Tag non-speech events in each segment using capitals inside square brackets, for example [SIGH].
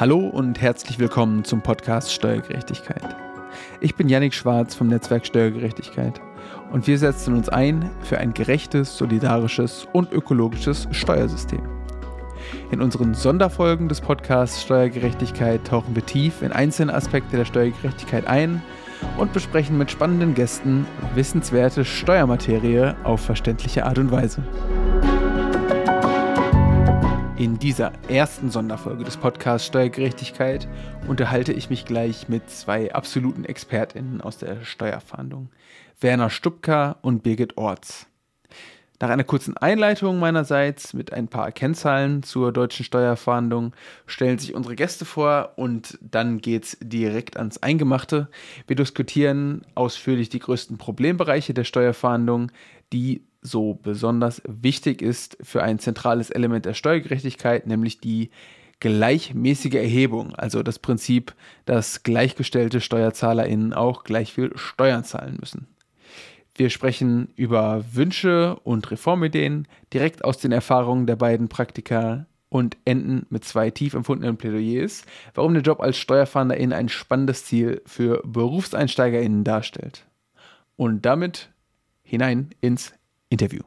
Hallo und herzlich willkommen zum Podcast Steuergerechtigkeit. Ich bin Yannick Schwarz vom Netzwerk Steuergerechtigkeit und wir setzen uns ein für ein gerechtes, solidarisches und ökologisches Steuersystem. In unseren Sonderfolgen des Podcasts Steuergerechtigkeit tauchen wir tief in einzelne Aspekte der Steuergerechtigkeit ein und besprechen mit spannenden Gästen wissenswerte Steuermaterie auf verständliche Art und Weise. In dieser ersten Sonderfolge des Podcasts Steuergerechtigkeit unterhalte ich mich gleich mit zwei absoluten ExpertInnen aus der Steuerfahndung, Werner Stubka und Birgit Orts. Nach einer kurzen Einleitung meinerseits mit ein paar Kennzahlen zur deutschen Steuerfahndung stellen sich unsere Gäste vor und dann geht's direkt ans Eingemachte. Wir diskutieren ausführlich die größten Problembereiche der Steuerfahndung, die so besonders wichtig ist für ein zentrales Element der Steuergerechtigkeit, nämlich die gleichmäßige Erhebung, also das Prinzip, dass gleichgestellte SteuerzahlerInnen auch gleich viel Steuern zahlen müssen. Wir sprechen über Wünsche und Reformideen direkt aus den Erfahrungen der beiden Praktika und enden mit zwei tief empfundenen Plädoyers, warum der Job als Steuerfahnderin ein spannendes Ziel für BerufseinsteigerInnen darstellt. Und damit hinein ins Interview.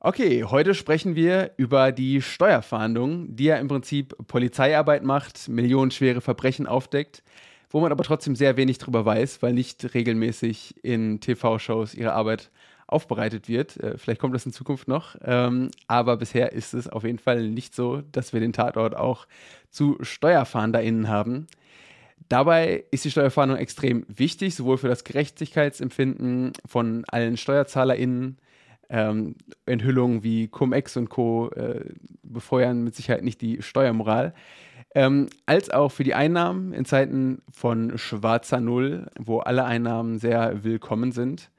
Okay, heute sprechen wir über die Steuerfahndung, die ja im Prinzip Polizeiarbeit macht, millionenschwere Verbrechen aufdeckt, wo man aber trotzdem sehr wenig darüber weiß, weil nicht regelmäßig in TV-Shows ihre Arbeit aufbereitet wird. Äh, vielleicht kommt das in Zukunft noch, ähm, aber bisher ist es auf jeden Fall nicht so, dass wir den Tatort auch zu SteuerfahnderInnen haben. Dabei ist die Steuerfahndung extrem wichtig, sowohl für das Gerechtigkeitsempfinden von allen SteuerzahlerInnen. Ähm, Enthüllungen wie Cum-Ex und Co. Äh, befeuern mit Sicherheit nicht die Steuermoral. Ähm, als auch für die Einnahmen in Zeiten von schwarzer Null, wo alle Einnahmen sehr willkommen sind.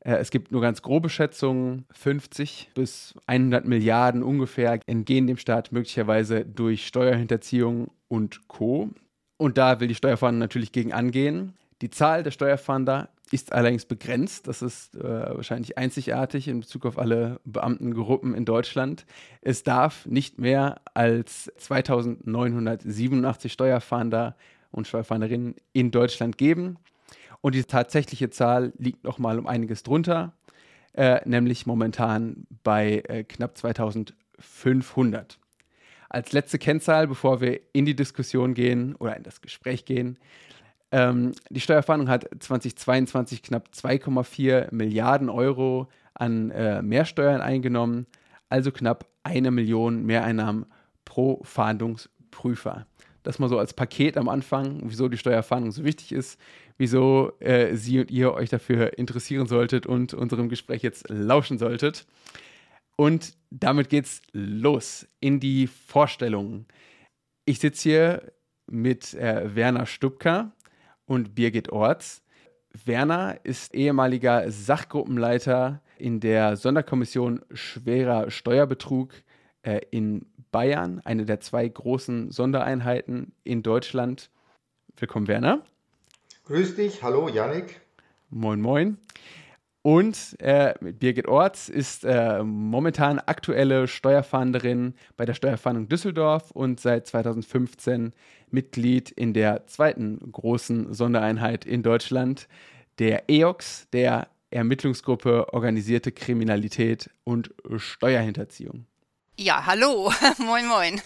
Äh, es gibt nur ganz grobe Schätzungen, 50 bis 100 Milliarden ungefähr entgehen dem Staat möglicherweise durch Steuerhinterziehung und Co. Und da will die Steuerfahndung natürlich gegen angehen. Die Zahl der Steuerfahnder ist allerdings begrenzt. Das ist äh, wahrscheinlich einzigartig in Bezug auf alle Beamtengruppen in Deutschland. Es darf nicht mehr als 2987 Steuerfahnder und Steuerfahnderinnen in Deutschland geben. Und die tatsächliche Zahl liegt noch mal um einiges drunter, äh, nämlich momentan bei äh, knapp 2500. Als letzte Kennzahl, bevor wir in die Diskussion gehen oder in das Gespräch gehen, ähm, die Steuerfahndung hat 2022 knapp 2,4 Milliarden Euro an äh, Mehrsteuern eingenommen, also knapp eine Million Mehreinnahmen pro Fahndungsprüfer. Das mal so als Paket am Anfang, wieso die Steuerfahndung so wichtig ist, wieso äh, Sie und ihr euch dafür interessieren solltet und unserem Gespräch jetzt lauschen solltet. Und damit geht's los in die Vorstellungen. Ich sitze hier mit äh, Werner Stubka und Birgit Orts. Werner ist ehemaliger Sachgruppenleiter in der Sonderkommission schwerer Steuerbetrug äh, in Bayern, eine der zwei großen Sondereinheiten in Deutschland. Willkommen, Werner. Grüß dich, hallo, Yannick. Moin, moin. Und äh, Birgit Orts ist äh, momentan aktuelle Steuerfahnderin bei der Steuerfahndung Düsseldorf und seit 2015 Mitglied in der zweiten großen Sondereinheit in Deutschland, der EOX, der Ermittlungsgruppe Organisierte Kriminalität und Steuerhinterziehung. Ja, hallo, [LAUGHS] moin, moin.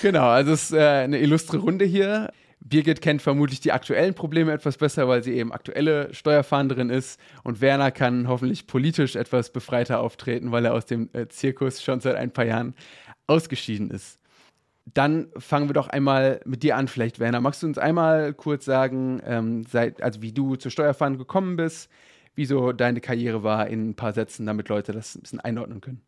genau, also es ist äh, eine illustre Runde hier. Birgit kennt vermutlich die aktuellen Probleme etwas besser, weil sie eben aktuelle Steuerfahnderin ist. Und Werner kann hoffentlich politisch etwas befreiter auftreten, weil er aus dem äh, Zirkus schon seit ein paar Jahren ausgeschieden ist. Dann fangen wir doch einmal mit dir an, vielleicht, Werner. Magst du uns einmal kurz sagen, ähm, seit, also wie du zur Steuerfahndung gekommen bist, wieso deine Karriere war in ein paar Sätzen, damit Leute das ein bisschen einordnen können?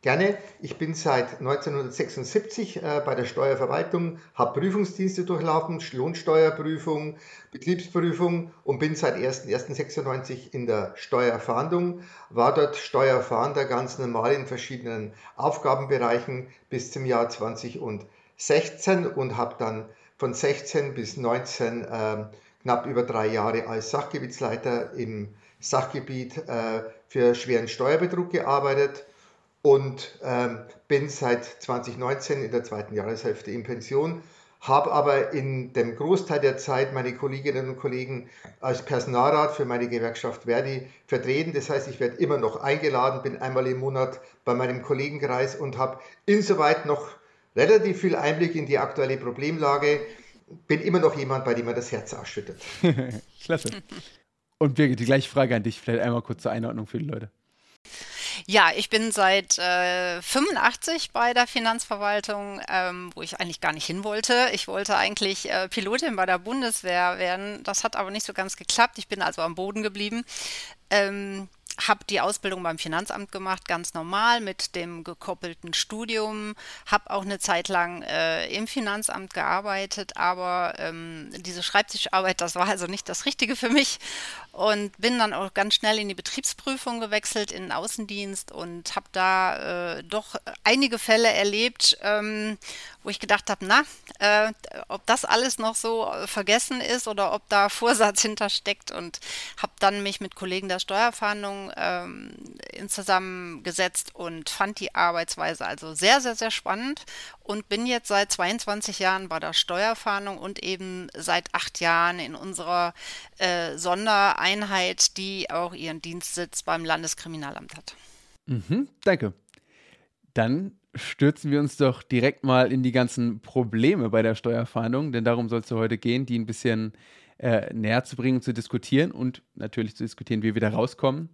Gerne. Ich bin seit 1976 äh, bei der Steuerverwaltung, habe Prüfungsdienste durchlaufen, Lohnsteuerprüfung, Betriebsprüfung und bin seit 1.1.96 in der Steuerfahndung, war dort Steuerfahnder ganz normal in verschiedenen Aufgabenbereichen bis zum Jahr 2016 und habe dann von 16 bis 19 äh, knapp über drei Jahre als Sachgebietsleiter im Sachgebiet äh, für schweren Steuerbetrug gearbeitet und ähm, bin seit 2019 in der zweiten Jahreshälfte in Pension habe aber in dem Großteil der Zeit meine Kolleginnen und Kollegen als Personalrat für meine Gewerkschaft Verdi vertreten. Das heißt, ich werde immer noch eingeladen, bin einmal im Monat bei meinem Kollegenkreis und habe insoweit noch relativ viel Einblick in die aktuelle Problemlage. Bin immer noch jemand, bei dem man das Herz ausschüttet. [LAUGHS] Klasse. Und Birgit, die gleiche Frage an dich, vielleicht einmal kurz zur Einordnung für die Leute. Ja, ich bin seit äh, 85 bei der Finanzverwaltung, ähm, wo ich eigentlich gar nicht hin wollte. Ich wollte eigentlich äh, Pilotin bei der Bundeswehr werden. Das hat aber nicht so ganz geklappt. Ich bin also am Boden geblieben. Ähm, habe die Ausbildung beim Finanzamt gemacht, ganz normal mit dem gekoppelten Studium, habe auch eine Zeit lang äh, im Finanzamt gearbeitet, aber ähm, diese Schreibtischarbeit, das war also nicht das Richtige für mich und bin dann auch ganz schnell in die Betriebsprüfung gewechselt, in den Außendienst und habe da äh, doch einige Fälle erlebt, ähm, wo ich gedacht habe, na, äh, ob das alles noch so äh, vergessen ist oder ob da [LAUGHS] Vorsatz hintersteckt und habe dann mich mit Kollegen der Steuerfahndung ähm, zusammengesetzt und fand die Arbeitsweise also sehr, sehr, sehr spannend und bin jetzt seit 22 Jahren bei der Steuerfahndung und eben seit acht Jahren in unserer äh, Sondereinheit, die auch ihren Dienstsitz beim Landeskriminalamt hat. Mhm, danke. Dann stürzen wir uns doch direkt mal in die ganzen Probleme bei der Steuerfahndung, denn darum soll es heute gehen, die ein bisschen äh, näher zu bringen, zu diskutieren und natürlich zu diskutieren, wie wir da rauskommen.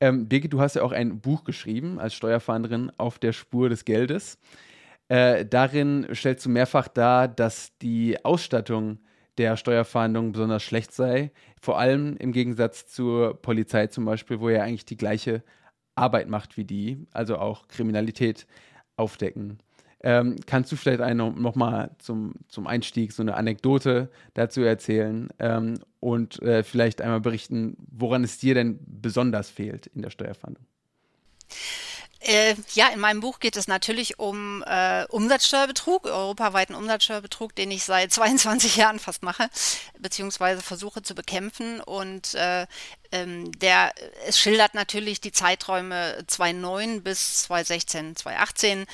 Ähm, Birgit, du hast ja auch ein Buch geschrieben als Steuerfahnderin auf der Spur des Geldes. Äh, darin stellst du mehrfach dar, dass die Ausstattung der Steuerfahndung besonders schlecht sei. Vor allem im Gegensatz zur Polizei zum Beispiel, wo ja eigentlich die gleiche Arbeit macht wie die, also auch Kriminalität aufdecken. Ähm, kannst du vielleicht eine, noch mal zum, zum Einstieg so eine Anekdote dazu erzählen ähm, und äh, vielleicht einmal berichten, woran es dir denn besonders fehlt in der Steuerfahndung? Äh, ja, in meinem Buch geht es natürlich um äh, Umsatzsteuerbetrug, europaweiten Umsatzsteuerbetrug, den ich seit [LAUGHS] 22 Jahren fast mache, beziehungsweise versuche zu bekämpfen. Und äh, ähm, der, es schildert natürlich die Zeiträume 2009 bis 2016, 2018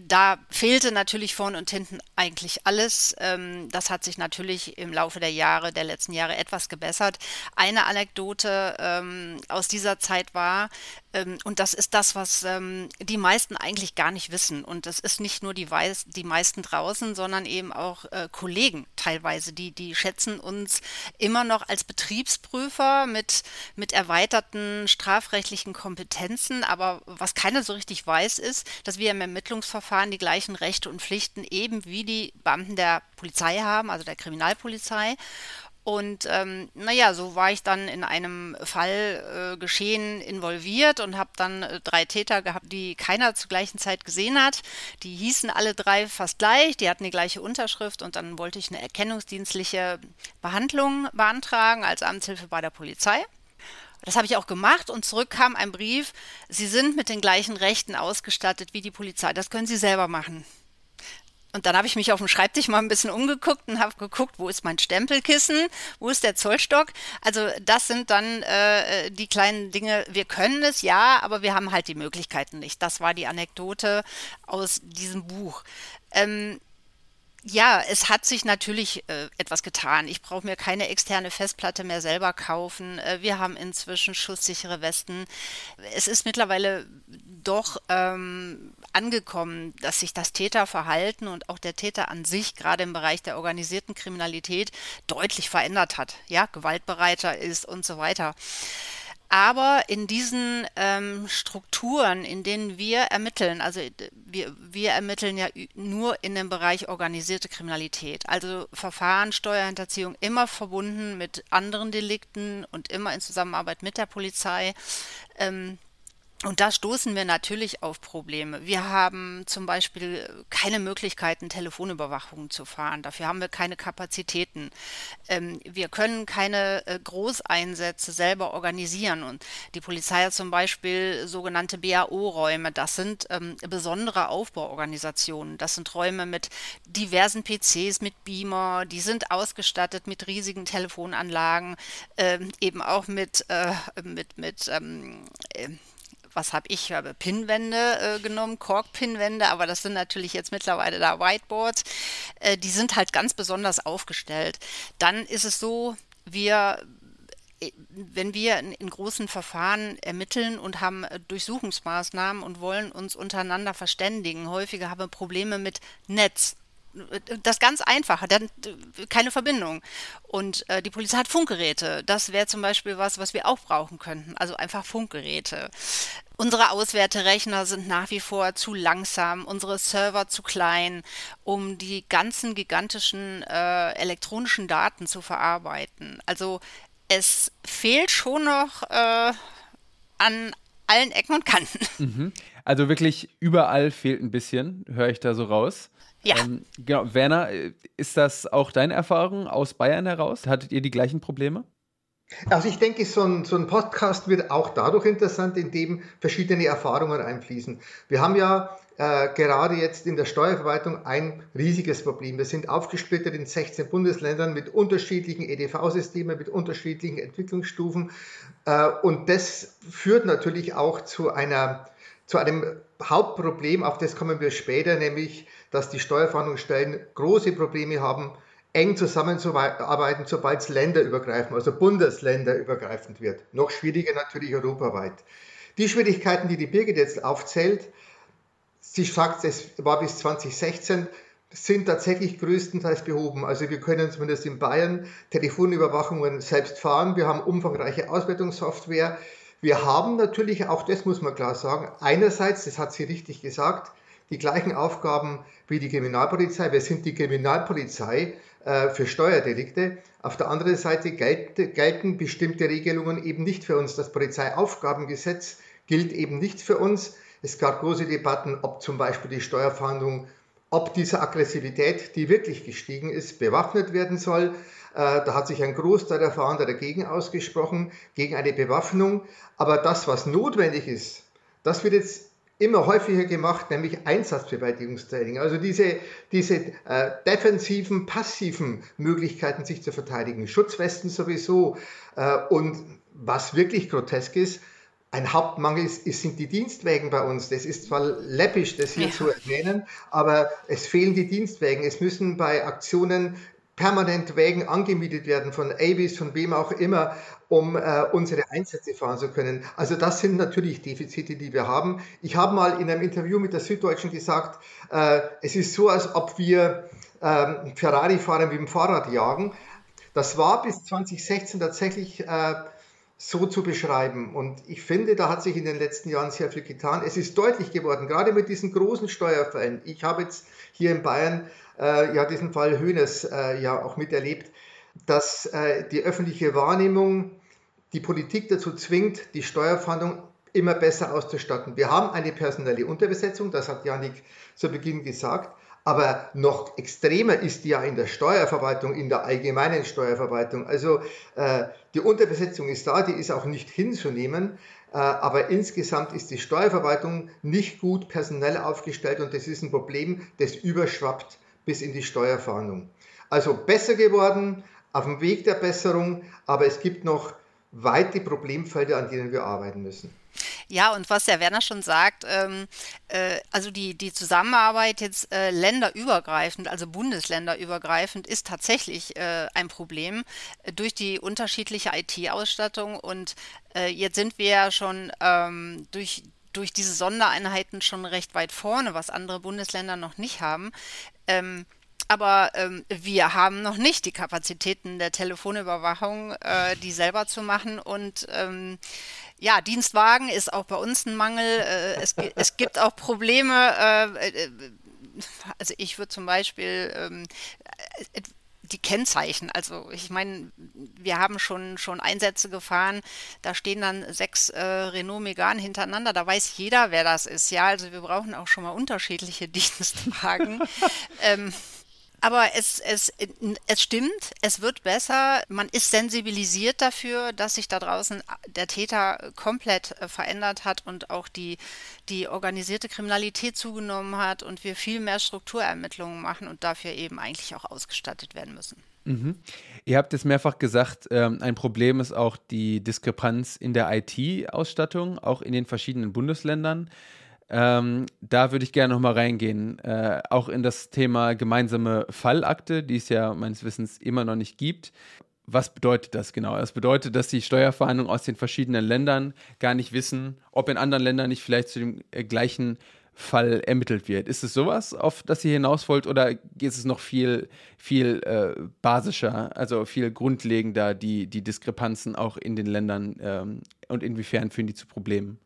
da fehlte natürlich vorn und hinten eigentlich alles. Ähm, das hat sich natürlich im Laufe der Jahre, der letzten Jahre etwas gebessert. Eine Anekdote ähm, aus dieser Zeit war, und das ist das, was ähm, die meisten eigentlich gar nicht wissen. Und das ist nicht nur die, Weiß, die meisten draußen, sondern eben auch äh, Kollegen teilweise, die, die schätzen uns immer noch als Betriebsprüfer mit, mit erweiterten strafrechtlichen Kompetenzen. Aber was keiner so richtig weiß, ist, dass wir im Ermittlungsverfahren die gleichen Rechte und Pflichten eben wie die Beamten der Polizei haben, also der Kriminalpolizei. Und ähm, naja, so war ich dann in einem Fall äh, geschehen involviert und habe dann äh, drei Täter gehabt, die keiner zur gleichen Zeit gesehen hat. Die hießen alle drei fast gleich, die hatten die gleiche Unterschrift und dann wollte ich eine erkennungsdienstliche Behandlung beantragen als Amtshilfe bei der Polizei. Das habe ich auch gemacht und zurück kam ein Brief, Sie sind mit den gleichen Rechten ausgestattet wie die Polizei. Das können Sie selber machen. Und dann habe ich mich auf dem Schreibtisch mal ein bisschen umgeguckt und habe geguckt, wo ist mein Stempelkissen, wo ist der Zollstock. Also das sind dann äh, die kleinen Dinge. Wir können es ja, aber wir haben halt die Möglichkeiten nicht. Das war die Anekdote aus diesem Buch. Ähm, ja, es hat sich natürlich äh, etwas getan. Ich brauche mir keine externe Festplatte mehr selber kaufen. Äh, wir haben inzwischen schusssichere Westen. Es ist mittlerweile doch ähm, angekommen, dass sich das Täterverhalten und auch der Täter an sich gerade im Bereich der organisierten Kriminalität deutlich verändert hat. Ja, gewaltbereiter ist und so weiter. Aber in diesen ähm, Strukturen, in denen wir ermitteln, also äh, wir, wir ermitteln ja nur in dem Bereich organisierte Kriminalität, also Verfahren, Steuerhinterziehung immer verbunden mit anderen Delikten und immer in Zusammenarbeit mit der Polizei. Ähm, und da stoßen wir natürlich auf Probleme. Wir haben zum Beispiel keine Möglichkeiten, Telefonüberwachung zu fahren. Dafür haben wir keine Kapazitäten. Ähm, wir können keine äh, Großeinsätze selber organisieren. Und die Polizei hat zum Beispiel sogenannte BAO-Räume. Das sind ähm, besondere Aufbauorganisationen. Das sind Räume mit diversen PCs, mit Beamer. Die sind ausgestattet mit riesigen Telefonanlagen, ähm, eben auch mit, äh, mit, mit was habe ich? Ich habe Pinwände äh, genommen, Kork-Pinwände, aber das sind natürlich jetzt mittlerweile da Whiteboards. Äh, die sind halt ganz besonders aufgestellt. Dann ist es so, wir wenn wir in, großen Verfahren ermitteln und haben äh, Durchsuchungsmaßnahmen und wollen uns untereinander verständigen, häufiger haben wir Probleme mit Netz. Das ganz einfache, dann äh, keine Verbindung. Und äh, die Polizei hat Funkgeräte. Das wäre zum Beispiel was, was wir auch brauchen könnten. Also einfach Funkgeräte. Unsere Auswerterechner sind nach wie vor zu langsam, unsere Server zu klein, um die ganzen gigantischen äh, elektronischen Daten zu verarbeiten. Also es fehlt schon noch äh, an allen Ecken und Kanten. [LAUGHS] Mhm. Also wirklich überall fehlt ein bisschen, höre ich da so raus. Ja. Ähm, genau, Werner, ist das auch deine Erfahrung aus Bayern heraus? Hattet ihr die gleichen Probleme? Also ich denke, so ein, so ein Podcast wird auch dadurch interessant, indem verschiedene Erfahrungen einfließen. Wir haben ja äh, gerade jetzt in der Steuerverwaltung ein riesiges Problem. Wir sind aufgesplittert in 16 Bundesländern mit unterschiedlichen EDV-Systemen, mit unterschiedlichen Entwicklungsstufen. Äh, und das führt natürlich auch zu, einer, zu einem Hauptproblem, auf das kommen wir später, nämlich, dass die Steuerfahndungsstellen große Probleme haben, eng zusammenzuarbeiten, sobald es länderübergreifend, also bundesländerübergreifend wird. Noch schwieriger natürlich europaweit. Die Schwierigkeiten, die die Birgit jetzt aufzählt, sie sagt, es war bis 2016, sind tatsächlich größtenteils behoben. Also wir können zumindest in Bayern Telefonüberwachungen selbst fahren. Wir haben umfangreiche Auswertungssoftware. Wir haben natürlich, auch das muss man klar sagen, einerseits, das hat sie richtig gesagt, die gleichen Aufgaben wie die Kriminalpolizei. Wir sind die Kriminalpolizei für Steuerdelikte. Auf der anderen Seite gelten bestimmte Regelungen eben nicht für uns. Das Polizeiaufgabengesetz gilt eben nicht für uns. Es gab große Debatten, ob zum Beispiel die Steuerfahndung, ob diese Aggressivität, die wirklich gestiegen ist, bewaffnet werden soll. Äh, da hat sich ein Großteil der Fahnder dagegen ausgesprochen, gegen eine Bewaffnung. Aber das, was notwendig ist, das wird jetzt immer häufiger gemacht, nämlich Einsatzbewältigungstraining. Also diese, diese äh, defensiven, passiven Möglichkeiten, sich zu verteidigen. Schutzwesten sowieso. Äh, und was wirklich grotesk ist, ein Hauptmangel ist, sind die Dienstwägen bei uns. Das ist zwar läppisch, das hier ja. zu erwähnen, aber es fehlen die Dienstwägen. Es müssen bei Aktionen permanent Wägen angemietet werden von Avis, von wem auch immer, um äh, unsere Einsätze fahren zu können. Also das sind natürlich Defizite, die wir haben. Ich habe mal in einem Interview mit der Süddeutschen gesagt, äh, es ist so, als ob wir äh, Ferrari fahren wie im Fahrrad jagen. Das war bis 2016 tatsächlich äh, so zu beschreiben. Und ich finde, da hat sich in den letzten Jahren sehr viel getan. Es ist deutlich geworden, gerade mit diesen großen Steuerfällen. Ich habe jetzt hier in Bayern äh, ja diesen Fall Hönes äh, ja auch miterlebt, dass äh, die öffentliche Wahrnehmung die Politik dazu zwingt, die Steuerfahndung immer besser auszustatten. Wir haben eine personelle Unterbesetzung, das hat Janik zu Beginn gesagt. Aber noch extremer ist die ja in der Steuerverwaltung, in der allgemeinen Steuerverwaltung. Also äh, die Unterbesetzung ist da, die ist auch nicht hinzunehmen. Äh, aber insgesamt ist die Steuerverwaltung nicht gut personell aufgestellt und das ist ein Problem, das überschwappt bis in die Steuerfahndung. Also besser geworden, auf dem Weg der Besserung, aber es gibt noch weite Problemfelder, an denen wir arbeiten müssen. Ja, und was der Werner schon sagt, ähm, äh, also die, die Zusammenarbeit jetzt äh, länderübergreifend, also bundesländerübergreifend, ist tatsächlich äh, ein Problem äh, durch die unterschiedliche IT-Ausstattung. Und äh, jetzt sind wir ja schon ähm, durch durch diese Sondereinheiten schon recht weit vorne, was andere Bundesländer noch nicht haben. Ähm, aber ähm, wir haben noch nicht die Kapazitäten der Telefonüberwachung, äh, die selber zu machen. Und ähm, ja, Dienstwagen ist auch bei uns ein Mangel. Äh, es, es, gibt auch Probleme. Äh, äh also ich würde zum Beispiel ähm, äh, die Kennzeichen. Also ich meine, wir haben schon, schon Einsätze gefahren, da stehen dann sechs äh, Renault Megane hintereinander, da weiß jeder, wer das ist. Ja, also wir brauchen auch schon mal unterschiedliche [LAUGHS] Dienstwagen. ähm, aber es, es, es stimmt, es wird besser. Man ist sensibilisiert dafür, dass sich da draußen der Täter komplett äh, verändert hat und auch die, die organisierte Kriminalität zugenommen hat und wir viel mehr Strukturermittlungen machen und dafür eben eigentlich auch ausgestattet werden müssen. Mhm. Ihr habt es mehrfach gesagt, ähm, ein Problem ist auch die Diskrepanz in der IT-Ausstattung, auch in den verschiedenen Bundesländern. Ähm, da würde ich gerne nochmal reingehen, äh, auch in das Thema gemeinsame Fallakte, die es ja meines Wissens immer noch nicht gibt. Was bedeutet das genau? Das bedeutet, dass die Steuerverhandlungen aus den verschiedenen Ländern gar nicht wissen, ob in anderen Ländern nicht vielleicht zu dem äh, gleichen Fall ermittelt wird. Ist es sowas, auf das ihr hinaus wollt, oder ist es noch viel, viel äh, basischer, also viel grundlegender, die, die Diskrepanzen auch in den Ländern ähm, und inwiefern führen die zu Problemen?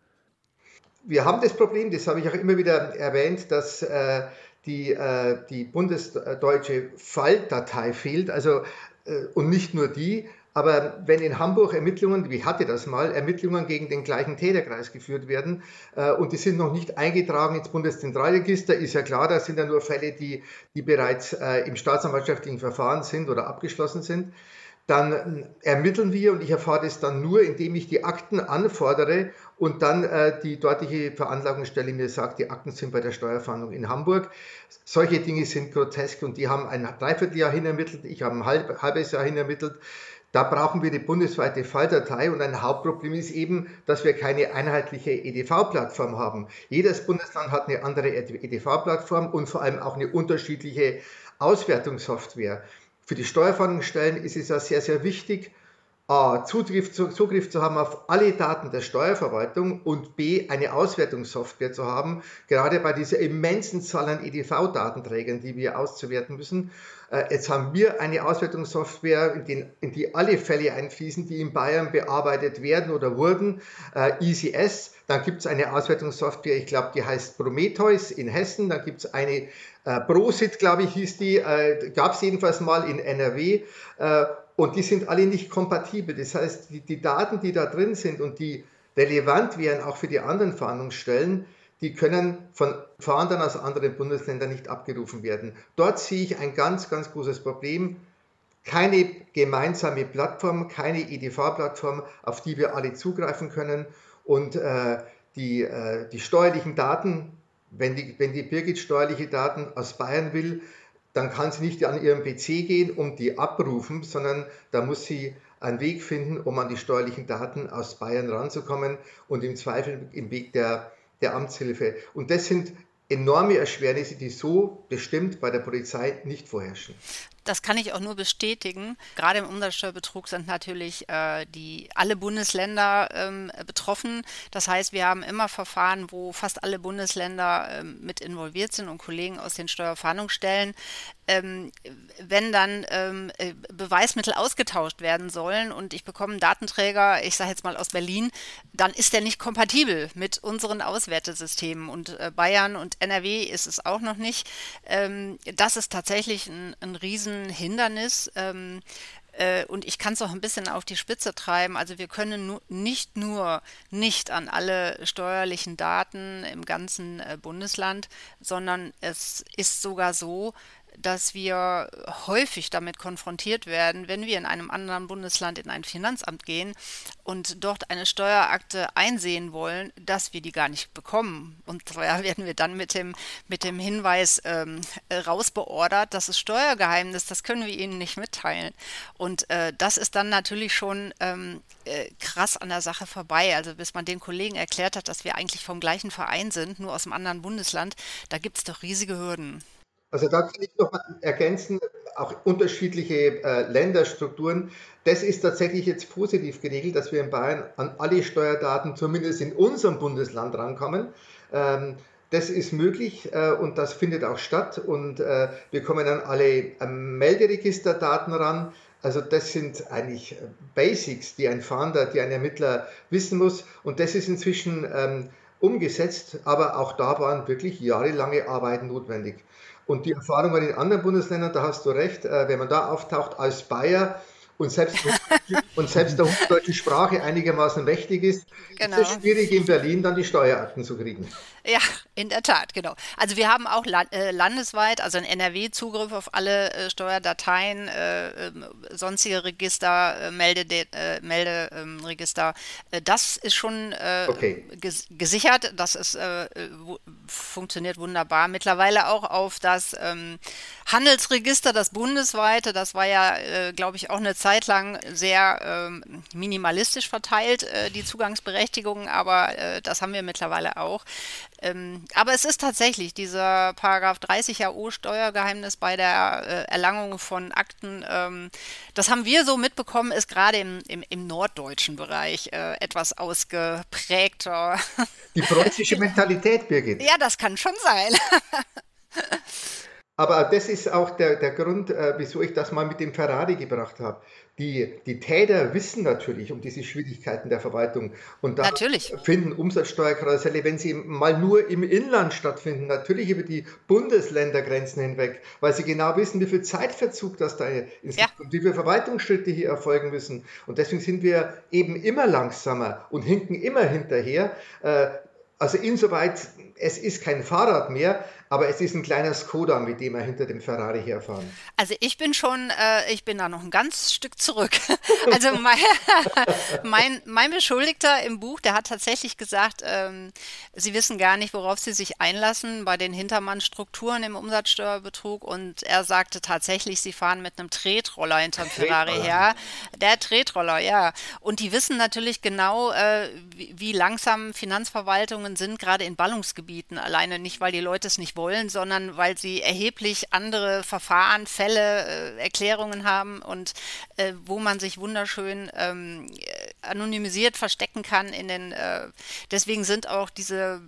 Wir haben das Problem, das habe ich auch immer wieder erwähnt, dass äh, die, äh, die bundesdeutsche Falldatei fehlt. Also, äh, und nicht nur die, aber wenn in Hamburg Ermittlungen, wie hatte das mal, Ermittlungen gegen den gleichen Täterkreis geführt werden äh, und die sind noch nicht eingetragen ins Bundeszentralregister, ist ja klar, das sind ja nur Fälle, die, die bereits äh, im staatsanwaltschaftlichen Verfahren sind oder abgeschlossen sind, dann äh, ermitteln wir und ich erfahre das dann nur, indem ich die Akten anfordere und dann äh, die dortige Veranlagungsstelle mir sagt, die Akten sind bei der Steuerfahndung in Hamburg. Solche Dinge sind grotesk und die haben ein Dreivierteljahr hin ermittelt, ich habe ein halb, halbes Jahr hin ermittelt. Da brauchen wir die bundesweite Falldatei und ein Hauptproblem ist eben, dass wir keine einheitliche EDV-Plattform haben. Jedes Bundesland hat eine andere EDV-Plattform und vor allem auch eine unterschiedliche Auswertungssoftware. Für die Steuerfahndungsstellen ist es ja sehr, sehr wichtig, A, Zugriff zu, Zugriff zu haben auf alle Daten der Steuerverwaltung und B, eine Auswertungssoftware zu haben, gerade bei dieser immensen Zahl an EDV-Datenträgern, die wir auszuwerten müssen. Äh, jetzt haben wir eine Auswertungssoftware, in, den, in, die alle Fälle einfließen, die in Bayern bearbeitet werden oder wurden, äh, EasyS. Dann gibt es eine Auswertungssoftware, ich glaube, die heißt Prometheus in Hessen. Dann gibt es eine äh, Prosit, glaube ich, hieß die, äh, gab es jedenfalls mal in NRW. Äh, und die sind alle nicht kompatibel. Das heißt, die, die Daten, die da drin sind und die relevant wären auch für die anderen Fahndungsstellen, die können von Fahndern aus anderen Bundesländern nicht abgerufen werden. Dort sehe ich ein ganz, ganz großes Problem. Keine gemeinsame Plattform, keine EDV-Plattform, auf die wir alle zugreifen können. Und äh, die, äh, die steuerlichen Daten, wenn die, wenn die Birgit steuerliche Daten aus Bayern will, dann kann sie nicht an ihren PC gehen und die abrufen, sondern da muss sie einen Weg finden, um an die steuerlichen Daten aus Bayern ranzukommen und im Zweifel im Weg der, der Amtshilfe. Und das sind enorme Erschwernisse, die so bestimmt bei der Polizei nicht vorherrschen. Das kann ich auch nur bestätigen. Gerade im Umsatzsteuerbetrug sind natürlich äh, die, alle Bundesländer ähm, betroffen. Das heißt, wir haben immer Verfahren, wo fast alle Bundesländer ähm, mit involviert sind und Kollegen aus den Steuerfahndungsstellen. Ähm, wenn dann ähm, äh, Beweismittel ausgetauscht werden sollen und ich bekomme einen Datenträger, ich sage jetzt mal aus Berlin, dann ist der nicht kompatibel mit unseren Auswertesystemen. Und äh, Bayern und NRW ist es auch noch nicht. Ähm, das ist tatsächlich ein, ein riesen Hindernis. Ähm, äh, und ich kann es auch ein bisschen auf die Spitze treiben. Also wir können nu nicht nur nicht an alle steuerlichen Daten im ganzen äh, Bundesland, sondern es ist sogar so, dass wir häufig damit konfrontiert werden, wenn wir in einem anderen Bundesland in ein Finanzamt gehen und dort eine Steuerakte einsehen wollen, dass wir die gar nicht bekommen. Und zwar werden wir dann mit dem, mit dem Hinweis ähm, rausbeordert, das ist Steuergeheimnis, das können wir Ihnen nicht mitteilen. Und äh, das ist dann natürlich schon ähm, äh, krass an der Sache vorbei. Also bis man den Kollegen erklärt hat, dass wir eigentlich vom gleichen Verein sind, nur aus einem anderen Bundesland, da gibt es doch riesige Hürden. Also da kann ich noch mal ergänzen, auch unterschiedliche äh, Länderstrukturen. Das ist tatsächlich jetzt positiv geregelt, dass wir in Bayern an alle Steuerdaten zumindest in unserem Bundesland rankommen. Ähm, das ist möglich äh, und das findet auch statt und äh, wir kommen an alle äh, Melderegisterdaten ran. Also das sind eigentlich Basics, die ein Fahnder, die ein Ermittler wissen muss und das ist inzwischen ähm, umgesetzt, aber auch da waren wirklich jahrelange Arbeiten notwendig. Und die Erfahrungen in anderen Bundesländern, da hast du recht, äh, wenn man da auftaucht als Bayer und selbst, [LAUGHS] und selbst der deutschen Sprache einigermaßen mächtig ist, genau. ist es schwierig in Berlin dann die Steuerakten zu kriegen. Ja, in der Tat, genau. Also wir haben auch äh, landesweit, also in NRW Zugriff auf alle äh, Steuerdateien, äh, ähm, sonstige Register, äh, Melde, äh, Melderegister. Ähm, das ist schon okay. ges gesichert. Das ist, funktioniert wunderbar. Mittlerweile auch auf das ähm, Handelsregister, das bundesweite. Das war ja, glaube ich, auch eine Zeit lang sehr ähm, minimalistisch verteilt, die Zugangsberechtigungen, aber das haben wir mittlerweile auch. Ähm, aber es ist tatsächlich dieser Paragraph 30 AO Steuergeheimnis bei der äh, Erlangung von Akten. Ähm, das haben wir so mitbekommen, ist gerade im, im, im, norddeutschen Bereich äh, etwas ausgeprägter. Die preußische Mentalität, Birgit. Ja, das kann schon sein. [LAUGHS] Aber das ist auch der, der Grund, äh, wieso ich das mal mit dem Ferrari gebracht habe. Die, die Täter wissen natürlich um diese Schwierigkeiten der Verwaltung und da natürlich. finden Umsatzsteuerkarusselle, wenn sie mal nur im Inland stattfinden, natürlich über die Bundesländergrenzen hinweg, weil sie genau wissen, wie viel Zeitverzug das da ist ja. und wie viele Verwaltungsschritte hier erfolgen müssen. Und deswegen sind wir eben immer langsamer und hinken immer hinterher. Äh, also insoweit, es ist kein Fahrrad mehr, aber es ist ein kleiner Skoda, mit dem wir hinter dem Ferrari herfahren. Also ich bin schon, äh, ich bin da noch ein ganz Stück zurück. [LAUGHS] Also mein, [LAUGHS] mein, mein, Beschuldigter im Buch, der hat tatsächlich gesagt, ähm, sie wissen gar nicht, worauf sie sich einlassen bei den Hintermannstrukturen im Umsatzsteuerbetrug und er sagte tatsächlich, sie fahren mit einem Tretroller hinterm Ferrari her. Der Tretroller, ja. Und die wissen natürlich genau, äh, wie, wie langsam Finanzverwaltungen sind, gerade in Ballungsgebieten. Alleine nicht, weil die Leute es nicht wollen, sondern weil sie erheblich andere Verfahren, Fälle, äh, Erklärungen haben und äh, wo man sich wunderschön ähm, anonymisiert verstecken kann in den äh, deswegen sind auch diese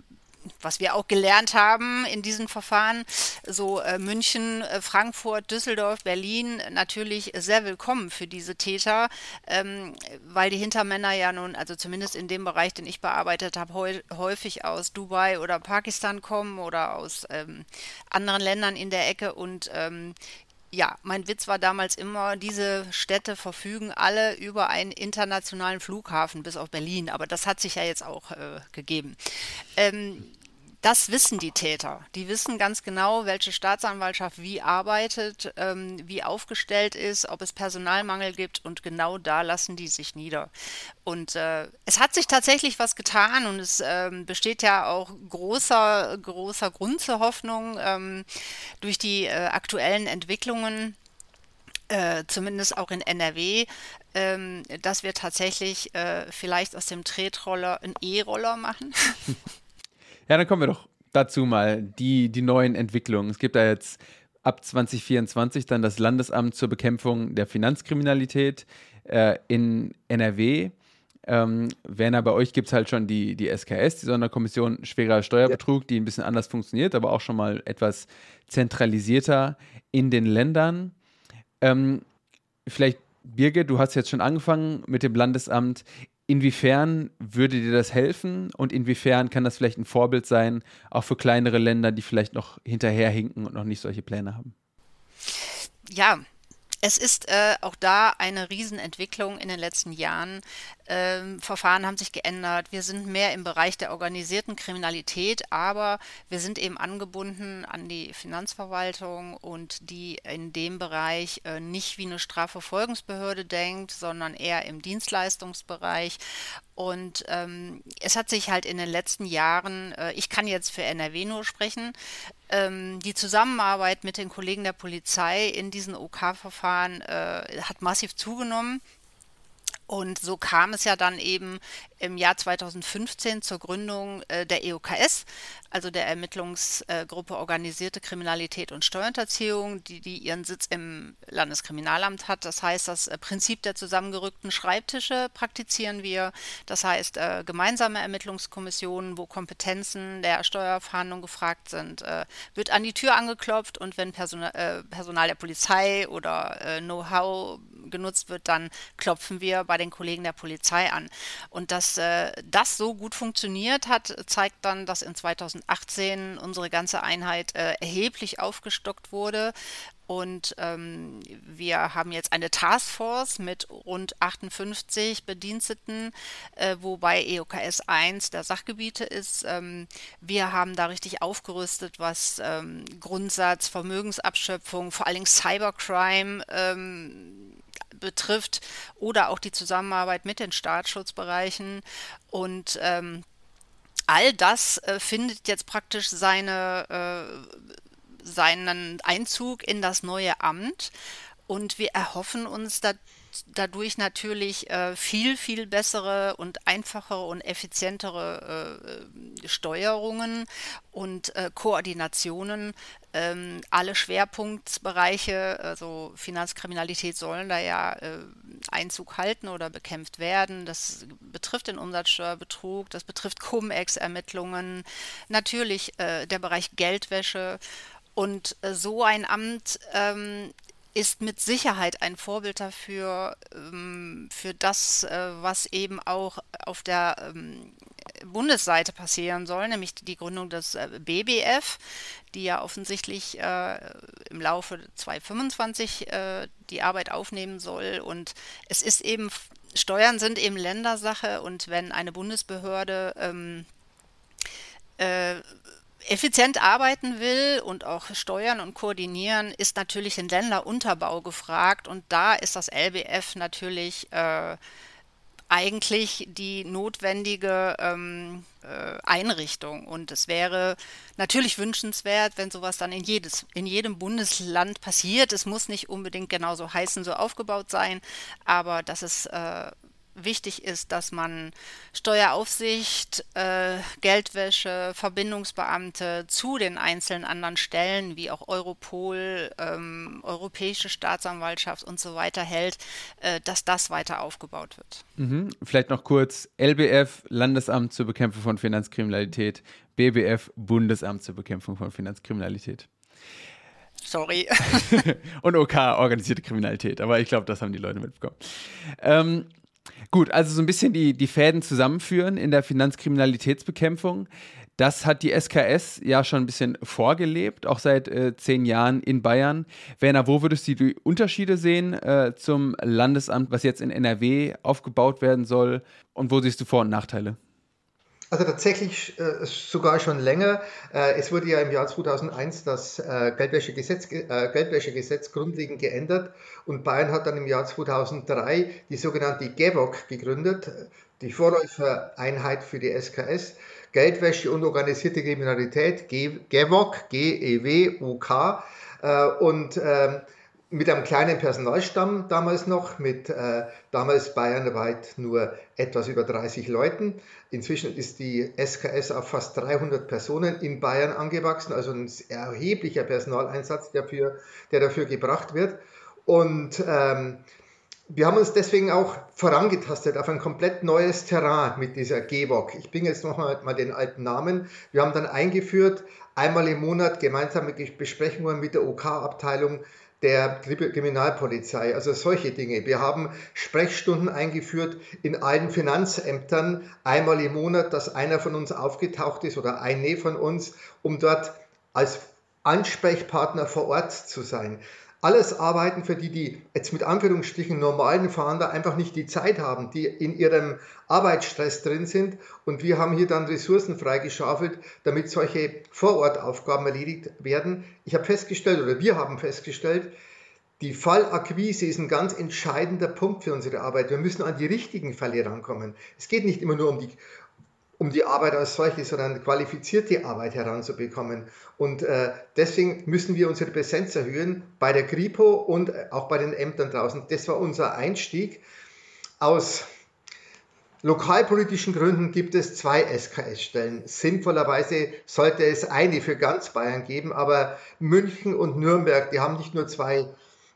was wir auch gelernt haben in diesen Verfahren, so äh, München, äh, Frankfurt, Düsseldorf, Berlin natürlich sehr willkommen für diese Täter, ähm, weil die Hintermänner ja nun, also zumindest in dem Bereich, den ich bearbeitet habe, häufig aus Dubai oder Pakistan kommen oder aus ähm, anderen Ländern in der Ecke und ähm, ja, mein Witz war damals immer, diese Städte verfügen alle über einen internationalen Flughafen, bis auf Berlin, aber das hat sich ja jetzt auch äh, gegeben. Ähm, das wissen die Täter. Die wissen ganz genau, welche Staatsanwaltschaft wie arbeitet, ähm, wie aufgestellt ist, ob es Personalmangel gibt und genau da lassen die sich nieder. Und äh, es hat sich tatsächlich was getan und es ähm, besteht ja auch großer, großer Grund zur Hoffnung ähm, durch die äh, aktuellen Entwicklungen. Äh, zumindest auch in NRW, ähm, dass wir tatsächlich äh, vielleicht aus dem Tretroller einen E-Roller machen. [LAUGHS] Ja, dann kommen wir doch dazu mal, die, die neuen Entwicklungen. Es gibt da jetzt ab 2024 dann das Landesamt zur Bekämpfung der Finanzkriminalität äh, in NRW. Ähm, Werner, bei euch gibt es halt schon die, die SKS, die Sonderkommission schwerer Steuerbetrug, die ein bisschen anders funktioniert, aber auch schon mal etwas zentralisierter in den Ländern. Ähm, vielleicht, Birgit, du hast jetzt schon angefangen mit dem Landesamt. Inwiefern würde dir das helfen und inwiefern kann das vielleicht ein Vorbild sein, auch für kleinere Länder, die vielleicht noch hinterherhinken und noch nicht solche Pläne haben? Ja, es ist äh, auch da eine Riesenentwicklung in den letzten Jahren. Ähm, Verfahren haben sich geändert. Wir sind mehr im Bereich der organisierten Kriminalität, aber wir sind eben angebunden an die Finanzverwaltung und die in dem Bereich äh, nicht wie eine Strafverfolgungsbehörde denkt, sondern eher im Dienstleistungsbereich. Und ähm, es hat sich halt in den letzten Jahren, äh, ich kann jetzt für NRW nur sprechen, ähm, die Zusammenarbeit mit den Kollegen der Polizei in diesen OK-Verfahren äh, hat massiv zugenommen. Und so kam es ja dann eben im Jahr 2015 zur Gründung äh, der EOKS, also der Ermittlungsgruppe Organisierte Kriminalität und Steuerhinterziehung, die, die ihren Sitz im Landeskriminalamt hat. Das heißt, das äh, Prinzip der zusammengerückten Schreibtische praktizieren wir. Das heißt, äh, gemeinsame Ermittlungskommissionen, wo Kompetenzen der Steuerfahndung gefragt sind, wird an die Tür angeklopft und wenn Personal, äh, Personal der Polizei oder Know-how genutzt wird, dann klopfen wir bei den Kollegen der Polizei an. Und dass äh, das so gut funktioniert hat, zeigt dann, dass in 2018 unsere ganze Einheit äh, erheblich aufgestockt wurde Und ähm, wir haben jetzt eine Taskforce mit rund 58 Bediensteten, äh, wobei EOKS 1 der Sachgebiete ist. Ähm, wir haben da richtig aufgerüstet, was ähm, Grundsatz, Vermögensabschöpfung, vor allen Dingen Cybercrime ähm, betrifft oder auch die Zusammenarbeit mit den Staatsschutzbereichen. Und ähm, all das äh, findet jetzt praktisch seine äh, seinen Einzug in das neue Amt. Und wir erhoffen uns da, dadurch natürlich äh, viel, viel bessere und einfachere und effizientere äh, Steuerungen und äh, Koordinationen. Ähm, alle Schwerpunktbereiche, also Finanzkriminalität, sollen da ja äh, Einzug halten oder bekämpft werden. Das betrifft den Umsatzsteuerbetrug, das betrifft Cum-Ex-Ermittlungen, natürlich äh, der Bereich Geldwäsche. Und äh, so ein Amt ähm, ist mit Sicherheit ein Vorbild dafür, ähm, für das, äh, was eben auch auf der ähm, Bundesseite passieren soll, nämlich die Gründung des äh, BBF, die ja offensichtlich äh, im Laufe 2025 äh, die Arbeit aufnehmen soll. Und es ist eben, Steuern sind eben Ländersache und wenn eine Bundesbehörde ähm, äh, effizient arbeiten will und auch steuern und koordinieren, ist natürlich ein Länderunterbau gefragt. Und da ist das LBF natürlich äh, eigentlich die notwendige ähm, äh, Einrichtung. Und es wäre natürlich wünschenswert, wenn sowas dann in, jedes, in jedem Bundesland passiert. Es muss nicht unbedingt genauso heißen, so aufgebaut sein, aber dass es äh, wichtig ist, dass man Steueraufsicht, äh, Geldwäsche, Verbindungsbeamte zu den einzelnen anderen Stellen wie auch Europol, ähm, Europäische Staatsanwaltschaft und so weiter hält, äh, dass das weiter aufgebaut wird. Mhm. Vielleicht noch kurz LBF, Landesamt zur Bekämpfung von Finanzkriminalität, BBF, Bundesamt zur Bekämpfung von Finanzkriminalität. Sorry. [LAUGHS] und OK, organisierte Kriminalität. Aber ich glaube, das haben die Leute mitbekommen. Ähm, Gut, also so ein bisschen die, die Fäden zusammenführen in der Finanzkriminalitätsbekämpfung. Das hat die SKS ja schon ein bisschen vorgelebt, auch seit äh, zehn Jahren in Bayern. Werner, wo würdest du die Unterschiede sehen äh, zum Landesamt, was jetzt in NRW aufgebaut werden soll? Und wo siehst du Vor- und Nachteile? Also tatsächlich äh, sogar schon länger. Äh, es wurde ja im Jahr 2001 das äh, Geldwäschegesetz, äh, Geldwäschegesetz grundlegend geändert und Bayern hat dann im Jahr 2003 die sogenannte GEWOG gegründet, die Vorläufereinheit für die SKS. Geldwäsche und organisierte Kriminalität, GEWOG, G-E-W-O-K. Äh, und ähm, mit einem kleinen Personalstamm damals noch, mit äh, damals bayernweit nur etwas über 30 Leuten. Inzwischen ist die SKS auf fast 300 Personen in Bayern angewachsen, also ein erheblicher Personaleinsatz, der, für, der dafür gebracht wird. Und ähm, wir haben uns deswegen auch vorangetastet auf ein komplett neues Terrain mit dieser GWOG. Ich bringe jetzt nochmal mal den alten Namen. Wir haben dann eingeführt, einmal im Monat gemeinsame Besprechungen mit der OK-Abteilung der Kriminalpolizei, also solche Dinge. Wir haben Sprechstunden eingeführt in allen Finanzämtern, einmal im Monat, dass einer von uns aufgetaucht ist oder eine von uns, um dort als Ansprechpartner vor Ort zu sein. Alles Arbeiten, für die die jetzt mit Anführungsstrichen normalen Fahnder einfach nicht die Zeit haben, die in ihrem Arbeitsstress drin sind. Und wir haben hier dann Ressourcen freigeschaufelt, damit solche Vorortaufgaben erledigt werden. Ich habe festgestellt, oder wir haben festgestellt, die Fallakquise ist ein ganz entscheidender Punkt für unsere Arbeit. Wir müssen an die richtigen Fälle rankommen. Es geht nicht immer nur um die, um die Arbeit als solche, sondern qualifizierte Arbeit heranzubekommen. Und äh, deswegen müssen wir unsere Präsenz erhöhen bei der Kripo und auch bei den Ämtern draußen. Das war unser Einstieg. Aus lokalpolitischen Gründen gibt es zwei SKS-Stellen. Sinnvollerweise sollte es eine für ganz Bayern geben, aber München und Nürnberg, die haben nicht nur zwei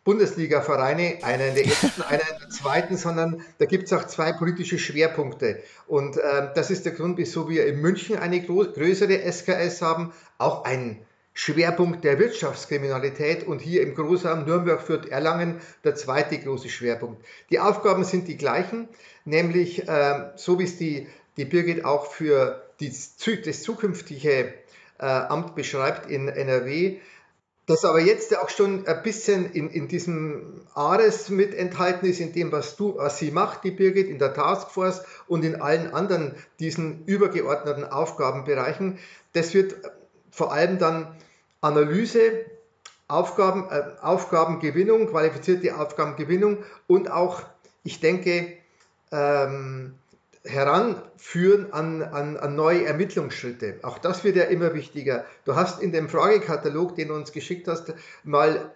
Bundesliga-Vereine, einer in der [LAUGHS] ersten, einer in der zweiten, sondern da gibt es auch zwei politische Schwerpunkte. Und äh, das ist der Grund, wieso wir in München eine größere SKS haben, auch ein Schwerpunkt der Wirtschaftskriminalität und hier im Großraum Nürnberg führt Erlangen der zweite große Schwerpunkt. Die Aufgaben sind die gleichen, nämlich äh, so wie es die, die Birgit auch für die, das zukünftige äh, Amt beschreibt in NRW, das aber jetzt auch schon ein bisschen in, in diesem ARES mit enthalten ist, in dem, was du, was sie macht, die Birgit, in der Taskforce und in allen anderen diesen übergeordneten Aufgabenbereichen. Das wird vor allem dann Analyse, Aufgaben, äh, Aufgabengewinnung, qualifizierte Aufgabengewinnung und auch, ich denke, ähm, heranführen an, an, an neue Ermittlungsschritte. Auch das wird ja immer wichtiger. Du hast in dem Fragekatalog, den du uns geschickt hast, mal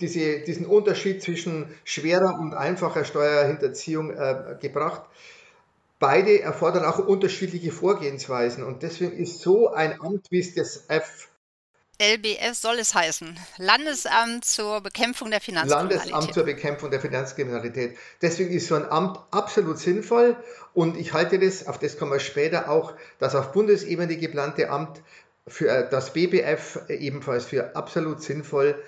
diese, diesen Unterschied zwischen schwerer und einfacher Steuerhinterziehung äh, gebracht. Beide erfordern auch unterschiedliche Vorgehensweisen und deswegen ist so ein Amt wie das F LBF soll es heißen. Landesamt zur Bekämpfung der Finanzkriminalität. Landesamt zur Bekämpfung der Finanzkriminalität. Deswegen ist so ein Amt absolut sinnvoll und ich halte das, auf das kommen wir später auch, das auf Bundesebene geplante Amt für äh, das BBF ebenfalls für absolut sinnvoll.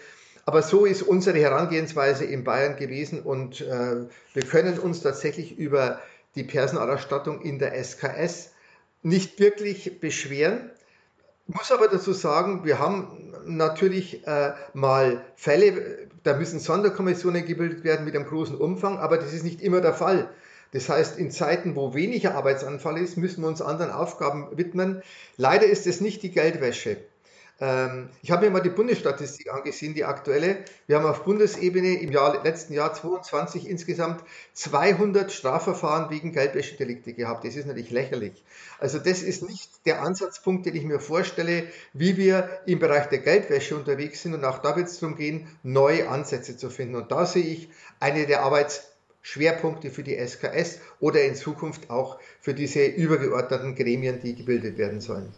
Aber so ist unsere Herangehensweise in Bayern gewesen und äh, wir können uns tatsächlich über die Personalausstattung in der SKS nicht wirklich beschweren muss aber dazu sagen, wir haben natürlich äh, mal Fälle, da müssen Sonderkommissionen gebildet werden mit einem großen Umfang, aber das ist nicht immer der Fall. Das heißt, in Zeiten, wo weniger Arbeitsanfall ist, müssen wir uns anderen Aufgaben widmen. Leider ist es nicht die Geldwäsche. Ähm, ich habe mir mal die Bundesstatistik angesehen, die aktuelle. Wir haben auf Bundesebene im Jahr, letzten Jahr 22 insgesamt 200 Strafverfahren wegen Geldwäschedelikte gehabt. Das ist natürlich lächerlich. Also das ist nicht der Ansatzpunkt, den ich mir vorstelle, wie wir im Bereich der Geldwäsche unterwegs sind. Und auch da wird es darum gehen, neue Ansätze zu finden. Und da sehe ich eine der Arbeitsschwerpunkte für die SKS oder in Zukunft auch für diese übergeordneten Gremien, die gebildet werden sollen.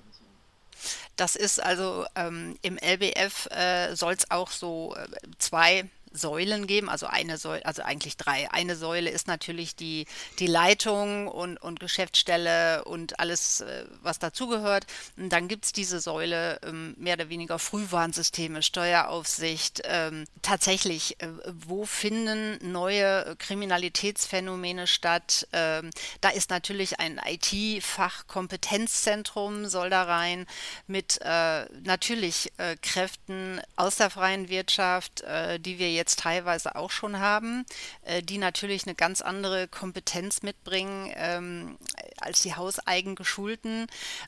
Das ist also ähm, im LBF äh, soll es auch so äh, zwei Säulen geben, also eine Säule, also eigentlich drei. Eine Säule ist natürlich die, die Leitung und, und Geschäftsstelle und alles, äh, was dazugehört. Und dann gibt es diese Säule ähm, mehr oder weniger Frühwarnsysteme, Steueraufsicht. Ähm, tatsächlich, äh, wo finden neue Kriminalitätsphänomene statt? Ähm, da ist natürlich ein IT-Fachkompetenzzentrum soll da rein mit äh, natürlich Kräften aus der freien Wirtschaft, die wir jetzt jetzt teilweise auch schon haben, äh, die natürlich eine ganz andere Kompetenz mitbringen ähm, als die hauseigen geschulten.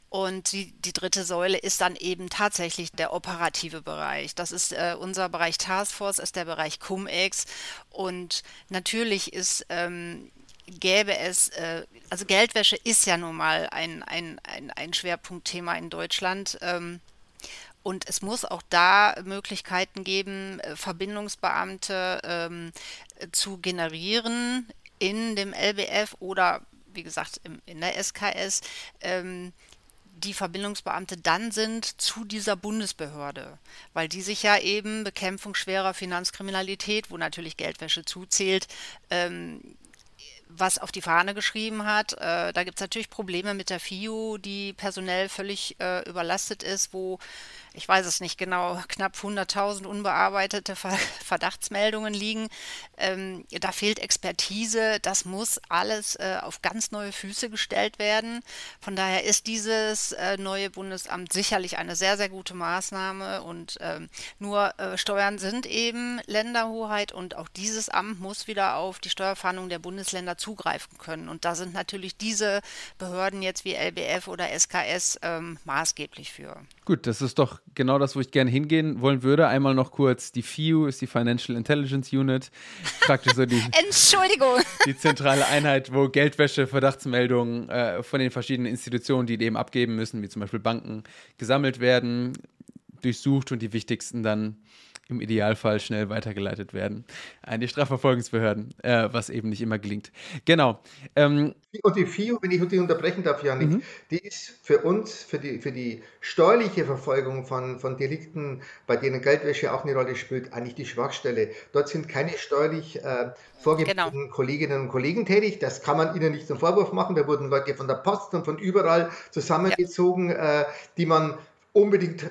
Und die, die dritte Säule ist dann eben tatsächlich der operative Bereich. Das ist äh, unser Bereich Taskforce, ist der Bereich Cum-Ex. Und natürlich ist ähm, gäbe es, äh, also Geldwäsche ist ja nun mal ein, ein, ein, ein Schwerpunktthema in Deutschland. Ähm, und es muss auch da Möglichkeiten geben, äh, Verbindungsbeamte ähm, zu generieren in dem LBF oder wie gesagt im, in der SKS. Ähm, die Verbindungsbeamte dann sind zu dieser Bundesbehörde, weil die sich ja eben Bekämpfung schwerer Finanzkriminalität, wo natürlich Geldwäsche zuzählt, ähm, was auf die Fahne geschrieben hat. Äh, da gibt es natürlich Probleme mit der FIU, die personell völlig äh, überlastet ist, wo ich weiß es nicht genau, knapp 100.000 unbearbeitete [LAUGHS] Verdachtsmeldungen liegen. Ähm, da fehlt Expertise. Das muss alles äh, auf ganz neue Füße gestellt werden. Von daher ist dieses äh, neue Bundesamt sicherlich eine sehr, sehr gute Maßnahme. Und ähm, nur äh, Steuern sind eben Länderhoheit und auch dieses Amt muss wieder auf die Steuerfahndung der Bundesländer zugreifen können. Und da sind natürlich diese Behörden jetzt wie LBF oder SKS ähm, maßgeblich für. Gut, das ist doch genau das, wo ich gerne hingehen wollen würde. Einmal noch kurz, die FIU ist die Financial Intelligence Unit. Praktisch so die, [LAUGHS] Entschuldigung. [LAUGHS] Die zentrale Einheit, wo Geldwäsche, Verdachtsmeldungen äh, von den verschiedenen Institutionen, die dem abgeben müssen, wie zum Beispiel Banken, gesammelt werden, durchsucht und die wichtigsten dann im Idealfall schnell weitergeleitet werden an die Strafverfolgungsbehörden, äh, was eben nicht immer gelingt. Genau. Ähm, und die FIO, wenn ich dich unterbrechen darf, Janik, mhm. die ist für uns, für die, für die steuerliche Verfolgung von, von Delikten, bei denen Geldwäsche auch eine Rolle spielt, eigentlich die Schwachstelle. Dort sind keine steuerlich äh, vorgebundenen genau. Kolleginnen und Kollegen tätig. Das kann man ihnen nicht zum Vorwurf machen. Da wurden Leute von der Post und von überall zusammengezogen, ja. äh, die man unbedingt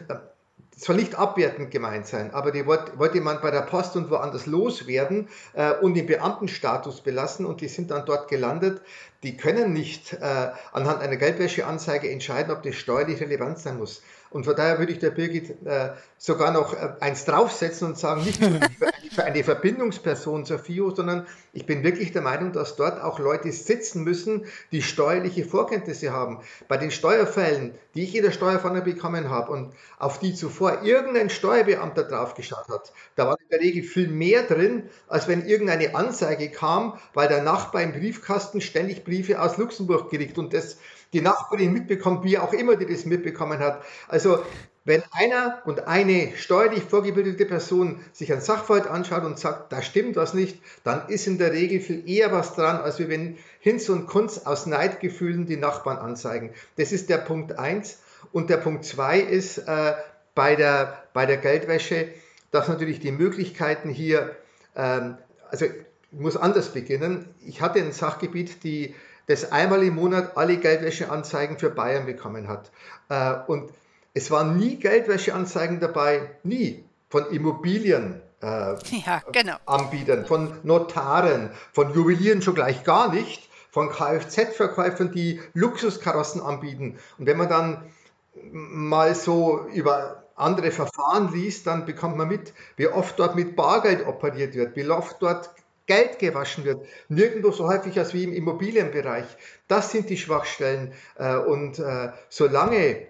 äh, soll nicht abwertend gemeint sein, aber die wollte, wollte man bei der Post und woanders loswerden äh, und den Beamtenstatus belassen und die sind dann dort gelandet. Die können nicht äh, anhand einer Geldwäscheanzeige entscheiden, ob das steuerlich relevant sein muss. Und von daher würde ich der Birgit äh, sogar noch äh, eins draufsetzen und sagen, nicht nur [LAUGHS] für eine Verbindungsperson zur FIO, sondern ich bin wirklich der Meinung, dass dort auch Leute sitzen müssen, die steuerliche Vorkenntnisse haben. Bei den Steuerfällen, die ich in der Steuerfahndung bekommen habe und auf die zuvor irgendein Steuerbeamter draufgeschaut hat, da war in der Regel viel mehr drin, als wenn irgendeine Anzeige kam, weil der Nachbar im Briefkasten ständig Briefe aus Luxemburg kriegt und das die Nachbarin mitbekommt, wie auch immer die das mitbekommen hat. Also wenn einer und eine steuerlich vorgebildete Person sich einen Sachverhalt anschaut und sagt, da stimmt was nicht, dann ist in der Regel viel eher was dran, als wenn Hinz und Kunz aus Neidgefühlen die Nachbarn anzeigen. Das ist der Punkt eins. Und der Punkt zwei ist äh, bei, der, bei der Geldwäsche, dass natürlich die Möglichkeiten hier, ähm, also ich muss anders beginnen. Ich hatte ein Sachgebiet, die das einmal im Monat alle Geldwäscheanzeigen für Bayern bekommen hat. Äh, und es waren nie Geldwäscheanzeigen dabei, nie von Immobilien. Äh, [LAUGHS] ja, genau. Anbietern, von Notaren, von Juwelieren schon gleich gar nicht, von Kfz-Verkäufern, die Luxuskarossen anbieten. Und wenn man dann mal so über andere Verfahren liest, dann bekommt man mit, wie oft dort mit Bargeld operiert wird, wie oft dort Geld gewaschen wird. Nirgendwo so häufig als wie im Immobilienbereich. Das sind die Schwachstellen. Äh, und äh, solange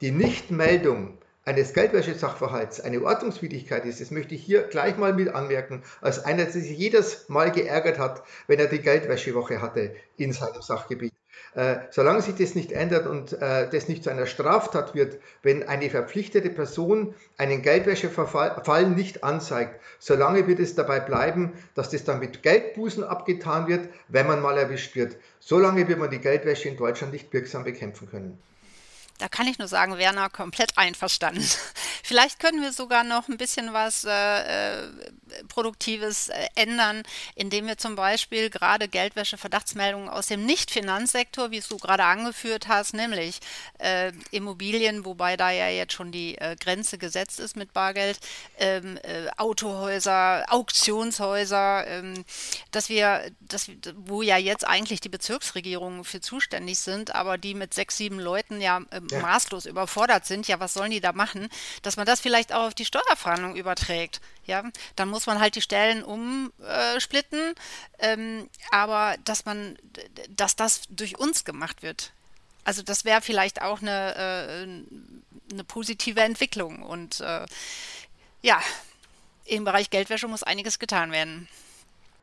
die Nichtmeldung eines Geldwäschesachverhalts eine Ordnungswidrigkeit ist, das möchte ich hier gleich mal mit anmerken, als einer, der sich jedes Mal geärgert hat, wenn er die Geldwäschewoche hatte in seinem Sachgebiet. Äh, solange sich das nicht ändert und äh, das nicht zu einer Straftat wird, wenn eine verpflichtete Person einen Geldwäschefall nicht anzeigt, solange wird es dabei bleiben, dass das dann mit Geldbußen abgetan wird, wenn man mal erwischt wird. Solange wird man die Geldwäsche in Deutschland nicht wirksam bekämpfen können. Da kann ich nur sagen, Werner, komplett einverstanden. [LAUGHS] Vielleicht können wir sogar noch ein bisschen was äh, äh, Produktives äh, ändern, indem wir zum Beispiel gerade Geldwäsche-Verdachtsmeldungen aus dem Nicht-Finanzsektor, wie es du gerade angeführt hast, nämlich äh, Immobilien, wobei da ja jetzt schon die äh, Grenze gesetzt ist mit Bargeld, ähm, äh, Autohäuser, Auktionshäuser, ähm, dass wir, dass, wo ja jetzt eigentlich die Bezirksregierungen für zuständig sind, aber die mit sechs, sieben Leuten ja ähm, ja. maßlos überfordert sind, ja, was sollen die da machen, dass man das vielleicht auch auf die Steuerverhandlung überträgt. Ja, dann muss man halt die Stellen umsplitten, ähm, aber dass man, dass das durch uns gemacht wird. Also das wäre vielleicht auch eine, äh, eine positive Entwicklung. Und äh, ja, im Bereich Geldwäsche muss einiges getan werden.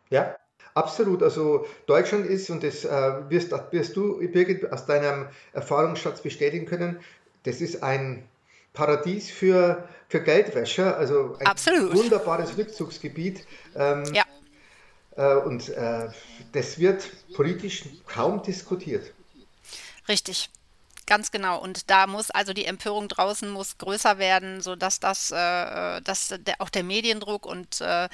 Ja, Absolut. Also Deutschland ist, und das äh, wirst, wirst du, Birgit, aus deinem Erfahrungsschatz bestätigen können, das ist ein Paradies für, für Geldwäscher, also ein Absolut. wunderbares Rückzugsgebiet. Ähm, ja. Äh, und äh, das wird politisch kaum diskutiert. Richtig. Ganz genau. Und da muss also die Empörung draußen muss größer werden, sodass das, äh, dass der, auch der Mediendruck und äh, äh,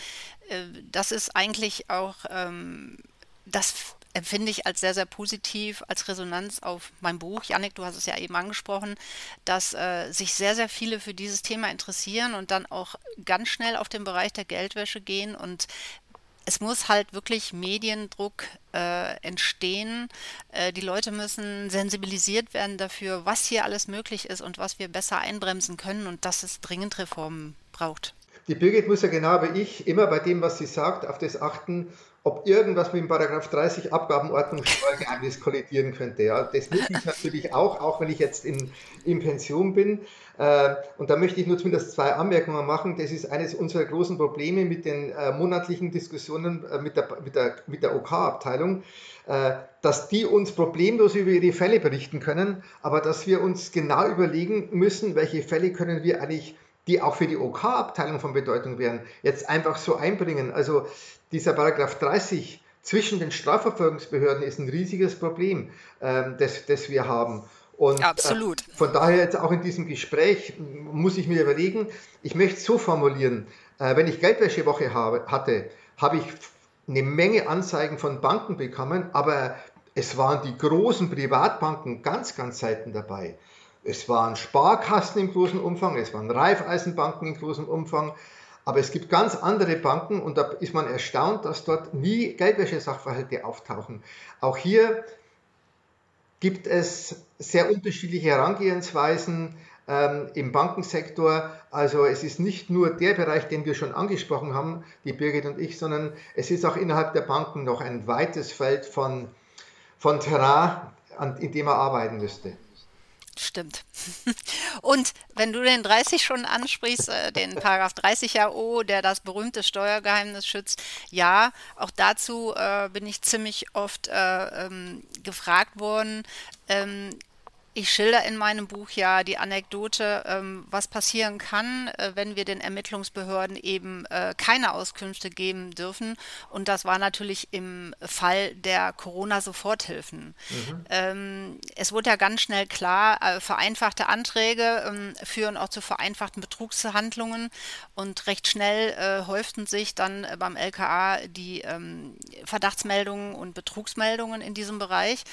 das ist eigentlich auch, ähm, das empfinde ich als sehr, sehr positiv, als Resonanz auf mein Buch. Janik, du hast es ja eben angesprochen, dass äh, sich sehr, sehr viele für dieses Thema interessieren und dann auch ganz schnell auf den Bereich der Geldwäsche gehen und es muss halt wirklich Mediendruck äh, entstehen. Äh, die Leute müssen sensibilisiert werden dafür, was hier alles möglich ist und was wir besser einbremsen können und dass es dringend Reformen braucht. Die Birgit muss ja genau wie ich immer bei dem, was sie sagt, auf das achten, ob irgendwas mit dem Paragraph 30 Abgabenordnungssteuergeheimnis kollidieren könnte. Ja, das muss ich natürlich auch, auch wenn ich jetzt in, in Pension bin. Äh, und da möchte ich nur zumindest zwei Anmerkungen machen. Das ist eines unserer großen Probleme mit den äh, monatlichen Diskussionen äh, mit der, mit der, mit der OK-Abteilung, äh, dass die uns problemlos über ihre Fälle berichten können, aber dass wir uns genau überlegen müssen, welche Fälle können wir eigentlich die auch für die OK-Abteilung von Bedeutung wären, jetzt einfach so einbringen. Also dieser Paragraph 30 zwischen den Strafverfolgungsbehörden ist ein riesiges Problem, ähm, das, das wir haben. Und Absolut. Äh, von daher jetzt auch in diesem Gespräch muss ich mir überlegen, ich möchte es so formulieren, äh, wenn ich Geldwäschewoche habe, hatte, habe ich eine Menge Anzeigen von Banken bekommen, aber es waren die großen Privatbanken ganz, ganz selten dabei. Es waren Sparkassen im großen Umfang, es waren Raiffeisenbanken im großen Umfang, aber es gibt ganz andere Banken und da ist man erstaunt, dass dort nie Geldwäsche-Sachverhalte auftauchen. Auch hier gibt es sehr unterschiedliche Herangehensweisen. ähm, im Bankensektor. Also es ist nicht nur der Bereich, den wir schon angesprochen haben, die Birgit und ich, sondern es ist auch innerhalb der Banken noch ein weites Feld von, von Terrain, an, in dem er arbeiten müsste. Stimmt. [LAUGHS] Und wenn du den 30 schon ansprichst, äh, den Paragraph 30 AO, der das berühmte Steuergeheimnis schützt, ja, auch dazu äh, bin ich ziemlich oft äh, ähm, gefragt worden. Ähm, ich schilder in meinem Buch ja die Anekdote, ähm, was passieren kann, äh, wenn wir den Ermittlungsbehörden eben äh, keine Auskünfte geben dürfen. Und das war natürlich im Fall der Corona-Soforthilfen. Mhm. Ähm, es wurde ja ganz schnell klar, äh, vereinfachte Anträge ähm, führen auch zu vereinfachten Betrugshandlungen. Und recht schnell häuften sich dann beim LKA die Verdachtsmeldungen und Betrugsmeldungen in diesem Bereich.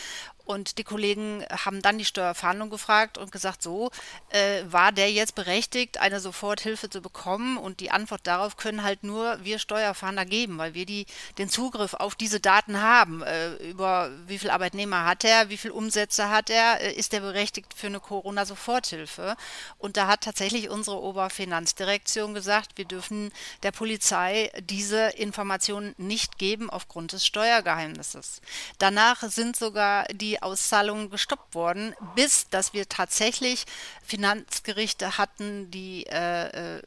Und die Kollegen haben dann die Steuerfahndung gefragt und gesagt, so, äh, war der jetzt berechtigt, eine Soforthilfe zu bekommen? Und die Antwort darauf können halt nur wir Steuerfahnder geben, weil wir die, den Zugriff auf diese Daten haben. Äh, über wie viel Arbeitnehmer hat er, wie viel Umsätze hat er, äh, ist er berechtigt für eine Corona-Soforthilfe? Und da hat tatsächlich unsere Oberfinanzdirektion gesagt, wir dürfen der Polizei diese Informationen nicht geben aufgrund des Steuergeheimnisses. Danach sind sogar die Auszahlungen gestoppt worden, bis dass wir tatsächlich Finanzgerichte hatten, die, äh, äh,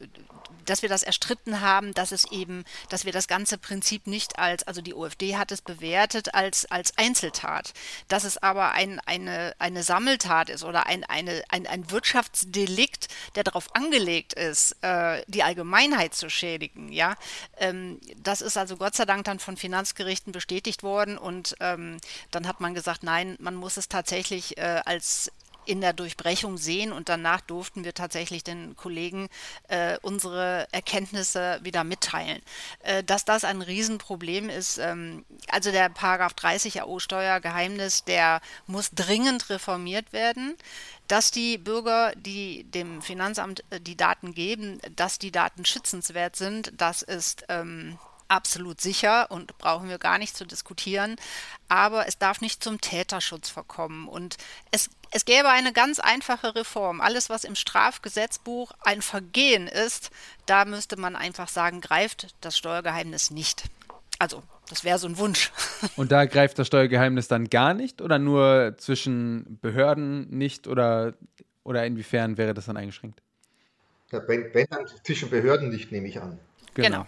dass wir das erstritten haben, dass es eben, dass wir das ganze Prinzip nicht als, also die OFD hat es bewertet als, als Einzeltat, dass es aber ein, eine, eine Sammeltat ist oder ein, eine, ein, ein Wirtschaftsdelikt, der darauf angelegt ist, äh, die Allgemeinheit zu schädigen, ja. Ähm, das ist also Gott sei Dank dann von Finanzgerichten bestätigt worden und ähm, dann hat man gesagt, nein, man muss es tatsächlich äh, als in der Durchbrechung sehen und danach durften wir tatsächlich den Kollegen äh, unsere Erkenntnisse wieder mitteilen. Äh, dass das ein Riesenproblem ist, ähm, also der Paragraph 30 AO Steuergeheimnis, der muss dringend reformiert werden dass die Bürger, die dem Finanzamt äh, die Daten geben, dass die Daten schützenswert sind, das ist ähm, absolut sicher und brauchen wir gar nicht zu diskutieren. Aber es darf nicht zum Täterschutz verkommen. Und es, es gäbe eine ganz einfache Reform. Alles, was im Strafgesetzbuch ein Vergehen ist, da müsste man einfach sagen, greift das Steuergeheimnis nicht. Also, das wäre so ein Wunsch. [LAUGHS] Und da greift das Steuergeheimnis dann gar nicht oder nur zwischen Behörden nicht oder, oder inwiefern wäre das dann eingeschränkt? Ja, wenn, wenn dann zwischen Behörden nicht, nehme ich an. Genau. genau.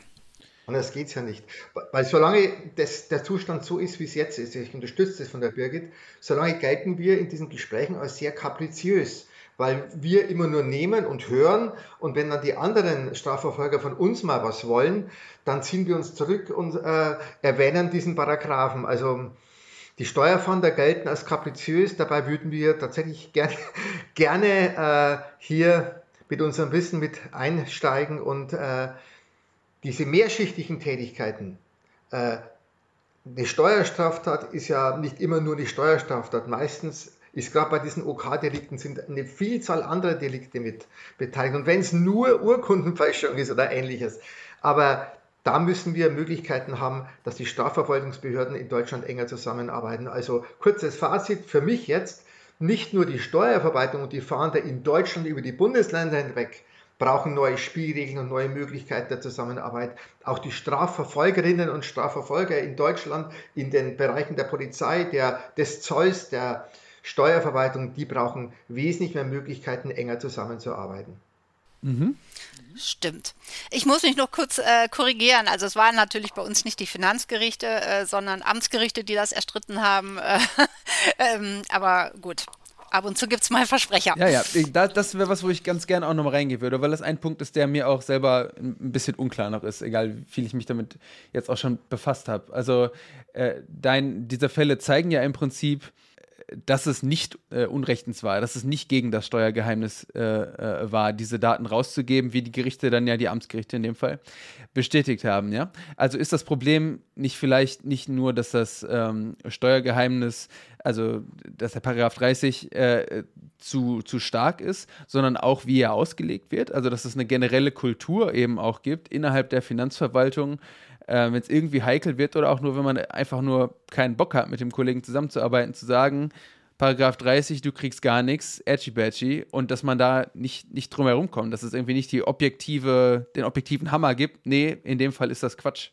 Anders geht es ja nicht. Weil solange das, der Zustand so ist, wie es jetzt ist, ich unterstütze das von der Birgit, solange gelten wir in diesen Gesprächen als sehr kapriziös, weil wir immer nur nehmen und hören und wenn dann die anderen Strafverfolger von uns mal was wollen, dann ziehen wir uns zurück und äh, erwähnen diesen Paragraphen. Also die Steuerfahnder gelten als kapriziös, dabei würden wir tatsächlich gerne, [LAUGHS] gerne äh, hier mit unserem Wissen mit einsteigen und äh, diese mehrschichtigen Tätigkeiten, äh, eine Steuerstraftat ist ja nicht immer nur eine Steuerstraftat. Meistens ist gerade bei diesen OK-Delikten sind eine Vielzahl anderer Delikte mit beteiligt. Und wenn es nur Urkundenfälschung ist oder ähnliches. Aber da müssen wir Möglichkeiten haben, dass die Strafverfolgungsbehörden in Deutschland enger zusammenarbeiten. Also kurzes Fazit für mich jetzt, nicht nur die Steuerverwaltung und die Fahnder in Deutschland über die Bundesländer hinweg brauchen neue Spielregeln und neue Möglichkeiten der Zusammenarbeit. Auch die Strafverfolgerinnen und Strafverfolger in Deutschland in den Bereichen der Polizei, der, des Zolls, der Steuerverwaltung, die brauchen wesentlich mehr Möglichkeiten, enger zusammenzuarbeiten. Mhm. Stimmt. Ich muss mich noch kurz äh, korrigieren. Also es waren natürlich bei uns nicht die Finanzgerichte, äh, sondern Amtsgerichte, die das erstritten haben. Äh, [LAUGHS] ähm, aber gut, ab und zu gibt es mal Versprecher. Ja, ja, das, das wäre was, wo ich ganz gerne auch nochmal reingehen würde, weil das ein Punkt ist, der mir auch selber ein bisschen unklar noch ist, egal wie viel ich mich damit jetzt auch schon befasst habe. Also äh, dein, diese Fälle zeigen ja im Prinzip, dass es nicht äh, unrechtens war, dass es nicht gegen das Steuergeheimnis äh, äh, war, diese Daten rauszugeben, wie die Gerichte dann ja die Amtsgerichte in dem Fall bestätigt haben, ja. Also ist das Problem nicht vielleicht nicht nur, dass das ähm, Steuergeheimnis, also dass der Paragraph 30 äh, zu, zu stark ist, sondern auch wie er ausgelegt wird, also dass es eine generelle Kultur eben auch gibt innerhalb der Finanzverwaltung, äh, wenn es irgendwie heikel wird oder auch nur, wenn man einfach nur keinen Bock hat, mit dem Kollegen zusammenzuarbeiten, zu sagen, Paragraph 30, du kriegst gar nichts, edgy badgy, und dass man da nicht, nicht drum herum kommt, dass es irgendwie nicht die objektive, den objektiven Hammer gibt. Nee, in dem Fall ist das Quatsch.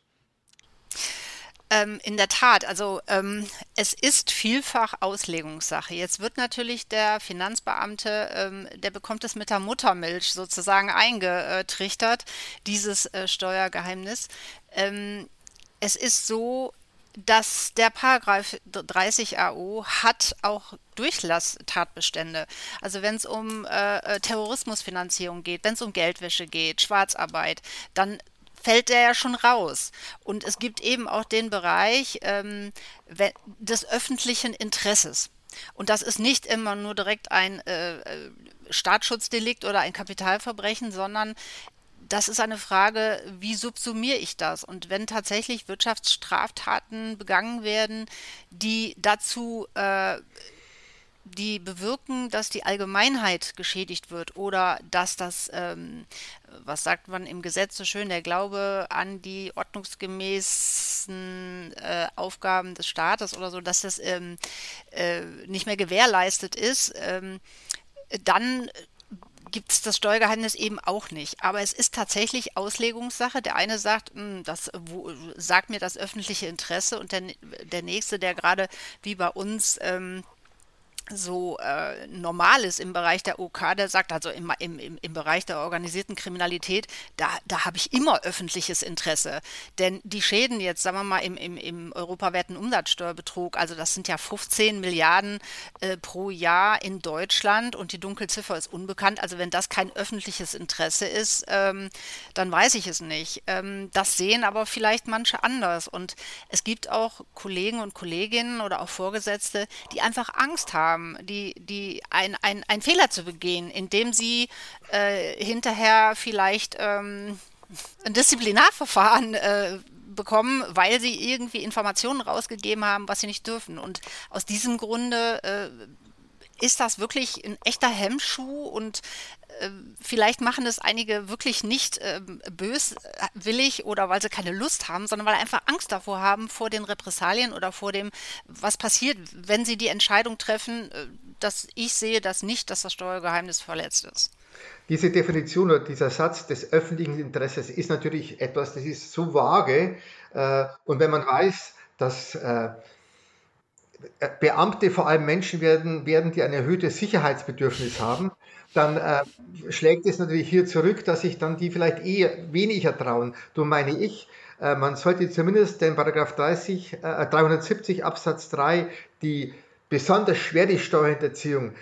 Ähm, in der Tat, also ähm, es ist vielfach Auslegungssache. Jetzt wird natürlich der Finanzbeamte, ähm, der bekommt es mit der Muttermilch sozusagen eingetrichtert, dieses äh, Steuergeheimnis. Ähm, es ist so, dass der Paragraph 30 AO hat auch Durchlasstatbestände. Also wenn es um äh, äh, Terrorismusfinanzierung geht, wenn es um Geldwäsche geht, Schwarzarbeit, dann fällt der ja schon raus. Und es gibt eben auch den Bereich ähm, des öffentlichen Interesses. Und das ist nicht immer nur direkt ein äh, äh, Staatsschutzdelikt oder ein Kapitalverbrechen, sondern das ist eine Frage, wie subsumiere ich das? Und wenn tatsächlich Wirtschaftsstraftaten begangen werden, die dazu äh, die bewirken, dass die Allgemeinheit geschädigt wird oder dass das, ähm, was sagt man im Gesetz so schön, der Glaube an die ordnungsgemäßen äh, Aufgaben des Staates oder so, dass das ähm, äh, nicht mehr gewährleistet ist, ähm, dann gibt es das Steuergeheimnis eben auch nicht. Aber es ist tatsächlich Auslegungssache. Der eine sagt, hm, das wo, sagt mir das öffentliche Interesse und der, der nächste, der gerade wie bei uns ähm, so äh, normal ist im Bereich der OK, der sagt also im, im, im Bereich der organisierten Kriminalität, da, da habe ich immer öffentliches Interesse. Denn die Schäden jetzt, sagen wir mal, im, im, im europaweiten Umsatzsteuerbetrug, also das sind ja 15 Milliarden äh, pro Jahr in Deutschland und die Dunkelziffer ist unbekannt. Also wenn das kein öffentliches Interesse ist, ähm, dann weiß ich es nicht. Ähm, das sehen aber vielleicht manche anders. Und es gibt auch Kollegen und Kolleginnen oder auch Vorgesetzte, die einfach Angst haben haben, die, die ein, ein, ein Fehler zu begehen, indem sie äh, hinterher vielleicht ähm, ein Disziplinarverfahren äh, bekommen, weil sie irgendwie Informationen rausgegeben haben, was sie nicht dürfen. Und aus diesem Grunde äh, ist das wirklich ein echter Hemmschuh und äh, vielleicht machen es einige wirklich nicht äh, böswillig oder weil sie keine Lust haben, sondern weil einfach Angst davor haben, vor den Repressalien oder vor dem, was passiert, wenn sie die Entscheidung treffen, äh, dass ich sehe das nicht, dass das Steuergeheimnis verletzt ist. Diese Definition oder dieser Satz des öffentlichen Interesses ist natürlich etwas, das ist so vage. Äh, und wenn man weiß, dass äh, Beamte vor allem Menschen werden, werden, die ein erhöhtes Sicherheitsbedürfnis haben, dann äh, schlägt es natürlich hier zurück, dass sich dann die vielleicht eh weniger trauen. Du meine ich, äh, man sollte zumindest den Paragraph 30, äh, 370 Absatz 3 die besonders schwere Steuerhinterziehung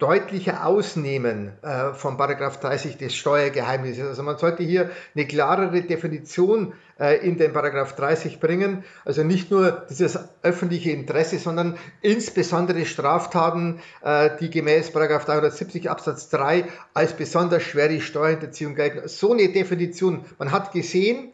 deutlicher ausnehmen äh, vom Paragraph 30 des Steuergeheimnisses. Also man sollte hier eine klarere Definition äh, in den Paragraph 30 bringen. Also nicht nur dieses öffentliche Interesse, sondern insbesondere Straftaten, äh, die gemäß Paragraph 370 Absatz 3 als besonders schwere Steuerhinterziehung gelten. So eine Definition. Man hat gesehen,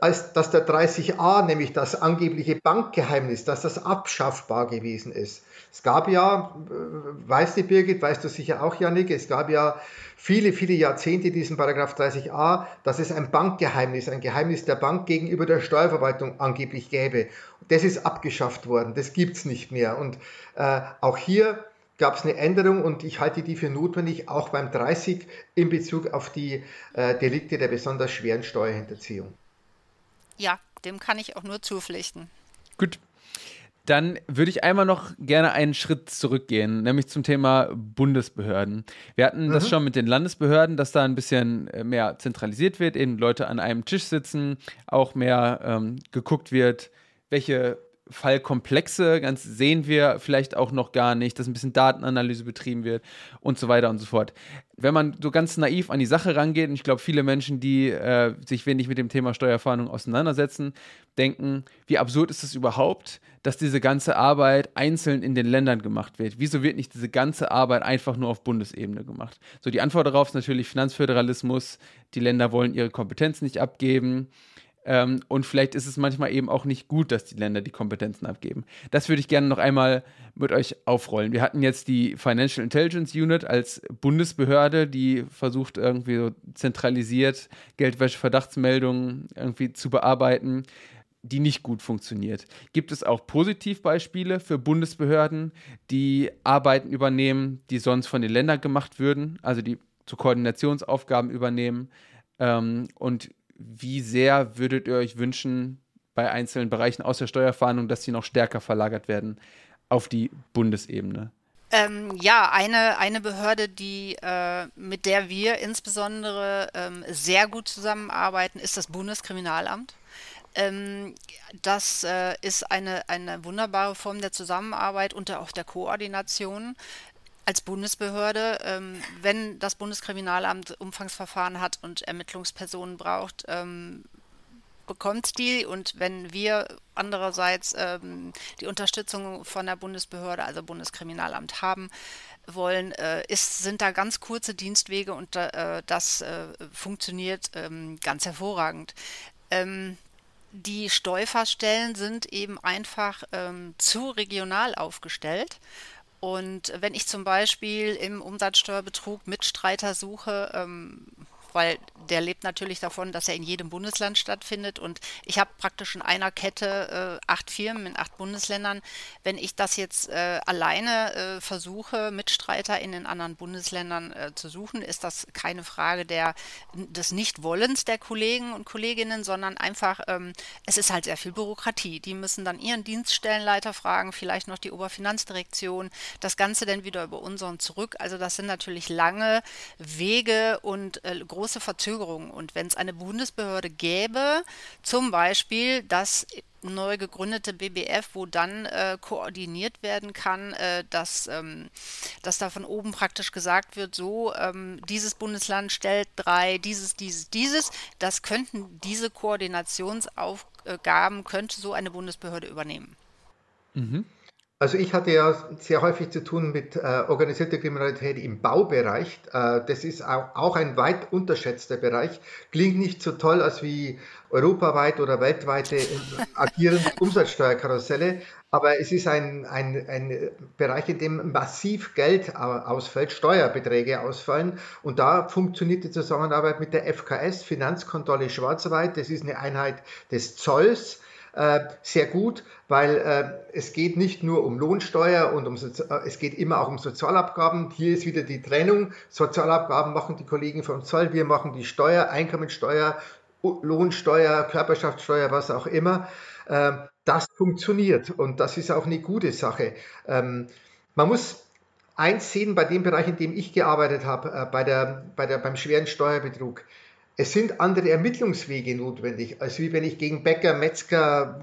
als dass der 30a, nämlich das angebliche Bankgeheimnis, dass das abschaffbar gewesen ist. Es gab ja, äh, weißt du Birgit, weißt du sicher auch, Janik, es gab ja viele, viele Jahrzehnte diesen Paragraph 30a, dass es ein Bankgeheimnis, ein Geheimnis der Bank gegenüber der Steuerverwaltung angeblich gäbe. Das ist abgeschafft worden, das gibt es nicht mehr. Und äh, auch hier gab es eine Änderung und ich halte die für notwendig, auch beim 30 in Bezug auf die äh, Delikte der besonders schweren Steuerhinterziehung. Ja, dem kann ich auch nur zupflichten. Gut, dann würde ich einmal noch gerne einen Schritt zurückgehen, nämlich zum Thema Bundesbehörden. Wir hatten mhm. das schon mit den Landesbehörden, dass da ein bisschen äh, mehr zentralisiert wird, eben Leute an einem Tisch sitzen, auch mehr ähm, geguckt wird, welche Fallkomplexe, ganz sehen wir vielleicht auch noch gar nicht, dass ein bisschen Datenanalyse betrieben wird und so weiter und so fort. Wenn man so ganz naiv an die Sache rangeht, und ich glaube, viele Menschen, die äh, sich wenig mit dem Thema Steuerfahndung auseinandersetzen, denken, wie absurd ist es überhaupt, dass diese ganze Arbeit einzeln in den Ländern gemacht wird? Wieso wird nicht diese ganze Arbeit einfach nur auf Bundesebene gemacht? So, die Antwort darauf ist natürlich Finanzföderalismus. Die Länder wollen ihre Kompetenz nicht abgeben. Ähm, und vielleicht ist es manchmal eben auch nicht gut, dass die Länder die Kompetenzen abgeben. Das würde ich gerne noch einmal mit euch aufrollen. Wir hatten jetzt die Financial Intelligence Unit als Bundesbehörde, die versucht irgendwie so zentralisiert Geldwäsche-Verdachtsmeldungen irgendwie zu bearbeiten. die nicht gut funktioniert. Gibt es auch Positivbeispiele für Bundesbehörden, die Arbeiten übernehmen, die sonst von den Ländern gemacht würden, also die zu Koordinationsaufgaben übernehmen? Ähm, und wie sehr würdet ihr euch wünschen, bei einzelnen Bereichen aus der Steuerfahndung, dass sie noch stärker verlagert werden auf die Bundesebene? Ähm, ja, eine, eine Behörde, die, äh, mit der wir insbesondere ähm, sehr gut zusammenarbeiten, ist das Bundeskriminalamt. Ähm, das äh, ist eine, eine wunderbare Form der Zusammenarbeit und auch der Koordination als Bundesbehörde, ähm, wenn das Bundeskriminalamt Umfangsverfahren hat und Ermittlungspersonen braucht, ähm, bekommt die und wenn wir andererseits ähm, die Unterstützung von der Bundesbehörde, also Bundeskriminalamt haben wollen, äh, ist, sind da ganz kurze Dienstwege und äh, das äh, funktioniert ähm, ganz hervorragend. Ähm, die Steuerstellen sind eben einfach ähm, zu regional aufgestellt. Und wenn ich zum Beispiel im Umsatzsteuerbetrug Mitstreiter suche, ähm, weil der lebt natürlich davon, dass er in jedem Bundesland stattfindet. Und ich habe praktisch in einer Kette äh, acht Firmen in acht Bundesländern. Wenn ich das jetzt äh, alleine äh, versuche, Mitstreiter in den anderen Bundesländern äh, zu suchen, ist das keine Frage der, des Nichtwollens der Kollegen und Kolleginnen, sondern einfach, ähm, es ist halt sehr viel Bürokratie. Die müssen dann ihren Dienststellenleiter fragen, vielleicht noch die Oberfinanzdirektion, das Ganze dann wieder über unseren zurück. Also das sind natürlich lange Wege und äh, große große Verzögerungen. Und wenn es eine Bundesbehörde gäbe, zum Beispiel das neu gegründete BBF, wo dann äh, koordiniert werden kann, äh, dass, ähm, dass da von oben praktisch gesagt wird, so, ähm, dieses Bundesland stellt drei, dieses, dieses, dieses, das könnten diese Koordinationsaufgaben, könnte so eine Bundesbehörde übernehmen. Mhm. Also ich hatte ja sehr häufig zu tun mit äh, organisierter Kriminalität im Baubereich. Äh, das ist auch, ein weit unterschätzter Bereich. Klingt nicht so toll als wie europaweit oder weltweite äh, agierende [LAUGHS] Umsatzsteuerkarusselle, aber es ist ein, ein, ein Bereich, in dem massiv Geld ausfällt, Steuerbeträge ausfallen. Und da funktioniert die Zusammenarbeit mit der FKS, Finanzkontrolle Schwarzwald. Das ist eine Einheit des Zolls äh, sehr gut, weil äh, es geht nicht nur um Lohnsteuer und um Sozi äh, es geht immer auch um Sozialabgaben. Hier ist wieder die Trennung. Sozialabgaben machen die Kollegen vom Zoll, wir machen die Steuer, Einkommensteuer, Lohnsteuer, Körperschaftssteuer, was auch immer. Äh, das funktioniert und das ist auch eine gute Sache. Ähm, man muss eins sehen bei dem Bereich, in dem ich gearbeitet habe, äh, bei der, bei der, beim schweren Steuerbetrug. Es sind andere Ermittlungswege notwendig, als wie wenn ich gegen Bäcker, Metzger,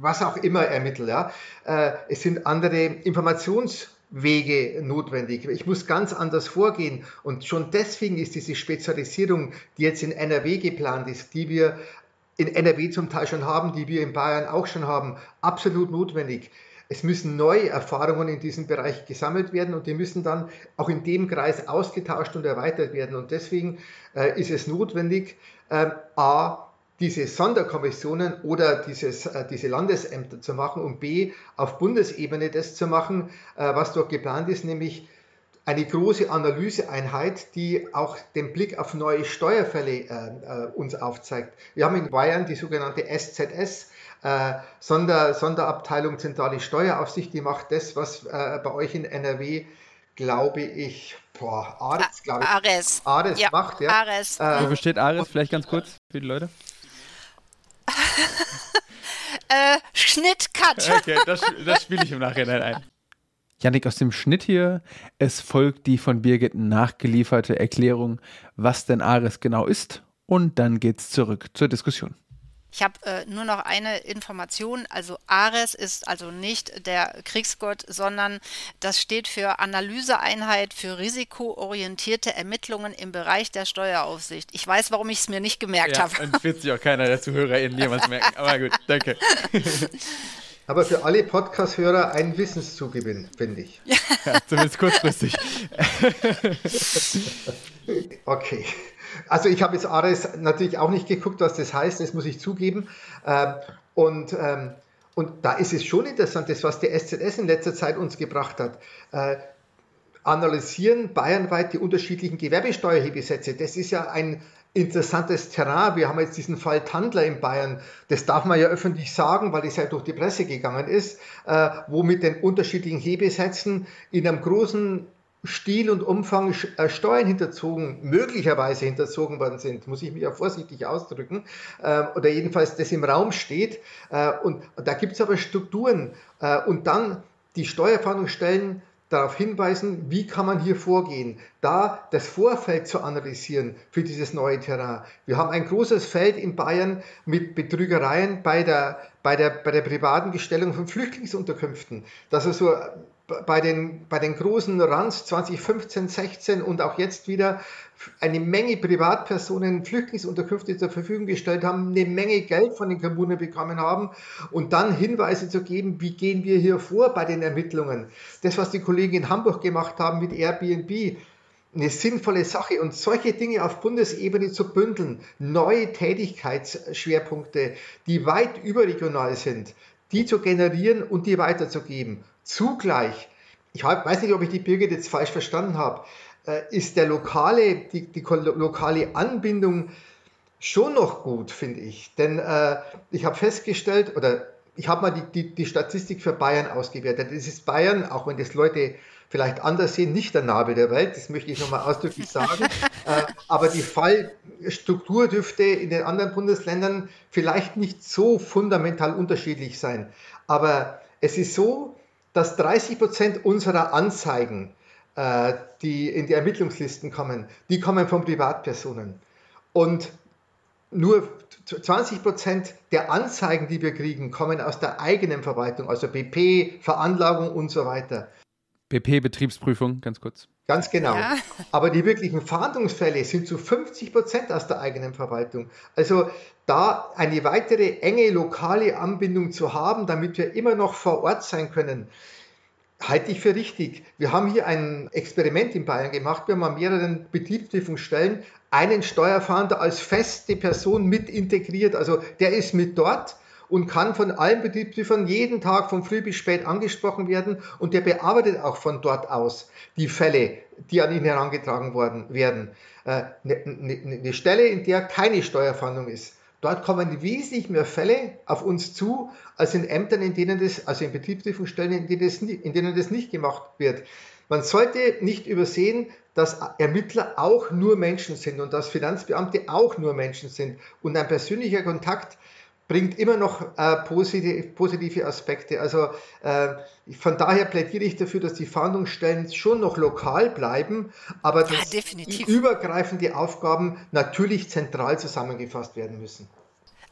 was auch immer ermittle. Ja? Äh, es sind andere Informationswege notwendig. Ich muss ganz anders vorgehen. Und schon deswegen ist diese Spezialisierung, die jetzt in NRW geplant ist, die wir in NRW zum Teil schon haben, die wir in Bayern auch schon haben, absolut notwendig. Es müssen neue Erfahrungen in diesem Bereich gesammelt werden und die müssen dann auch in dem Kreis ausgetauscht und erweitert werden. Und deswegen äh, ist es notwendig, äh, a, diese Sonderkommissionen oder dieses, äh, diese Landesämter zu machen und b, auf Bundesebene das zu machen, äh, was dort geplant ist, nämlich eine große Analyseeinheit, die auch den Blick auf neue Steuerfälle äh, uns aufzeigt. Wir haben in Bayern die sogenannte SZS, Sonder, Sonderabteilung Zentrale Steueraufsicht, die macht das, was bei euch in NRW, glaube ich, boah, Ares, glaube ich. Ares. Ares ja. macht, ja. Ares. Äh, Wofür steht Ares? Vielleicht ganz kurz für die Leute. Äh, Schnitt, Cut. Okay, das, das spiele ich im Nachhinein ein. Janik, aus dem Schnitt hier, es folgt die von Birgit nachgelieferte Erklärung, was denn Ares genau ist. Und dann geht's zurück zur Diskussion. Ich habe äh, nur noch eine Information. Also Ares ist also nicht der Kriegsgott, sondern das steht für Analyseeinheit für risikoorientierte Ermittlungen im Bereich der Steueraufsicht. Ich weiß, warum ich es mir nicht gemerkt ja, habe. Und wird sich auch keiner der ZuhörerInnen jemals merken. [LAUGHS] Aber gut, danke. [LAUGHS] Aber für alle Podcast-Hörer ein Wissenszugewinn, finde ich. Ja, zumindest kurzfristig. [LAUGHS] okay. Also ich habe jetzt Ares natürlich auch nicht geguckt, was das heißt, das muss ich zugeben. Ähm, und, ähm, und da ist es schon interessant, das, was der SZS in letzter Zeit uns gebracht hat. Äh, analysieren bayernweit die unterschiedlichen Gewerbesteuerhebesätze. Das ist ja ein interessantes Terrain. Wir haben jetzt diesen Fall Tandler in Bayern. Das darf man ja öffentlich sagen, weil das ja durch die Presse gegangen ist, äh, wo mit den unterschiedlichen Hebesätzen in einem großen Stil und Umfang äh, Steuern hinterzogen, möglicherweise hinterzogen worden sind, muss ich mich ja vorsichtig ausdrücken, äh, oder jedenfalls das im Raum steht. Äh, und da gibt es aber Strukturen. Äh, und dann die Steuerfahndungsstellen darauf hinweisen, wie kann man hier vorgehen, da das Vorfeld zu analysieren für dieses neue Terrain. Wir haben ein großes Feld in Bayern mit Betrügereien bei der, bei der, bei der privaten Gestellung von Flüchtlingsunterkünften. Das ist so bei den, bei den großen Runs 2015, 16 und auch jetzt wieder eine Menge Privatpersonen Flüchtlingsunterkünfte zur Verfügung gestellt haben, eine Menge Geld von den Kommunen bekommen haben und dann Hinweise zu geben, wie gehen wir hier vor bei den Ermittlungen. Das, was die Kollegen in Hamburg gemacht haben mit Airbnb, eine sinnvolle Sache und solche Dinge auf Bundesebene zu bündeln, neue Tätigkeitsschwerpunkte, die weit überregional sind, die zu generieren und die weiterzugeben. Zugleich, ich weiß nicht, ob ich die Birgit jetzt falsch verstanden habe, äh, ist der lokale, die, die lokale Anbindung schon noch gut, finde ich. Denn äh, ich habe festgestellt, oder ich habe mal die, die, die, Statistik für Bayern ausgewertet. Das ist Bayern, auch wenn das Leute vielleicht anders sehen, nicht der Nabel der Welt, das möchte ich nochmal ausdrücklich sagen. [LAUGHS] äh, aber die Fallstruktur dürfte in den anderen Bundesländern vielleicht nicht so fundamental unterschiedlich sein. Aber es ist so, dass 30 Prozent unserer Anzeigen äh, die in die Ermittlungslisten kommen, die kommen von Privatpersonen. Und nur 20 Prozent der Anzeigen, die wir kriegen, kommen aus der eigenen Verwaltung, also BP, Veranlagung und so weiter. BP, Betriebsprüfung, ganz kurz. Ganz genau. Ja. Aber die wirklichen Fahndungsfälle sind zu 50 Prozent aus der eigenen Verwaltung. Also da eine weitere enge lokale Anbindung zu haben, damit wir immer noch vor Ort sein können, halte ich für richtig. Wir haben hier ein Experiment in Bayern gemacht. Wir haben an mehreren Betriebsprüfungsstellen einen Steuerfahnder als feste Person mit integriert. Also der ist mit dort und kann von allen Betriebsprüfern jeden Tag von früh bis spät angesprochen werden und der bearbeitet auch von dort aus die Fälle, die an ihn herangetragen worden werden. Eine, äh, eine, eine Stelle, in der keine Steuerfahndung ist. Dort kommen wesentlich mehr Fälle auf uns zu, als in Ämtern, in denen das, also in Betriebsprüfungsstellen, in denen, das, in denen das nicht gemacht wird. Man sollte nicht übersehen, dass Ermittler auch nur Menschen sind und dass Finanzbeamte auch nur Menschen sind. Und ein persönlicher Kontakt bringt immer noch äh, positive, positive, Aspekte. Also äh, von daher plädiere ich dafür, dass die Fahndungsstellen schon noch lokal bleiben, aber dass ja, übergreifende Aufgaben natürlich zentral zusammengefasst werden müssen.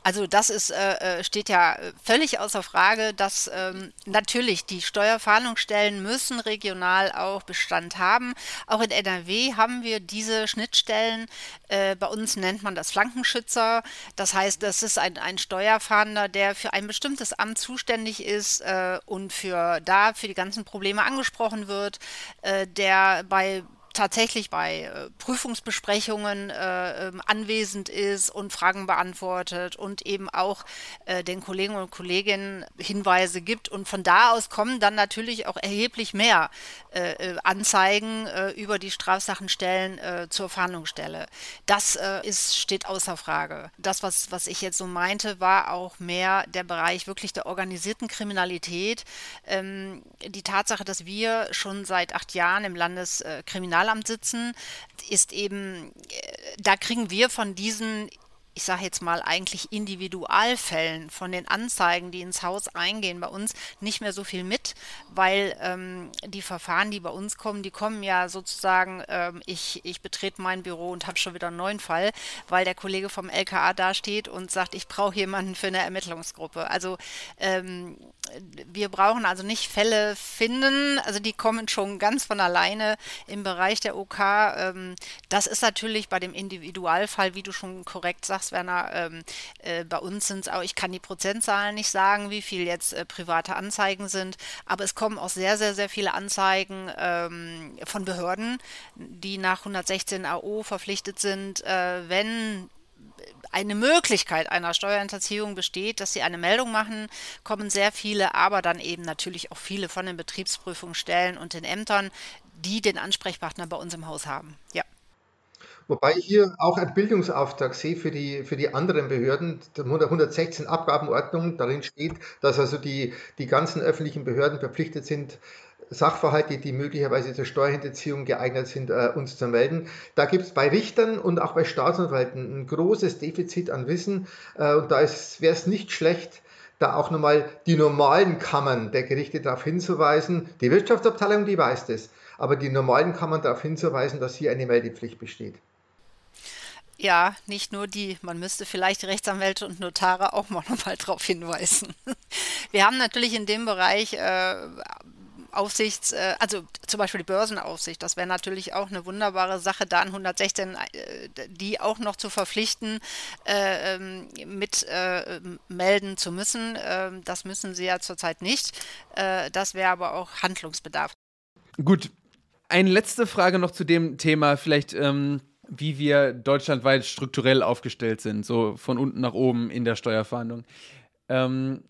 Also das ist, äh, äh, steht ja völlig außer Frage, dass ähm, natürlich die Steuerfahndungsstellen müssen regional auch Bestand haben. Auch in NRW haben wir diese Schnittstellen. Äh, bei uns nennt man das Flankenschützer. Das heißt, das ist ein, ein Steuerfahnder, der für ein bestimmtes Amt zuständig ist äh, und für da für die ganzen Probleme angesprochen wird, äh, der bei tatsächlich bei äh, Prüfungsbesprechungen äh, ähm, anwesend ist und Fragen beantwortet und eben auch äh, den Kollegen und Kolleginnen Hinweise gibt. Und von da aus kommen dann natürlich auch erheblich mehr äh, äh, Anzeigen äh, über die Strafsachenstellen zur Fahndungsstelle. Das ist, steht außer Frage. Das, was, was ich jetzt so meinte, war auch mehr der Bereich wirklich der organisierten Kriminalität. Ähm, die Tatsache, dass wir schon seit acht Jahren im Landeskriminalamt Sozialamt sitzen, ist eben, äh, da kriegen wir von diesen ich sage jetzt mal eigentlich Individualfällen von den Anzeigen, die ins Haus eingehen, bei uns nicht mehr so viel mit, weil ähm, die Verfahren, die bei uns kommen, die kommen ja sozusagen, ähm, ich, ich betrete mein Büro und habe schon wieder einen neuen Fall, weil der Kollege vom LKA da steht und sagt, ich brauche jemanden für eine Ermittlungsgruppe. Also ähm, wir brauchen also nicht Fälle finden, also die kommen schon ganz von alleine im Bereich der OK. Ähm, das ist natürlich bei dem Individualfall, wie du schon korrekt sagst, Werner, ähm, äh, bei uns sind es auch, ich kann die Prozentzahlen nicht sagen, wie viel jetzt äh, private Anzeigen sind, aber es kommen auch sehr, sehr, sehr viele Anzeigen ähm, von Behörden, die nach 116 AO verpflichtet sind, äh, wenn eine Möglichkeit einer Steuerhinterziehung besteht, dass sie eine Meldung machen, kommen sehr viele, aber dann eben natürlich auch viele von den Betriebsprüfungsstellen und den Ämtern, die den Ansprechpartner bei uns im Haus haben. Ja. Wobei ich hier auch einen Bildungsauftrag sehe für die, für die anderen Behörden. 116 Abgabenordnung, darin steht, dass also die, die ganzen öffentlichen Behörden verpflichtet sind, Sachverhalte, die möglicherweise zur Steuerhinterziehung geeignet sind, äh, uns zu melden. Da gibt es bei Richtern und auch bei Staatsanwälten ein großes Defizit an Wissen. Äh, und da wäre es nicht schlecht, da auch nochmal die normalen Kammern der Gerichte darauf hinzuweisen. Die Wirtschaftsabteilung, die weiß das, aber die normalen Kammern darauf hinzuweisen, dass hier eine Meldepflicht besteht. Ja, nicht nur die. Man müsste vielleicht Rechtsanwälte und Notare auch mal [LAUGHS] nochmal darauf hinweisen. [LAUGHS] Wir haben natürlich in dem Bereich äh, Aufsichts, äh, also zum Beispiel die Börsenaufsicht, das wäre natürlich auch eine wunderbare Sache, da an 116 äh, die auch noch zu verpflichten, äh, ähm, mit äh, melden zu müssen. Ähm, das müssen sie ja zurzeit nicht. Äh, das wäre aber auch Handlungsbedarf. Gut, eine letzte Frage noch zu dem Thema, vielleicht ähm, wie wir deutschlandweit strukturell aufgestellt sind, so von unten nach oben in der Steuerfahndung. Ähm,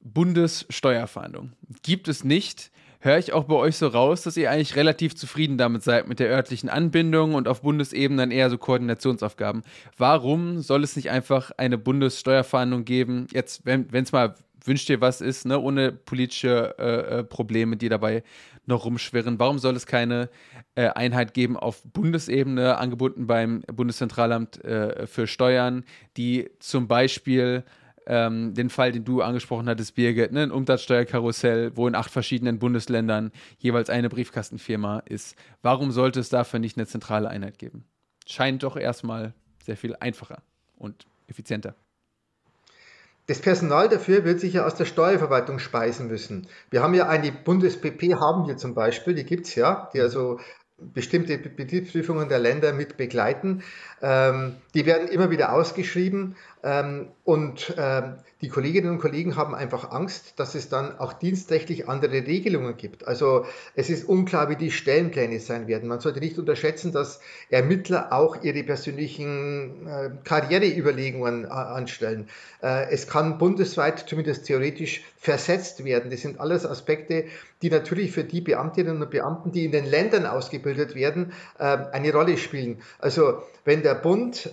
Bundessteuerfahndung gibt es nicht höre ich auch bei euch so raus, dass ihr eigentlich relativ zufrieden damit seid mit der örtlichen Anbindung und auf Bundesebene dann eher so Koordinationsaufgaben. Warum soll es nicht einfach eine Bundessteuerverhandlung geben? Jetzt, wenn es mal wünscht ihr was ist, ne, ohne politische äh, äh, Probleme, die dabei noch rumschwirren. Warum soll es keine Einheit geben auf Bundesebene, angebunden beim Bundeszentralamt äh, für Steuern, die zum Beispiel ähm, den Fall, den du angesprochen hattest, Birgit, ne, ein Umsatzsteuerkarussell, wo in acht verschiedenen Bundesländern jeweils eine Briefkastenfirma ist. Warum sollte es dafür nicht eine zentrale Einheit geben? Scheint doch erstmal sehr viel einfacher und effizienter. Das Personal dafür wird sich ja aus der Steuerverwaltung speisen müssen. Wir haben ja eine Bundes-PP, haben wir zum Beispiel, die gibt es ja, die also bestimmte Betriebsprüfungen der Länder mit begleiten. Ähm, die werden immer wieder ausgeschrieben ähm, und ähm, die Kolleginnen und Kollegen haben einfach Angst, dass es dann auch dienstrechtlich andere Regelungen gibt. Also es ist unklar, wie die Stellenpläne sein werden. Man sollte nicht unterschätzen, dass Ermittler auch ihre persönlichen äh, Karriereüberlegungen äh, anstellen. Äh, es kann bundesweit zumindest theoretisch versetzt werden. Das sind alles Aspekte, die natürlich für die Beamtinnen und Beamten, die in den Ländern ausgebildet werden, eine Rolle spielen. Also wenn der Bund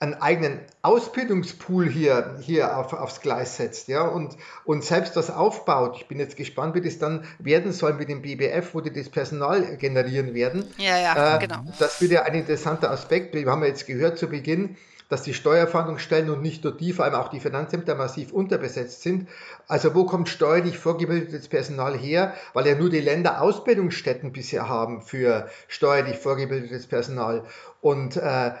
einen eigenen Ausbildungspool hier, hier auf, aufs Gleis setzt ja, und, und selbst das aufbaut. Ich bin jetzt gespannt, wie das dann werden soll mit dem BBF, wo die das Personal generieren werden. Ja, ja, äh, genau. Das wird ja ein interessanter Aspekt. Wir haben ja jetzt gehört zu Beginn, dass die Steuerfahndungsstellen und nicht nur die, vor allem auch die Finanzämter massiv unterbesetzt sind. Also wo kommt steuerlich vorgebildetes Personal her? Weil ja nur die Länder Ausbildungsstätten bisher haben für steuerlich vorgebildetes Personal. Und äh,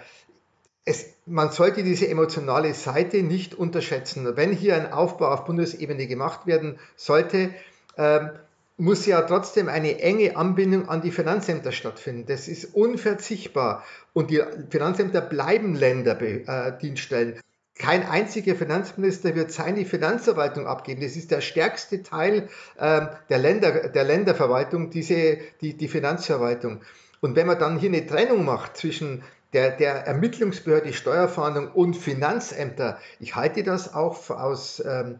es, man sollte diese emotionale Seite nicht unterschätzen. Wenn hier ein Aufbau auf Bundesebene gemacht werden sollte, ähm, muss ja trotzdem eine enge Anbindung an die Finanzämter stattfinden. Das ist unverzichtbar. Und die Finanzämter bleiben Länderdienststellen. Äh, Kein einziger Finanzminister wird seine Finanzverwaltung abgeben. Das ist der stärkste Teil äh, der, Länder, der Länderverwaltung, diese, die, die Finanzverwaltung. Und wenn man dann hier eine Trennung macht zwischen der, der Ermittlungsbehörde Steuerfahndung und Finanzämter, ich halte das auch aus, ähm,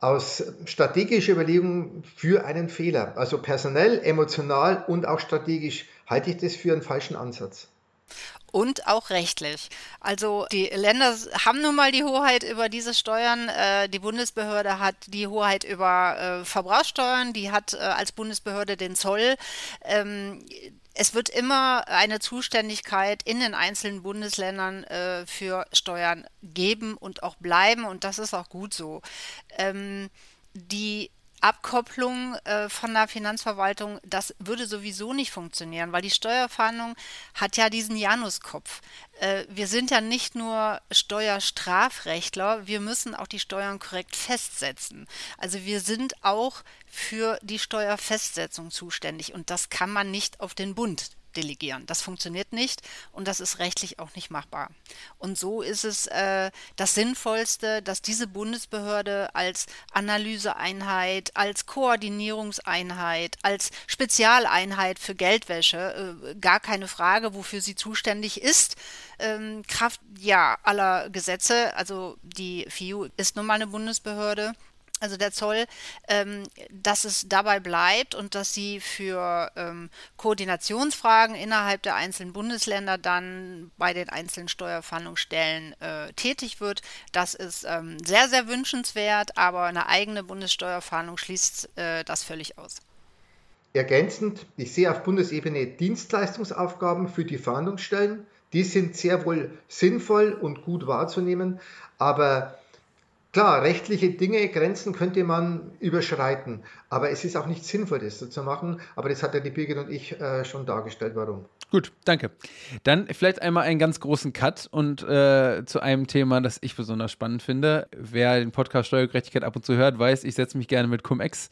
aus strategischer Überlegung für einen Fehler. Also personell, emotional und auch strategisch halte ich das für einen falschen Ansatz und auch rechtlich. Also die Länder haben nun mal die Hoheit über diese Steuern. Äh, die Bundesbehörde hat die Hoheit über äh, Verbrauchssteuern, die hat äh, als Bundesbehörde den Zoll. Es wird immer eine Zuständigkeit in den einzelnen Bundesländern äh, für Steuern geben und auch bleiben und das ist auch gut so. Ähm, die Abkopplung äh, von der Finanzverwaltung, das würde sowieso nicht funktionieren, weil die Steuerfahndung hat ja diesen Januskopf. Äh, wir sind ja nicht nur Steuerstrafrechtler, wir müssen auch die Steuern korrekt festsetzen. Also wir sind auch für die Steuerfestsetzung zuständig und das kann man nicht auf den Bund delegieren. Das funktioniert nicht und das ist rechtlich auch nicht machbar. Und so ist es äh, das Sinnvollste, dass diese Bundesbehörde als Analyseeinheit, als Koordinierungseinheit, als Spezialeinheit für Geldwäsche, äh, gar keine Frage, wofür sie zuständig ist, ähm, Kraft ja aller Gesetze, also die FIU ist nun mal eine Bundesbehörde, also der Zoll, ähm, dass es dabei bleibt und dass sie für ähm, Koordinationsfragen innerhalb der einzelnen Bundesländer dann bei den einzelnen Steuerfahndungsstellen äh, tätig wird. Das ist ähm, sehr, sehr wünschenswert, aber eine eigene Bundessteuerfahndung schließt äh, das völlig aus. Ergänzend, ich sehe auf Bundesebene Dienstleistungsaufgaben für die Fahndungsstellen. Die sind sehr wohl sinnvoll und gut wahrzunehmen, aber Klar, rechtliche Dinge, Grenzen könnte man überschreiten, aber es ist auch nicht sinnvoll, das so zu machen. Aber das hat ja die Birgit und ich äh, schon dargestellt, warum. Gut, danke. Dann vielleicht einmal einen ganz großen Cut und äh, zu einem Thema, das ich besonders spannend finde. Wer den Podcast Steuergerechtigkeit ab und zu hört, weiß, ich setze mich gerne mit Cum-Ex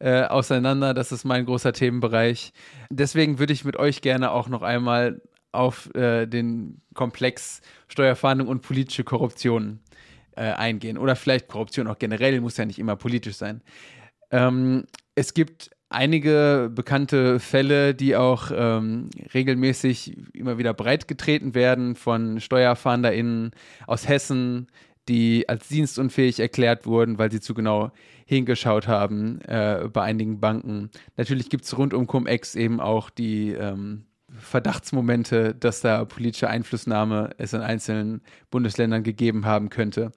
äh, auseinander. Das ist mein großer Themenbereich. Deswegen würde ich mit euch gerne auch noch einmal auf äh, den Komplex Steuerfahndung und politische Korruption äh, eingehen. Oder vielleicht Korruption auch generell, muss ja nicht immer politisch sein. Ähm, es gibt einige bekannte Fälle, die auch ähm, regelmäßig immer wieder breitgetreten werden von SteuerfahnderInnen aus Hessen, die als dienstunfähig erklärt wurden, weil sie zu genau hingeschaut haben äh, bei einigen Banken. Natürlich gibt es rund um Cum-Ex eben auch die ähm, Verdachtsmomente, dass da politische Einflussnahme es in einzelnen Bundesländern gegeben haben könnte.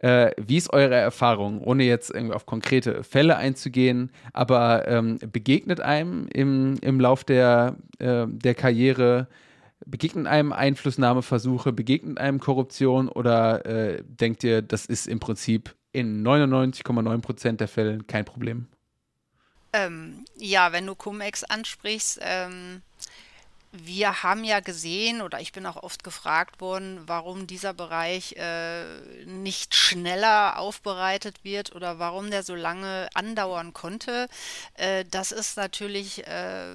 Äh, wie ist eure Erfahrung, ohne jetzt irgendwie auf konkrete Fälle einzugehen, aber ähm, begegnet einem im, im Lauf der, äh, der Karriere, begegnen einem Einflussnahmeversuche, begegnet einem Korruption oder äh, denkt ihr, das ist im Prinzip in 99,9 Prozent der Fälle kein Problem? Ähm, ja, wenn du Cum-Ex ansprichst, ähm, wir haben ja gesehen, oder ich bin auch oft gefragt worden, warum dieser Bereich äh, nicht schneller aufbereitet wird oder warum der so lange andauern konnte. Äh, das ist natürlich äh,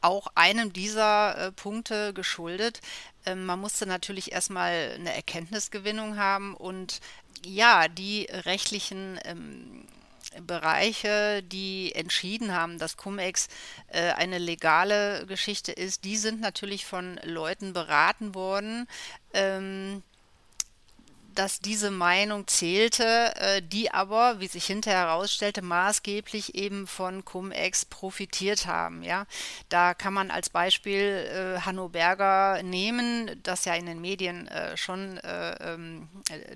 auch einem dieser äh, Punkte geschuldet. Ähm, man musste natürlich erstmal eine Erkenntnisgewinnung haben und ja, die rechtlichen ähm, Bereiche, die entschieden haben, dass Cum-Ex äh, eine legale Geschichte ist, die sind natürlich von Leuten beraten worden, ähm, dass diese Meinung zählte, äh, die aber, wie sich hinterher herausstellte, maßgeblich eben von Cum-Ex profitiert haben. Ja? Da kann man als Beispiel äh, Hanno Berger nehmen, das ja in den Medien äh, schon äh, ähm,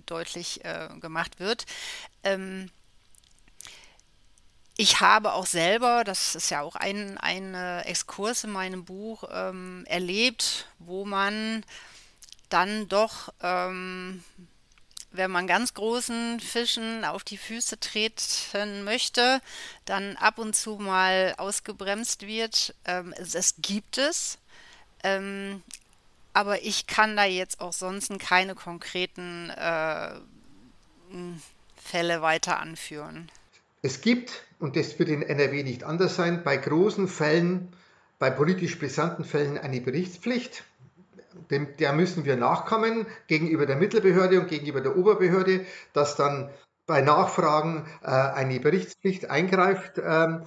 deutlich äh, gemacht wird. Ähm, ich habe auch selber, das ist ja auch ein, ein Exkurs in meinem Buch, ähm, erlebt, wo man dann doch, ähm, wenn man ganz großen Fischen auf die Füße treten möchte, dann ab und zu mal ausgebremst wird. Ähm, es, es, gibt es. Ähm, aber ich kann da jetzt auch sonst keine konkreten äh, Fälle weiter anführen. Es gibt und das wird in NRW nicht anders sein, bei großen Fällen, bei politisch brisanten Fällen eine Berichtspflicht. Dem, der müssen wir nachkommen gegenüber der Mittelbehörde und gegenüber der Oberbehörde, dass dann bei Nachfragen äh, eine Berichtspflicht eingreift. Ähm,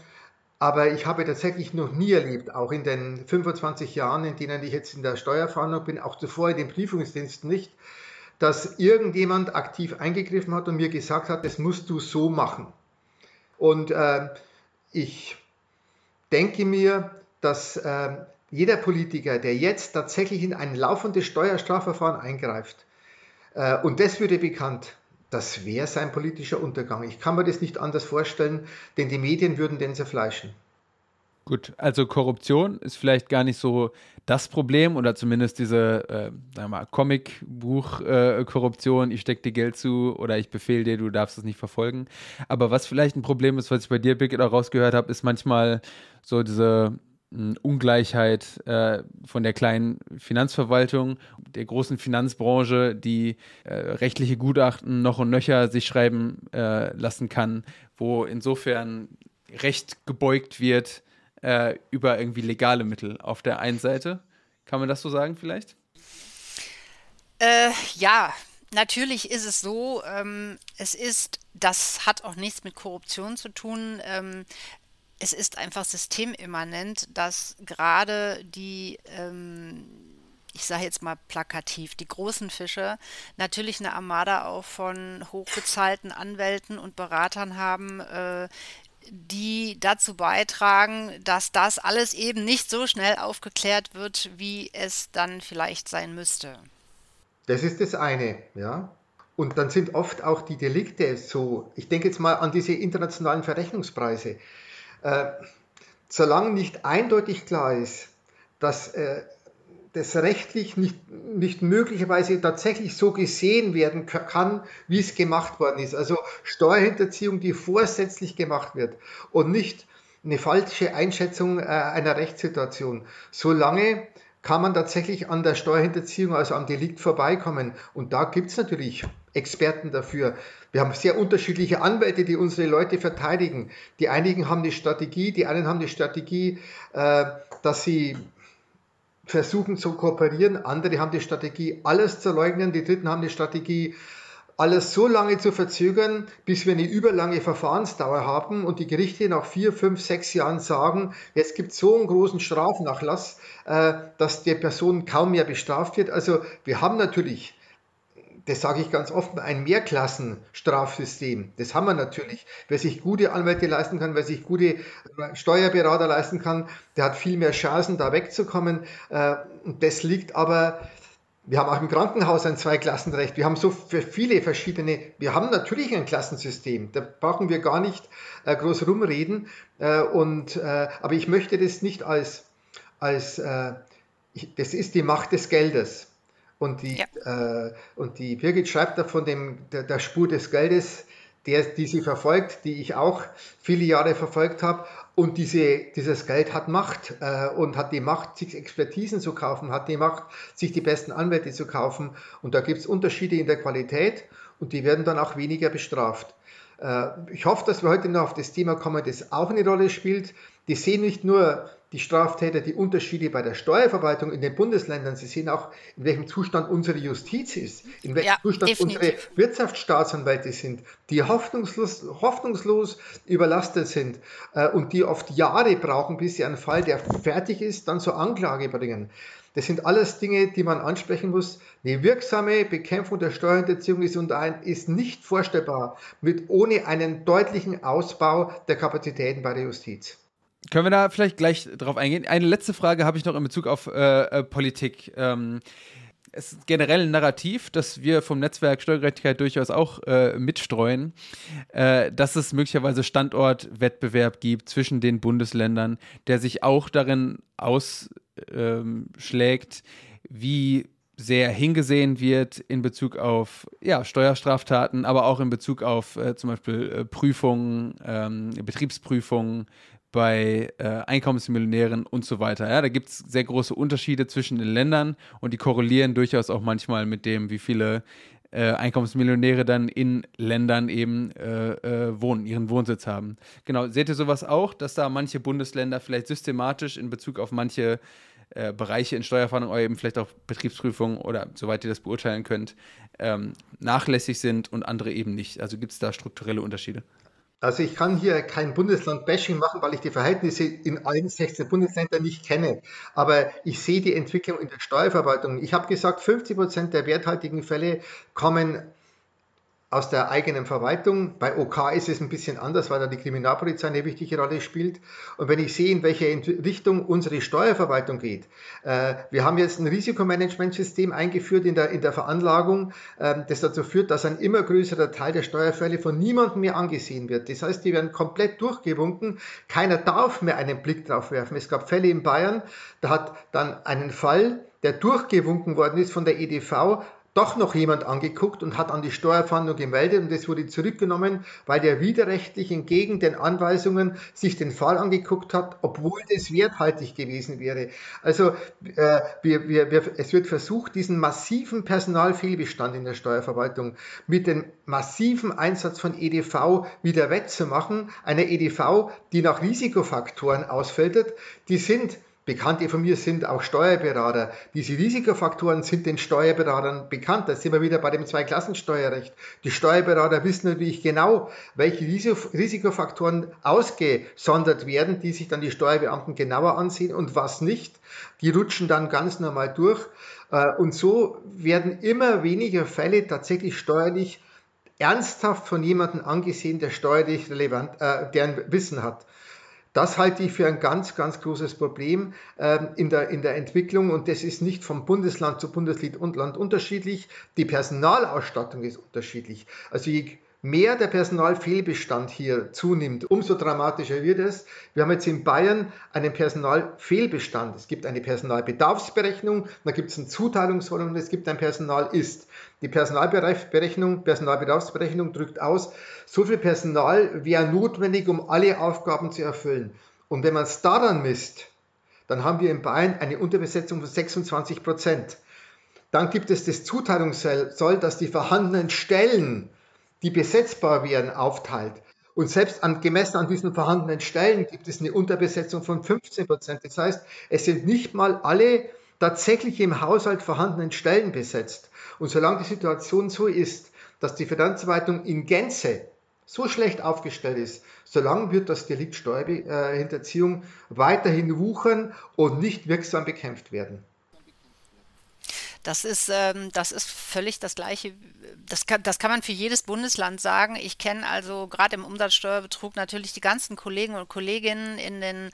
aber ich habe tatsächlich noch nie erlebt, auch in den 25 Jahren, in denen ich jetzt in der Steuerfahndung bin, auch zuvor in den Prüfungsdiensten nicht, dass irgendjemand aktiv eingegriffen hat und mir gesagt hat, das musst du so machen. Und äh, ich denke mir, dass äh, jeder Politiker, der jetzt tatsächlich in ein laufendes Steuerstrafverfahren eingreift, äh, und das würde bekannt, das wäre sein politischer Untergang. Ich kann mir das nicht anders vorstellen, denn die Medien würden den zerfleischen. Gut, also Korruption ist vielleicht gar nicht so das Problem oder zumindest diese, äh, Comic-Buch-Korruption, äh, ich stecke dir Geld zu oder ich befehle dir, du darfst es nicht verfolgen. Aber was vielleicht ein Problem ist, was ich bei dir, Birgit, auch rausgehört habe, ist manchmal so diese mh, hm, Ungleichheit äh, von der kleinen Finanzverwaltung, der großen Finanzbranche, die äh, rechtliche Gutachten noch und nöcher sich schreiben äh, lassen kann, wo insofern Recht gebeugt wird äh, über irgendwie legale Mittel auf der einen Seite. Kann man das so sagen vielleicht? Äh, ja, natürlich ist es so. Ähm, es ist, das hat auch nichts mit Korruption zu tun. Ähm, es ist einfach systemimmanent, dass gerade die ähm, ich sage jetzt mal plakativ, die großen Fische natürlich eine Armada auch von hochbezahlten Anwälten und Beratern haben, äh, die dazu beitragen, dass das alles eben nicht so schnell aufgeklärt wird, wie es dann vielleicht sein müsste. Das ist das eine, ja. Und dann sind oft auch die Delikte so, ich denke jetzt mal an diese internationalen Verrechnungspreise. Äh, solange nicht eindeutig klar ist, dass äh, das rechtlich nicht, nicht möglicherweise tatsächlich so gesehen werden kann, wie es gemacht worden ist. Also Steuerhinterziehung, die vorsätzlich gemacht wird und nicht eine falsche Einschätzung äh, einer Rechtssituation. Solange kann man tatsächlich an der Steuerhinterziehung, also am Delikt vorbeikommen. Und da gibt es natürlich Experten dafür. Wir haben sehr unterschiedliche Anwälte, die unsere Leute verteidigen. Die einigen haben die Strategie, die einen haben die Strategie, äh, dass sie versuchen zu kooperieren, andere haben die Strategie, alles zu leugnen, die Dritten haben die Strategie, alles so lange zu verzögern, bis wir eine überlange Verfahrensdauer haben und die Gerichte nach vier, fünf, sechs Jahren sagen, jetzt gibt es so einen großen Strafnachlass, äh, dass der Person kaum mehr bestraft wird. Also wir haben natürlich das sage ich ganz offen, ein Mehrklassenstrafsystem. Das haben wir natürlich. Wer sich gute Anwälte leisten kann, wer sich gute Steuerberater leisten kann, der hat viel mehr Chancen, da wegzukommen. Äh, das liegt aber, wir haben auch im Krankenhaus ein Zweiklassenrecht. Wir haben so viele verschiedene, wir haben natürlich ein Klassensystem. Da brauchen wir gar nicht äh, groß rumreden. Äh, und, aber ich möchte das nicht als, als das ist die Macht des Geldes. Und die, ja. äh, und die Birgit schreibt da von dem, der, der Spur des Geldes, der, die sie verfolgt, die ich auch viele Jahre verfolgt habe. Und diese, dieses Geld hat Macht äh, und hat die Macht, sich Expertisen zu kaufen, hat die Macht, sich die besten Anwälte zu kaufen. Und da gibt es Unterschiede in der Qualität und die werden dann auch weniger bestraft. Äh, ich hoffe, dass wir heute noch auf das Thema kommen, das auch eine Rolle spielt. Die sehen nicht nur die Straftäter die Unterschiede bei der Steuerverwaltung in den Bundesländern. Sie sehen auch, in welchem Zustand unsere Justiz ist, in welchem ja, Zustand definitiv. unsere Wirtschaftsstaatsanwälte sind, die hoffnungslos, hoffnungslos überlastet sind äh, und die oft Jahre brauchen, bis sie einen Fall, der fertig ist, dann zur Anklage bringen. Das sind alles Dinge, die man ansprechen muss. Eine wirksame Bekämpfung der Steuerhinterziehung ist, ein, ist nicht vorstellbar mit, ohne einen deutlichen Ausbau der Kapazitäten bei der Justiz. Können wir da vielleicht gleich drauf eingehen? Eine letzte Frage habe ich noch in Bezug auf äh, äh, Politik. Ähm, es ist generell ein Narrativ, das wir vom Netzwerk Steuergerechtigkeit durchaus auch äh, mitstreuen, äh, dass es möglicherweise Standortwettbewerb gibt zwischen den Bundesländern, der sich auch darin ausschlägt, ähm, wie sehr hingesehen wird in Bezug auf ja, Steuerstraftaten, aber auch in Bezug auf äh, zum Beispiel äh, Prüfungen, ähm, Betriebsprüfungen, bei äh, Einkommensmillionären und so weiter. Ja, da gibt es sehr große Unterschiede zwischen den Ländern und die korrelieren durchaus auch manchmal mit dem, wie viele äh, Einkommensmillionäre dann in Ländern eben äh, äh, wohnen, ihren Wohnsitz haben. Genau, seht ihr sowas auch, dass da manche Bundesländer vielleicht systematisch in Bezug auf manche äh, Bereiche in Steuerfahndung oder eben vielleicht auch Betriebsprüfung oder soweit ihr das beurteilen könnt, ähm, nachlässig sind und andere eben nicht? Also gibt es da strukturelle Unterschiede? Also ich kann hier kein Bundesland-Bashing machen, weil ich die Verhältnisse in allen 16 Bundesländern nicht kenne. Aber ich sehe die Entwicklung in der Steuerverwaltung. Ich habe gesagt, 50 Prozent der werthaltigen Fälle kommen aus der eigenen Verwaltung. Bei OK ist es ein bisschen anders, weil da die Kriminalpolizei eine wichtige Rolle spielt. Und wenn ich sehe, in welche Richtung unsere Steuerverwaltung geht, äh, wir haben jetzt ein Risikomanagementsystem eingeführt in der, in der Veranlagung, äh, das dazu führt, dass ein immer größerer Teil der Steuerfälle von niemandem mehr angesehen wird. Das heißt, die werden komplett durchgewunken. Keiner darf mehr einen Blick drauf werfen. Es gab Fälle in Bayern, da hat dann einen Fall, der durchgewunken worden ist von der EDV, doch noch jemand angeguckt und hat an die Steuerfahndung gemeldet und es wurde zurückgenommen, weil der widerrechtlich entgegen den Anweisungen sich den Fall angeguckt hat, obwohl das werthaltig gewesen wäre. Also äh, wir, wir, wir, es wird versucht, diesen massiven Personalfehlbestand in der Steuerverwaltung mit dem massiven Einsatz von EDV wieder wettzumachen. Eine EDV, die nach Risikofaktoren ausfällt, die sind Bekannte von mir sind auch Steuerberater. Diese Risikofaktoren sind den Steuerberatern bekannt. Da sind wir wieder bei dem Zweiklassensteuerrecht. Die Steuerberater wissen natürlich genau, welche Risikofaktoren ausgesondert werden, die sich dann die Steuerbeamten genauer ansehen und was nicht. Die rutschen dann ganz normal durch. Äh, und so werden immer weniger Fälle tatsächlich steuerlich ernsthaft von jemandem angesehen, der steuerlich relevant, äh, deren Wissen hat. Das halte ich für ein ganz, ganz großes Problem ähm, in, der, in der Entwicklung und das ist nicht vom Bundesland zu Bundesland unterschiedlich. Die Personalausstattung ist unterschiedlich. Also je mehr der Personalfehlbestand hier zunimmt, umso dramatischer wird es. Wir haben jetzt in Bayern einen Personalfehlbestand. Es gibt eine Personalbedarfsberechnung, da gibt es ein Zuteilungsvolumen und es gibt ein Personalist. Die Personalberechnung, Personalbedarfsberechnung drückt aus, so viel Personal wäre notwendig, um alle Aufgaben zu erfüllen. Und wenn man es daran misst, dann haben wir in Bayern eine Unterbesetzung von 26 Prozent. Dann gibt es das Zuteilungssoll, das die vorhandenen Stellen die besetzbar wären, aufteilt. Und selbst an, gemessen an diesen vorhandenen Stellen gibt es eine Unterbesetzung von 15 Prozent. Das heißt, es sind nicht mal alle tatsächlich im Haushalt vorhandenen Stellen besetzt. Und solange die Situation so ist, dass die Finanzverwaltung in Gänze so schlecht aufgestellt ist, solange wird das Delikt Steuerhinterziehung weiterhin wuchern und nicht wirksam bekämpft werden. Das ist, ähm, das ist völlig das Gleiche. Das kann, das kann man für jedes Bundesland sagen. Ich kenne also gerade im Umsatzsteuerbetrug natürlich die ganzen Kollegen und Kolleginnen in den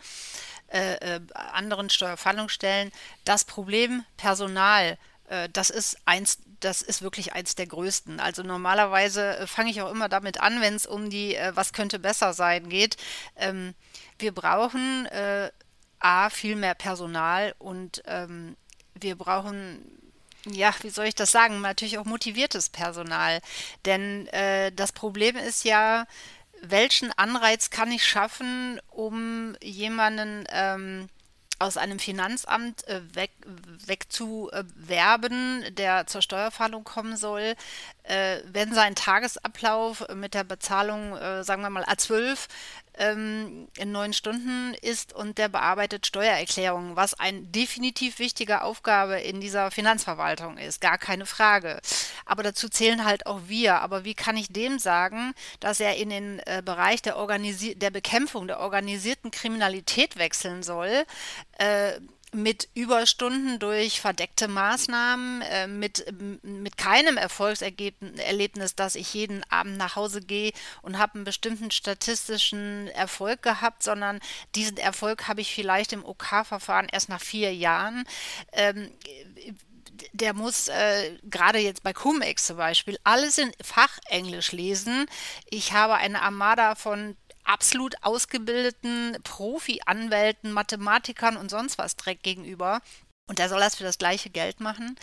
äh, äh, anderen Steuerfahndungsstellen. Das Problem Personal, äh, das ist eins das ist wirklich eins der größten. Also normalerweise äh, fange ich auch immer damit an, wenn es um die äh, Was könnte besser sein geht. Ähm, wir brauchen äh, A, viel mehr Personal und ähm, wir brauchen ja, wie soll ich das sagen, natürlich auch motiviertes Personal. Denn äh, das Problem ist ja, welchen Anreiz kann ich schaffen, um jemanden ähm, aus einem Finanzamt äh, weg, wegzuwerben, der zur Steuerfahndung kommen soll, äh, wenn sein Tagesablauf mit der Bezahlung, äh, sagen wir mal A12, ähm, in neun Stunden ist und der bearbeitet Steuererklärungen, was eine definitiv wichtige Aufgabe in dieser Finanzverwaltung ist, gar keine Frage. Aber dazu zählen halt auch wir. Aber wie kann ich dem sagen, dass er in den äh, Bereich der, der Bekämpfung der organisierten Kriminalität wechseln soll? Äh, mit Überstunden durch verdeckte Maßnahmen, äh, mit, mit keinem Erfolgserlebnis, dass ich jeden Abend nach Hause gehe und habe einen bestimmten statistischen Erfolg gehabt, sondern diesen Erfolg habe ich vielleicht im OK-Verfahren erst nach vier Jahren. Ähm, der muss äh, gerade jetzt bei Cum-Ex zum Beispiel alles in Fachenglisch lesen. Ich habe eine Armada von absolut ausgebildeten Profi-Anwälten, Mathematikern und sonst was Dreck gegenüber. Und der soll das für das gleiche Geld machen.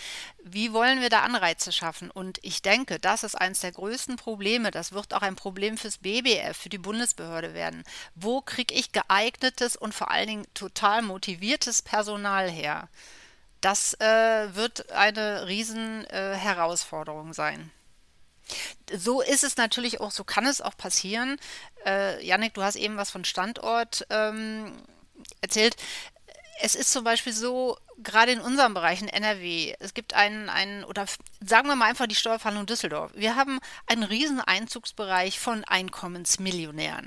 Wie wollen wir da Anreize schaffen? Und ich denke, das ist eines der größten Probleme. Das wird auch ein Problem fürs BBF, für die Bundesbehörde werden. Wo kriege ich geeignetes und vor allen Dingen total motiviertes Personal her? Das äh, wird eine riesen äh, sein. So ist es natürlich auch, so kann es auch passieren. Äh, Janik, du hast eben was von Standort ähm, erzählt. Es ist zum Beispiel so, gerade in unserem Bereich in NRW, es gibt einen, einen, oder sagen wir mal einfach die Steuerverhandlung Düsseldorf. Wir haben einen riesen Einzugsbereich von Einkommensmillionären.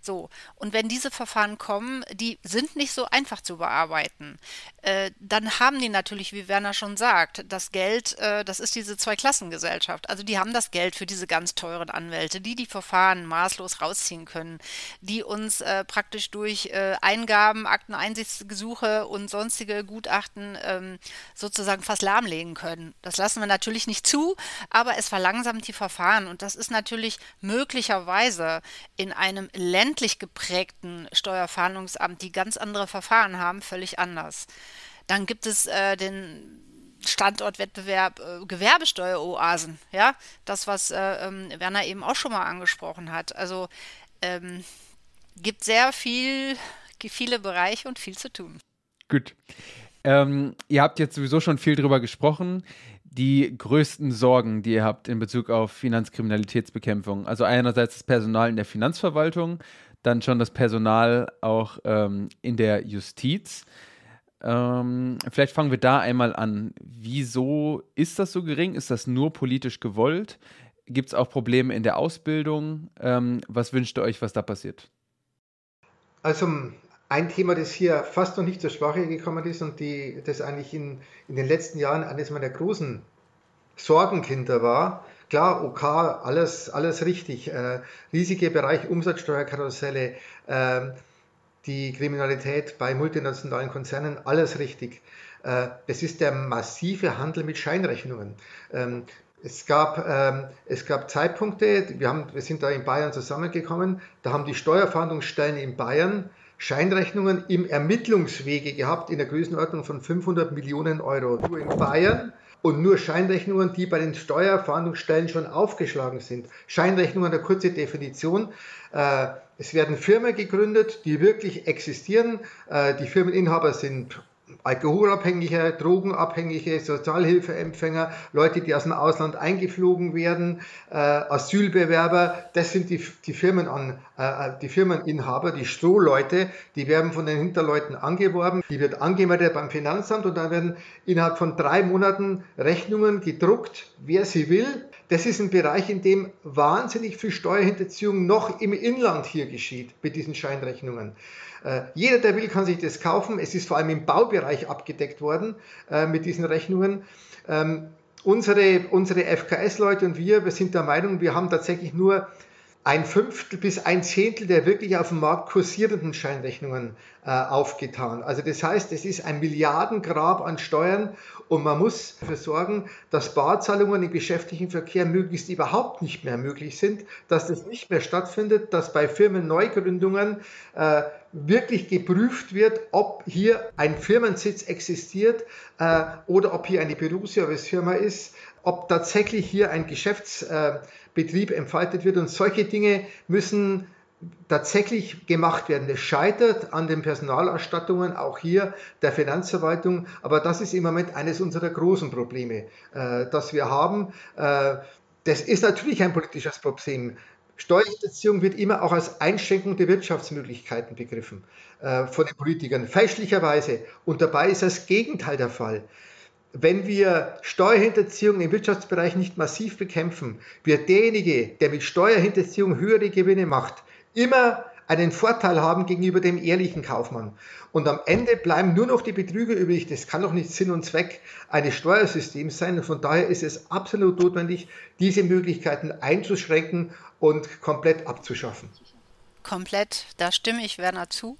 So, und wenn diese Verfahren kommen, die sind nicht so einfach zu bearbeiten, äh, dann haben die natürlich, wie Werner schon sagt, das Geld, äh, das ist diese Zweiklassengesellschaft. Also die haben das Geld für diese ganz teuren Anwälte, die die Verfahren maßlos rausziehen können, die uns äh, praktisch durch äh, Eingaben, Akteneinsichtsgesuche und sonstige Gutachten ähm, sozusagen fast lahmlegen können. Das lassen wir natürlich nicht zu, aber es verlangsamt die Verfahren und das ist natürlich möglicherweise in einem ländlich geprägten Steuerfahndungsamt, die ganz andere Verfahren haben, völlig anders. Dann gibt es äh, den Standortwettbewerb äh, Gewerbesteueroasen, ja, das, was äh, ähm, Werner eben auch schon mal angesprochen hat. Also ähm, gibt sehr viel, viele Bereiche und viel zu tun. Gut. Ähm, ihr habt jetzt sowieso schon viel drüber gesprochen die größten Sorgen, die ihr habt in Bezug auf Finanzkriminalitätsbekämpfung? Also einerseits das Personal in der Finanzverwaltung, dann schon das Personal auch ähm, in der Justiz. Ähm, vielleicht fangen wir da einmal an. Wieso ist das so gering? Ist das nur politisch gewollt? Gibt es auch Probleme in der Ausbildung? Ähm, was wünscht ihr euch, was da passiert? Also ein Thema, das hier fast noch nicht zur Sprache gekommen ist und die, das eigentlich in, in den letzten Jahren eines meiner großen Sorgenkinder war. Klar, OK, alles, alles richtig. Äh, riesige Bereich Umsatzsteuerkarusselle, äh, die Kriminalität bei multinationalen Konzernen, alles richtig. Äh, das ist der massive Handel mit Scheinrechnungen. Ähm, es gab, ähm, es gab Zeitpunkte, wir, haben, wir sind da in Bayern zusammengekommen, da haben die Steuerfahndungsstellen in Bayern Scheinrechnungen im Ermittlungswege gehabt in der Größenordnung von 500 Millionen Euro. Nur in Bayern und nur Scheinrechnungen, die bei den Steuerfahndungsstellen schon aufgeschlagen sind. Scheinrechnungen, eine kurze Definition. Äh, es werden Firmen gegründet, die wirklich existieren. Äh, die Firmeninhaber sind Alkoholabhängige, Drogenabhängige, Sozialhilfeempfänger, Leute, die aus dem Ausland eingeflogen werden, äh, Asylbewerber, das sind die, die, Firmen an, äh, die Firmeninhaber, die Strohleute, die werden von den Hinterleuten angeworben, die wird angemeldet beim Finanzamt und dann werden innerhalb von drei Monaten Rechnungen gedruckt, wer sie will. Das ist ein Bereich, in dem wahnsinnig viel Steuerhinterziehung noch im Inland hier geschieht mit diesen Scheinrechnungen. Äh, jeder, der will, kann sich das kaufen. Es ist vor allem im Baubereich abgedeckt worden äh, mit diesen Rechnungen. Ähm, unsere, unsere FKS-Leute und wir, wir sind der Meinung, wir haben tatsächlich nur ein Fünftel bis ein Zehntel der wirklich auf dem Markt kursierenden Scheinrechnungen äh, aufgetan. Also das heißt, es ist ein Milliardengrab an Steuern und man muss dafür sorgen, dass Barzahlungen im geschäftlichen Verkehr möglichst überhaupt nicht mehr möglich sind, dass das nicht mehr stattfindet, dass bei Firmenneugründungen äh, wirklich geprüft wird, ob hier ein Firmensitz existiert äh, oder ob hier eine Berufsservicefirma ist, ob tatsächlich hier ein Geschäftsbetrieb äh, entfaltet wird und solche Dinge müssen tatsächlich gemacht werden. Das scheitert an den Personalausstattungen, auch hier der Finanzverwaltung, aber das ist im Moment eines unserer großen Probleme, äh, das wir haben. Äh, das ist natürlich ein politisches Problem. Steuerhinterziehung wird immer auch als Einschränkung der Wirtschaftsmöglichkeiten begriffen äh, von den Politikern, fälschlicherweise. Und dabei ist das Gegenteil der Fall. Wenn wir Steuerhinterziehung im Wirtschaftsbereich nicht massiv bekämpfen, wird derjenige, der mit Steuerhinterziehung höhere Gewinne macht, immer einen Vorteil haben gegenüber dem ehrlichen Kaufmann. Und am Ende bleiben nur noch die Betrüger übrig. Das kann doch nicht Sinn und Zweck eines Steuersystems sein. Und von daher ist es absolut notwendig, diese Möglichkeiten einzuschränken und komplett abzuschaffen. Komplett, da stimme ich Werner zu.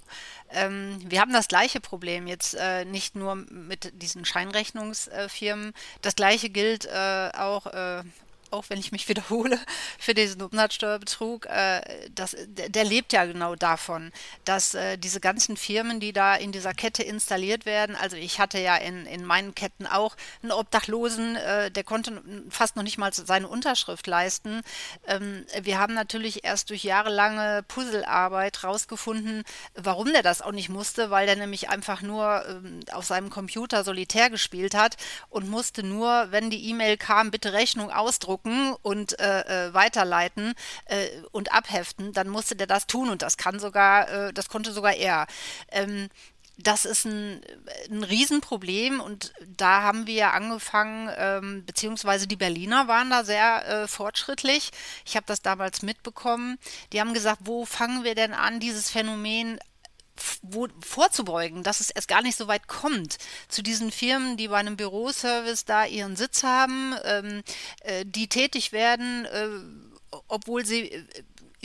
Ähm, wir haben das gleiche Problem jetzt äh, nicht nur mit diesen Scheinrechnungsfirmen. Das gleiche gilt äh, auch äh, auch wenn ich mich [LAUGHS] wiederhole, für diesen Umsatzsteuerbetrug, äh, das, der, der, lebt ja genau davon, dass äh, diese ganzen Firmen, die da in dieser Kette installiert werden, also ich hatte ja in, in meinen Ketten auch einen Obdachlosen, äh, der konnte fast noch nicht mal seine Unterschrift leisten. Ähm, wir haben natürlich erst durch jahrelange Puzzlearbeit rausgefunden, warum der das auch nicht musste, weil der nämlich einfach nur ähm, auf seinem Computer solitär gespielt hat und musste nur, wenn die E-Mail kam, bitte Rechnung ausdrucken, ausdrucken und äh, äh, weiterleiten äh, und abheften, dann musste der das tun und das kann sogar, äh, das konnte sogar er. Ähm, das ist ein, ein Riesenproblem und da haben wir angefangen, ähm, beziehungsweise die Berliner waren da sehr äh, fortschrittlich. Ich habe das damals mitbekommen. Die haben gesagt, wo fangen wir denn an, dieses Phänomen wo, vorzubeugen, dass es erst gar nicht so weit kommt. Zu diesen Firmen, die bei einem Büroservice da ihren Sitz haben, ähm, äh, die tätig werden, äh, obwohl sie äh,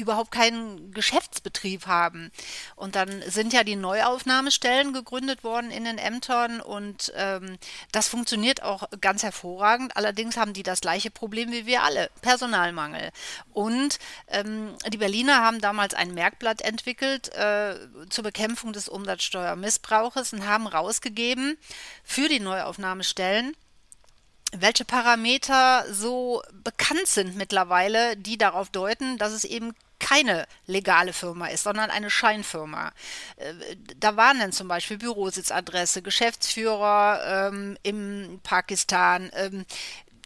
überhaupt keinen Geschäftsbetrieb haben. Und dann sind ja die Neuaufnahmestellen gegründet worden in den Ämtern und ähm, das funktioniert auch ganz hervorragend. Allerdings haben die das gleiche Problem wie wir alle, Personalmangel. Und ähm, die Berliner haben damals ein Merkblatt entwickelt äh, zur Bekämpfung des Umsatzsteuermissbrauches und haben rausgegeben für die Neuaufnahmestellen, welche Parameter so bekannt sind mittlerweile, die darauf deuten, dass es eben keine legale Firma ist, sondern eine Scheinfirma. Äh, da waren dann zum Beispiel Bürositzadresse, Geschäftsführer ähm, im Pakistan, ähm,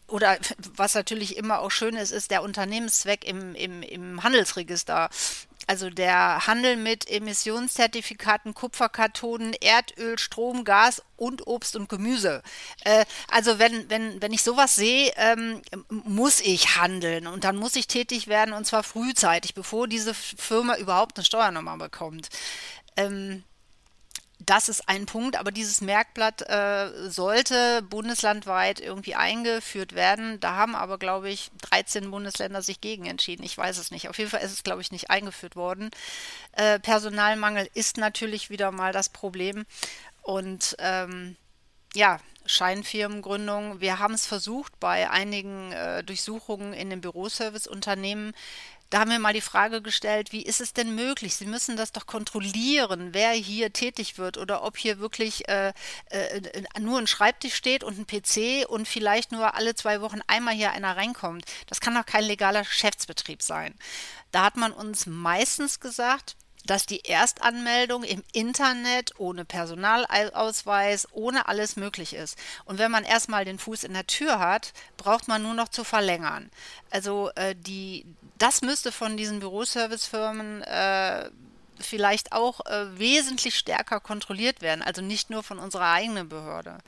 oder [LAUGHS] was natürlich immer auch schön ist, ist der Unternehmenszweck im, im, im Handelsregister. Also der Handel mit Emissionszertifikaten, Kupferkathoden, Erdöl, Strom, Gas und Obst und Gemüse. Äh, also wenn, wenn, wenn ich sowas sehe, ähm, muss ich handeln und dann muss ich tätig werden und zwar frühzeitig, bevor diese Firma überhaupt eine Steuernummer bekommt. Ähm, das ist ein Punkt, aber dieses Merkblatt äh, sollte bundeslandweit irgendwie eingeführt werden. Da haben aber, glaube ich, 13 Bundesländer sich gegen entschieden. Ich weiß es nicht. Auf jeden Fall ist es, glaube ich, nicht eingeführt worden. Äh, Personalmangel ist natürlich wieder mal das Problem. Und ähm, ja, Scheinfirmengründung. Wir haben es versucht bei einigen äh, Durchsuchungen in den Büroserviceunternehmen. Da haben wir mal die Frage gestellt, wie ist es denn möglich? Sie müssen das doch kontrollieren, wer hier tätig wird oder ob hier wirklich äh, äh, nur ein Schreibtisch steht und ein PC und vielleicht nur alle zwei Wochen einmal hier einer reinkommt. Das kann doch kein legaler Geschäftsbetrieb sein. Da hat man uns meistens gesagt, dass die Erstanmeldung im Internet ohne Personalausweis, ohne alles möglich ist. Und wenn man erstmal den Fuß in der Tür hat, braucht man nur noch zu verlängern. Also äh, die, das müsste von diesen Büroservicefirmen äh, vielleicht auch äh, wesentlich stärker kontrolliert werden, also nicht nur von unserer eigenen Behörde.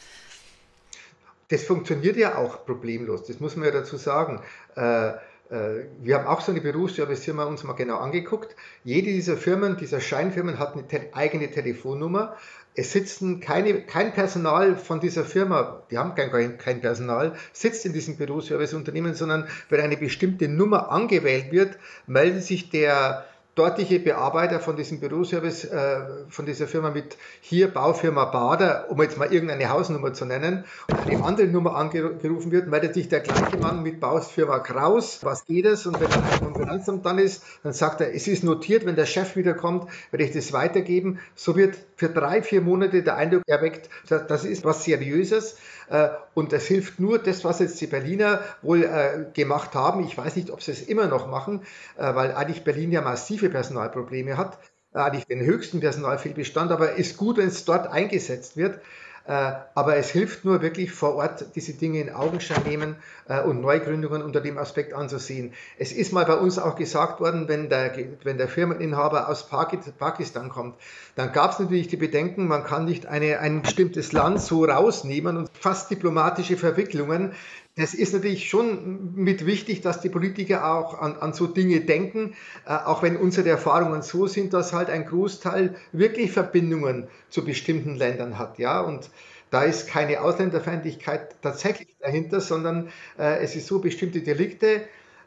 Das funktioniert ja auch problemlos, das muss man ja dazu sagen. Äh, wir haben auch so eine Berufsservice-Firma uns mal genau angeguckt. Jede dieser Firmen, dieser Scheinfirmen hat eine te eigene Telefonnummer. Es sitzen keine, kein Personal von dieser Firma, die haben kein, kein Personal, sitzt in diesem Büroservice-Unternehmen, sondern wenn eine bestimmte Nummer angewählt wird, meldet sich der dortige Bearbeiter von diesem Büroservice, äh, von dieser Firma mit hier Baufirma Bader, um jetzt mal irgendeine Hausnummer zu nennen, und eine andere Nummer angerufen wird, meldet sich der gleiche Mann mit Baufirma Kraus, was geht es? Und wenn dann ein Finanzamt dann ist, dann sagt er, es ist notiert, wenn der Chef wiederkommt, werde ich das weitergeben. So wird für drei, vier Monate der Eindruck erweckt, das ist was Seriöses. Äh, und das hilft nur das, was jetzt die Berliner wohl äh, gemacht haben. Ich weiß nicht, ob sie es immer noch machen, äh, weil eigentlich Berlin ja massive Personalprobleme hat, eigentlich den höchsten Personalfehlbestand, aber ist gut, wenn es dort eingesetzt wird. Äh, aber es hilft nur wirklich vor Ort, diese Dinge in Augenschein nehmen äh, und Neugründungen unter dem Aspekt anzusehen. Es ist mal bei uns auch gesagt worden, wenn der, wenn der Firmeninhaber aus Pakistan kommt, dann gab es natürlich die Bedenken, man kann nicht eine, ein bestimmtes Land so rausnehmen und fast diplomatische Verwicklungen. Das ist natürlich schon mit wichtig, dass die Politiker auch an, an so Dinge denken, äh, auch wenn unsere Erfahrungen so sind, dass halt ein Großteil wirklich Verbindungen zu bestimmten Ländern hat. Ja, und da ist keine Ausländerfeindlichkeit tatsächlich dahinter, sondern äh, es ist so, bestimmte Delikte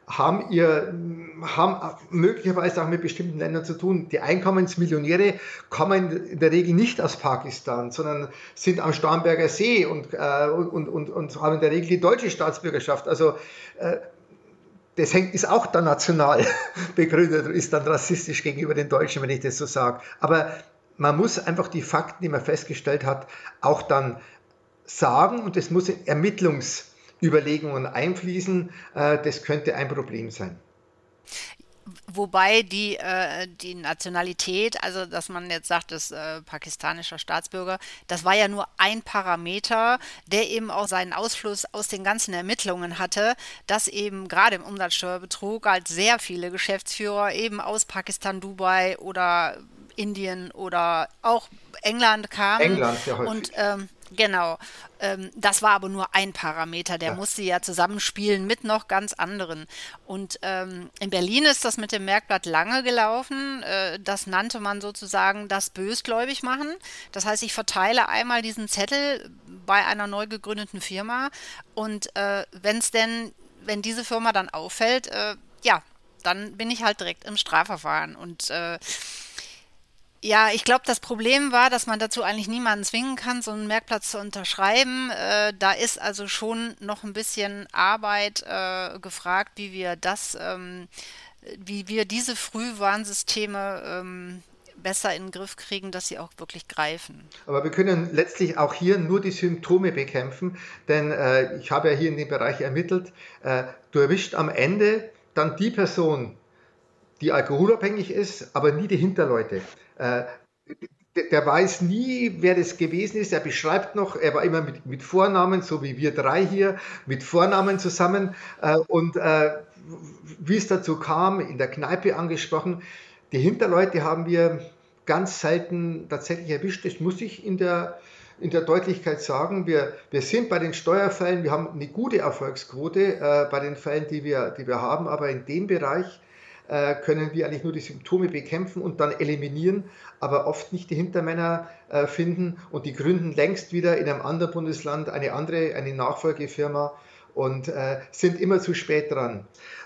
haben ihr, haben möglicherweise auch mit bestimmten Ländern zu tun. Die Einkommensmillionäre kommen in der Regel nicht aus Pakistan, sondern sind am Starnberger See und, äh, und, und, und haben in der Regel die deutsche Staatsbürgerschaft. Also, äh, das hängt, ist auch dann national [LAUGHS] begründet und ist dann rassistisch gegenüber den Deutschen, wenn ich das so sage. Aber man muss einfach die Fakten, die man festgestellt hat, auch dann sagen und es muss Ermittlungs- Überlegungen einfließen, äh, das könnte ein Problem sein. Wobei die, äh, die Nationalität, also dass man jetzt sagt, das äh, pakistanischer Staatsbürger, das war ja nur ein Parameter, der eben auch seinen Ausfluss aus den ganzen Ermittlungen hatte, dass eben gerade im Umsatzsteuerbetrug halt sehr viele Geschäftsführer eben aus Pakistan, Dubai oder Indien oder auch England kamen. England, ja häufig. Und ähm, Genau. Ähm, das war aber nur ein Parameter. Der ja. musste ja zusammenspielen mit noch ganz anderen. Und ähm, in Berlin ist das mit dem Merkblatt lange gelaufen. Äh, das nannte man sozusagen das bösgläubig machen. Das heißt, ich verteile einmal diesen Zettel bei einer neu gegründeten Firma. Und äh, wenn es denn, wenn diese Firma dann auffällt, äh, ja, dann bin ich halt direkt im Strafverfahren. Und äh, ja, ich glaube, das Problem war, dass man dazu eigentlich niemanden zwingen kann, so einen Merkplatz zu unterschreiben. Äh, da ist also schon noch ein bisschen Arbeit äh, gefragt, wie wir das, ähm, wie wir diese Frühwarnsysteme ähm, besser in den Griff kriegen, dass sie auch wirklich greifen. Aber wir können letztlich auch hier nur die Symptome bekämpfen, denn äh, ich habe ja hier in dem Bereich ermittelt, äh, du erwischt am Ende dann die Person, die alkoholabhängig ist, aber nie die Hinterleute. Äh, der weiß nie, wer das gewesen ist. Er beschreibt noch, er war immer mit, mit Vornamen, so wie wir drei hier, mit Vornamen zusammen. Äh, und äh, wie es dazu kam, in der Kneipe angesprochen, Die Hinterleute haben wir ganz selten tatsächlich erwischt. Das muss ich in der, in der Deutlichkeit sagen. Wir, wir sind bei den Steuerfällen, wir haben eine gute Erfolgsquote äh, bei den Fällen, die wir, die wir haben, aber in dem Bereich äh, können wir eigentlich nur die Symptome bekämpfen und dann eliminieren, aber oft nicht die Hintermänner äh, finden und die gründen längst wieder in einem anderen Bundesland eine andere, eine Nachfolgefirma und äh, sind immer zu spät dran.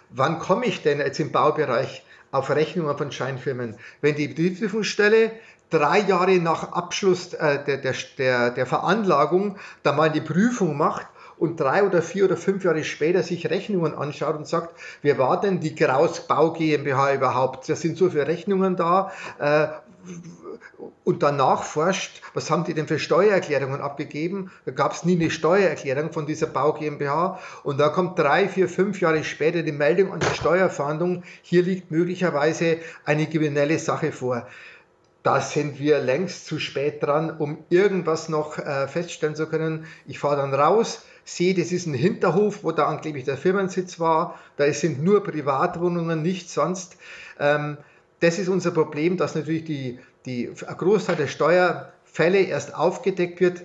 Wann komme ich denn jetzt im Baubereich auf Rechnungen von Scheinfirmen? Wenn die Betriebsprüfungsstelle drei Jahre nach Abschluss äh, der, der, der, der Veranlagung da mal die Prüfung macht und drei oder vier oder fünf Jahre später sich Rechnungen anschaut und sagt, wer war denn die Graus Bau GmbH überhaupt? Da sind so viele Rechnungen da. Äh, und danach forscht, was haben die denn für Steuererklärungen abgegeben? Da gab es nie eine Steuererklärung von dieser Bau GmbH. Und da kommt drei, vier, fünf Jahre später die Meldung an die Steuerfahndung, hier liegt möglicherweise eine kriminelle Sache vor. Da sind wir längst zu spät dran, um irgendwas noch äh, feststellen zu können. Ich fahre dann raus, sehe, das ist ein Hinterhof, wo da angeblich der Firmensitz war. Da sind nur Privatwohnungen, nichts sonst. Ähm, das ist unser Problem, dass natürlich die, die ein Großteil der Steuerfälle erst aufgedeckt wird.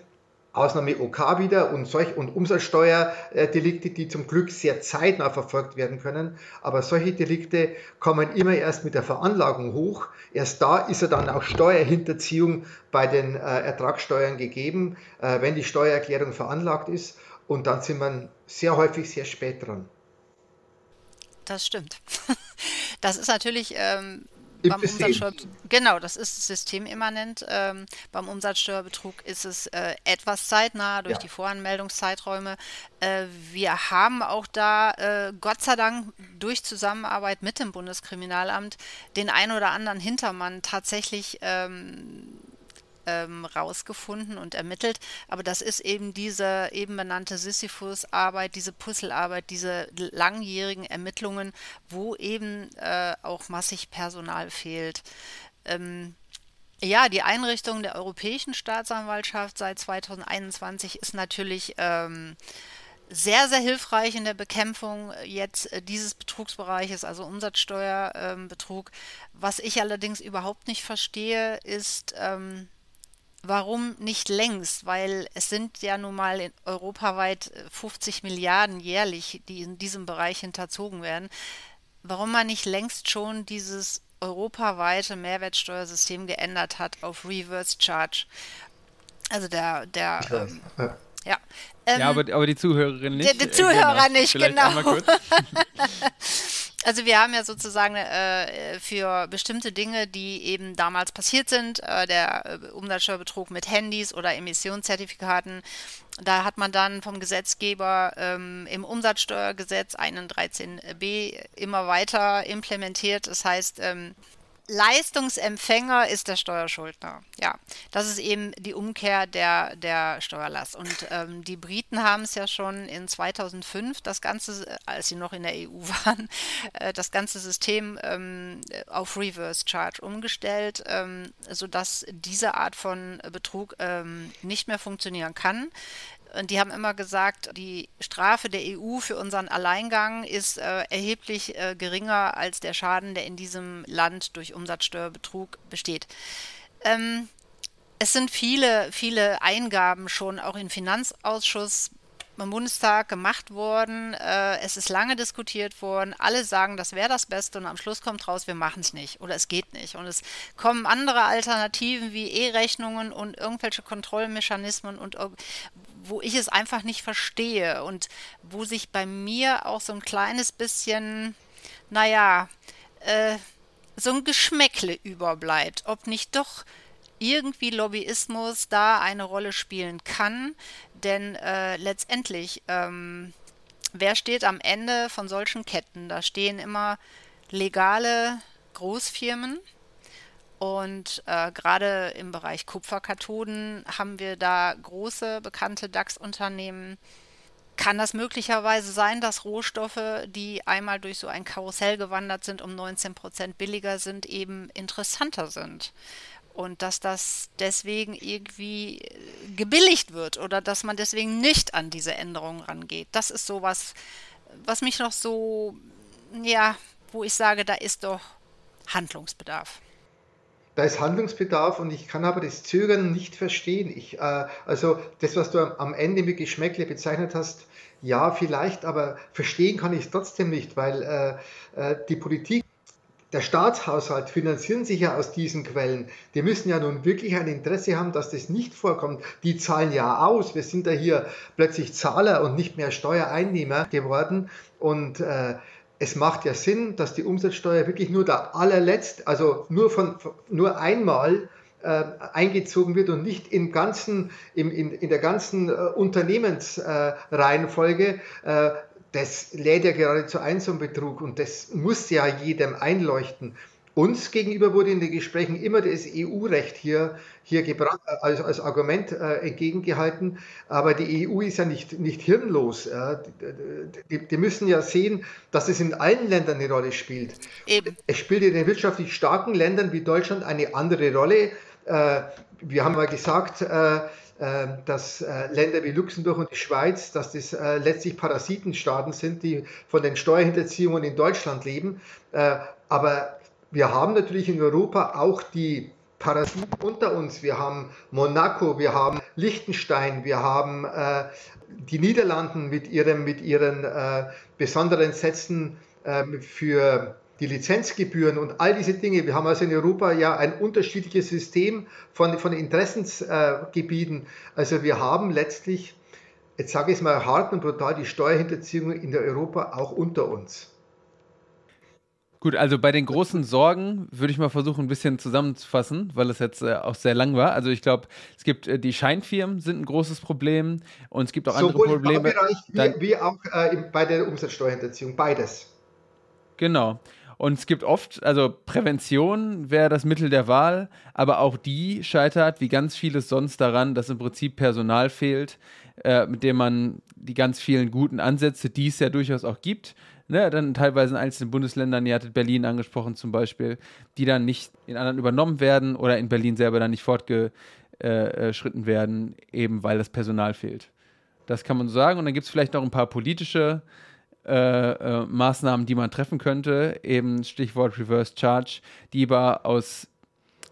Ausnahme OK wieder und, solch, und Umsatzsteuerdelikte, die zum Glück sehr zeitnah verfolgt werden können. Aber solche Delikte kommen immer erst mit der Veranlagung hoch. Erst da ist ja dann auch Steuerhinterziehung bei den äh, Ertragssteuern gegeben, äh, wenn die Steuererklärung veranlagt ist. Und dann sind wir sehr häufig sehr spät dran. Das stimmt. [LAUGHS] Das ist natürlich ähm, beim Umsatzsteuer genau, das ist systemimmanent. Ähm, beim Umsatzsteuerbetrug ist es äh, etwas zeitnah durch ja. die Voranmeldungszeiträume. Äh, wir haben auch da, äh, Gott sei Dank, durch Zusammenarbeit mit dem Bundeskriminalamt den ein oder anderen Hintermann tatsächlich ähm, ähm, rausgefunden und ermittelt. Aber das ist eben diese eben benannte Sisyphus-Arbeit, diese Puzzlearbeit, diese langjährigen Ermittlungen, wo eben äh, auch massig Personal fehlt. Ähm, ja, die Einrichtung der Europäischen Staatsanwaltschaft seit 2021 ist natürlich ähm, sehr, sehr hilfreich in der Bekämpfung jetzt äh, dieses Betrugsbereiches, also Umsatzsteuerbetrug. Ähm, Was ich allerdings überhaupt nicht verstehe, ist, ähm, Warum nicht längst? Weil es sind ja nun mal europaweit 50 äh, Milliarden jährlich, die in diesem Bereich hinterzogen werden. Warum man nicht längst schon dieses europaweite Mehrwertsteuersystem geändert hat auf Reverse Charge. Also der, der ähm, ja. Ähm, ja, aber, aber die Zuhörerin nicht. Die, die Zuhörer äh, genau. nicht, Vielleicht genau. [LAUGHS] Also wir haben ja sozusagen äh, für bestimmte Dinge, die eben damals passiert sind, äh, der äh, Umsatzsteuerbetrug mit Handys oder Emissionszertifikaten, da hat man dann vom Gesetzgeber ähm, im Umsatzsteuergesetz 113b immer weiter implementiert. Das heißt, ähm, Leistungsempfänger ist der Steuerschuldner. Ja, das ist eben die Umkehr der, der Steuerlast. Und ähm, die Briten haben es ja schon in 2005, das Ganze, als sie noch in der EU [LAUGHS] waren, äh, das ganze System ähm, auf Reverse Charge umgestellt, ähm, sodass diese Art von Betrug ähm, nicht mehr funktionieren kann. Und die haben immer gesagt, die Strafe der EU für unseren Alleingang ist äh, erheblich äh, geringer als der Schaden, der in diesem Land durch Umsatzsteuerbetrug besteht. Ähm, es sind viele, viele Eingaben schon auch im Finanzausschuss beim Bundestag gemacht worden. Äh, es ist lange diskutiert worden. Alle sagen, das wäre das Beste und am Schluss kommt raus, wir machen es nicht oder es geht nicht. Und es kommen andere Alternativen wie E-Rechnungen und irgendwelche Kontrollmechanismen und wo ich es einfach nicht verstehe und wo sich bei mir auch so ein kleines bisschen, naja, äh, so ein Geschmäckle überbleibt, ob nicht doch irgendwie Lobbyismus da eine Rolle spielen kann, denn äh, letztendlich, ähm, wer steht am Ende von solchen Ketten? Da stehen immer legale Großfirmen, und äh, gerade im Bereich Kupferkathoden haben wir da große bekannte DAX-Unternehmen. Kann das möglicherweise sein, dass Rohstoffe, die einmal durch so ein Karussell gewandert sind, um 19 Prozent billiger sind, eben interessanter sind? Und dass das deswegen irgendwie äh, gebilligt wird oder dass man deswegen nicht an diese Änderungen rangeht. Das ist sowas, was mich noch so, ja, wo ich sage, da ist doch Handlungsbedarf. Da ist Handlungsbedarf und ich kann aber das Zögern nicht verstehen. Ich, äh, also das, was du am Ende mit Geschmäckle bezeichnet hast, ja, vielleicht, aber verstehen kann ich es trotzdem nicht, weil äh, äh, die Politik, der Staatshaushalt finanzieren sich ja aus diesen Quellen. Die müssen ja nun wirklich ein Interesse haben, dass das nicht vorkommt. Die zahlen ja aus. Wir sind da hier plötzlich Zahler und nicht mehr Steuereinnehmer geworden. Und äh, es macht ja Sinn, dass die Umsatzsteuer wirklich nur der allerletzt, also nur von nur einmal äh, eingezogen wird und nicht im ganzen, im, in, in der ganzen äh, Unternehmensreihenfolge. Äh, das lädt ja geradezu ein, ein Betrug und das muss ja jedem einleuchten. Uns gegenüber wurde in den Gesprächen immer das EU-Recht hier, hier gebracht, äh, als, als Argument äh, entgegengehalten. Aber die EU ist ja nicht, nicht hirnlos. Äh, die, die, müssen ja sehen, dass es in allen Ländern eine Rolle spielt. Eben. Es spielt in den wirtschaftlich starken Ländern wie Deutschland eine andere Rolle. Äh, wir haben mal gesagt, äh, äh, dass Länder wie Luxemburg und die Schweiz, dass das letztlich Parasitenstaaten sind, die von den Steuerhinterziehungen in Deutschland leben. Aber wir haben natürlich in Europa auch die Parasiten unter uns. Wir haben Monaco, wir haben Liechtenstein, wir haben äh, die Niederlanden mit, ihrem, mit ihren äh, besonderen Sätzen äh, für die Lizenzgebühren und all diese Dinge. Wir haben also in Europa ja ein unterschiedliches System von, von Interessensgebieten. also wir haben letztlich, jetzt sage ich es mal hart und brutal, die Steuerhinterziehung in der Europa auch unter uns. Gut, also bei den großen Sorgen würde ich mal versuchen, ein bisschen zusammenzufassen, weil es jetzt äh, auch sehr lang war. Also ich glaube, es gibt äh, die Scheinfirmen sind ein großes Problem und es gibt auch Sowohl andere Probleme. Sowohl wie, wie auch äh, bei der Umsatzsteuerhinterziehung, beides. Genau. Und es gibt oft, also Prävention wäre das Mittel der Wahl, aber auch die scheitert, wie ganz vieles sonst daran, dass im Prinzip Personal fehlt, äh, mit dem man die ganz vielen guten Ansätze, die es ja durchaus auch gibt, ne, dann teilweise in einzelnen Bundesländern, ihr hattet Berlin angesprochen zum Beispiel, die dann nicht in anderen übernommen werden oder in Berlin selber dann nicht fortgeschritten äh, äh, werden, eben weil das Personal fehlt. Das kann man so sagen. Und dann gibt es vielleicht noch ein paar politische äh, äh, Maßnahmen, die man treffen könnte, eben Stichwort Reverse Charge, die aber aus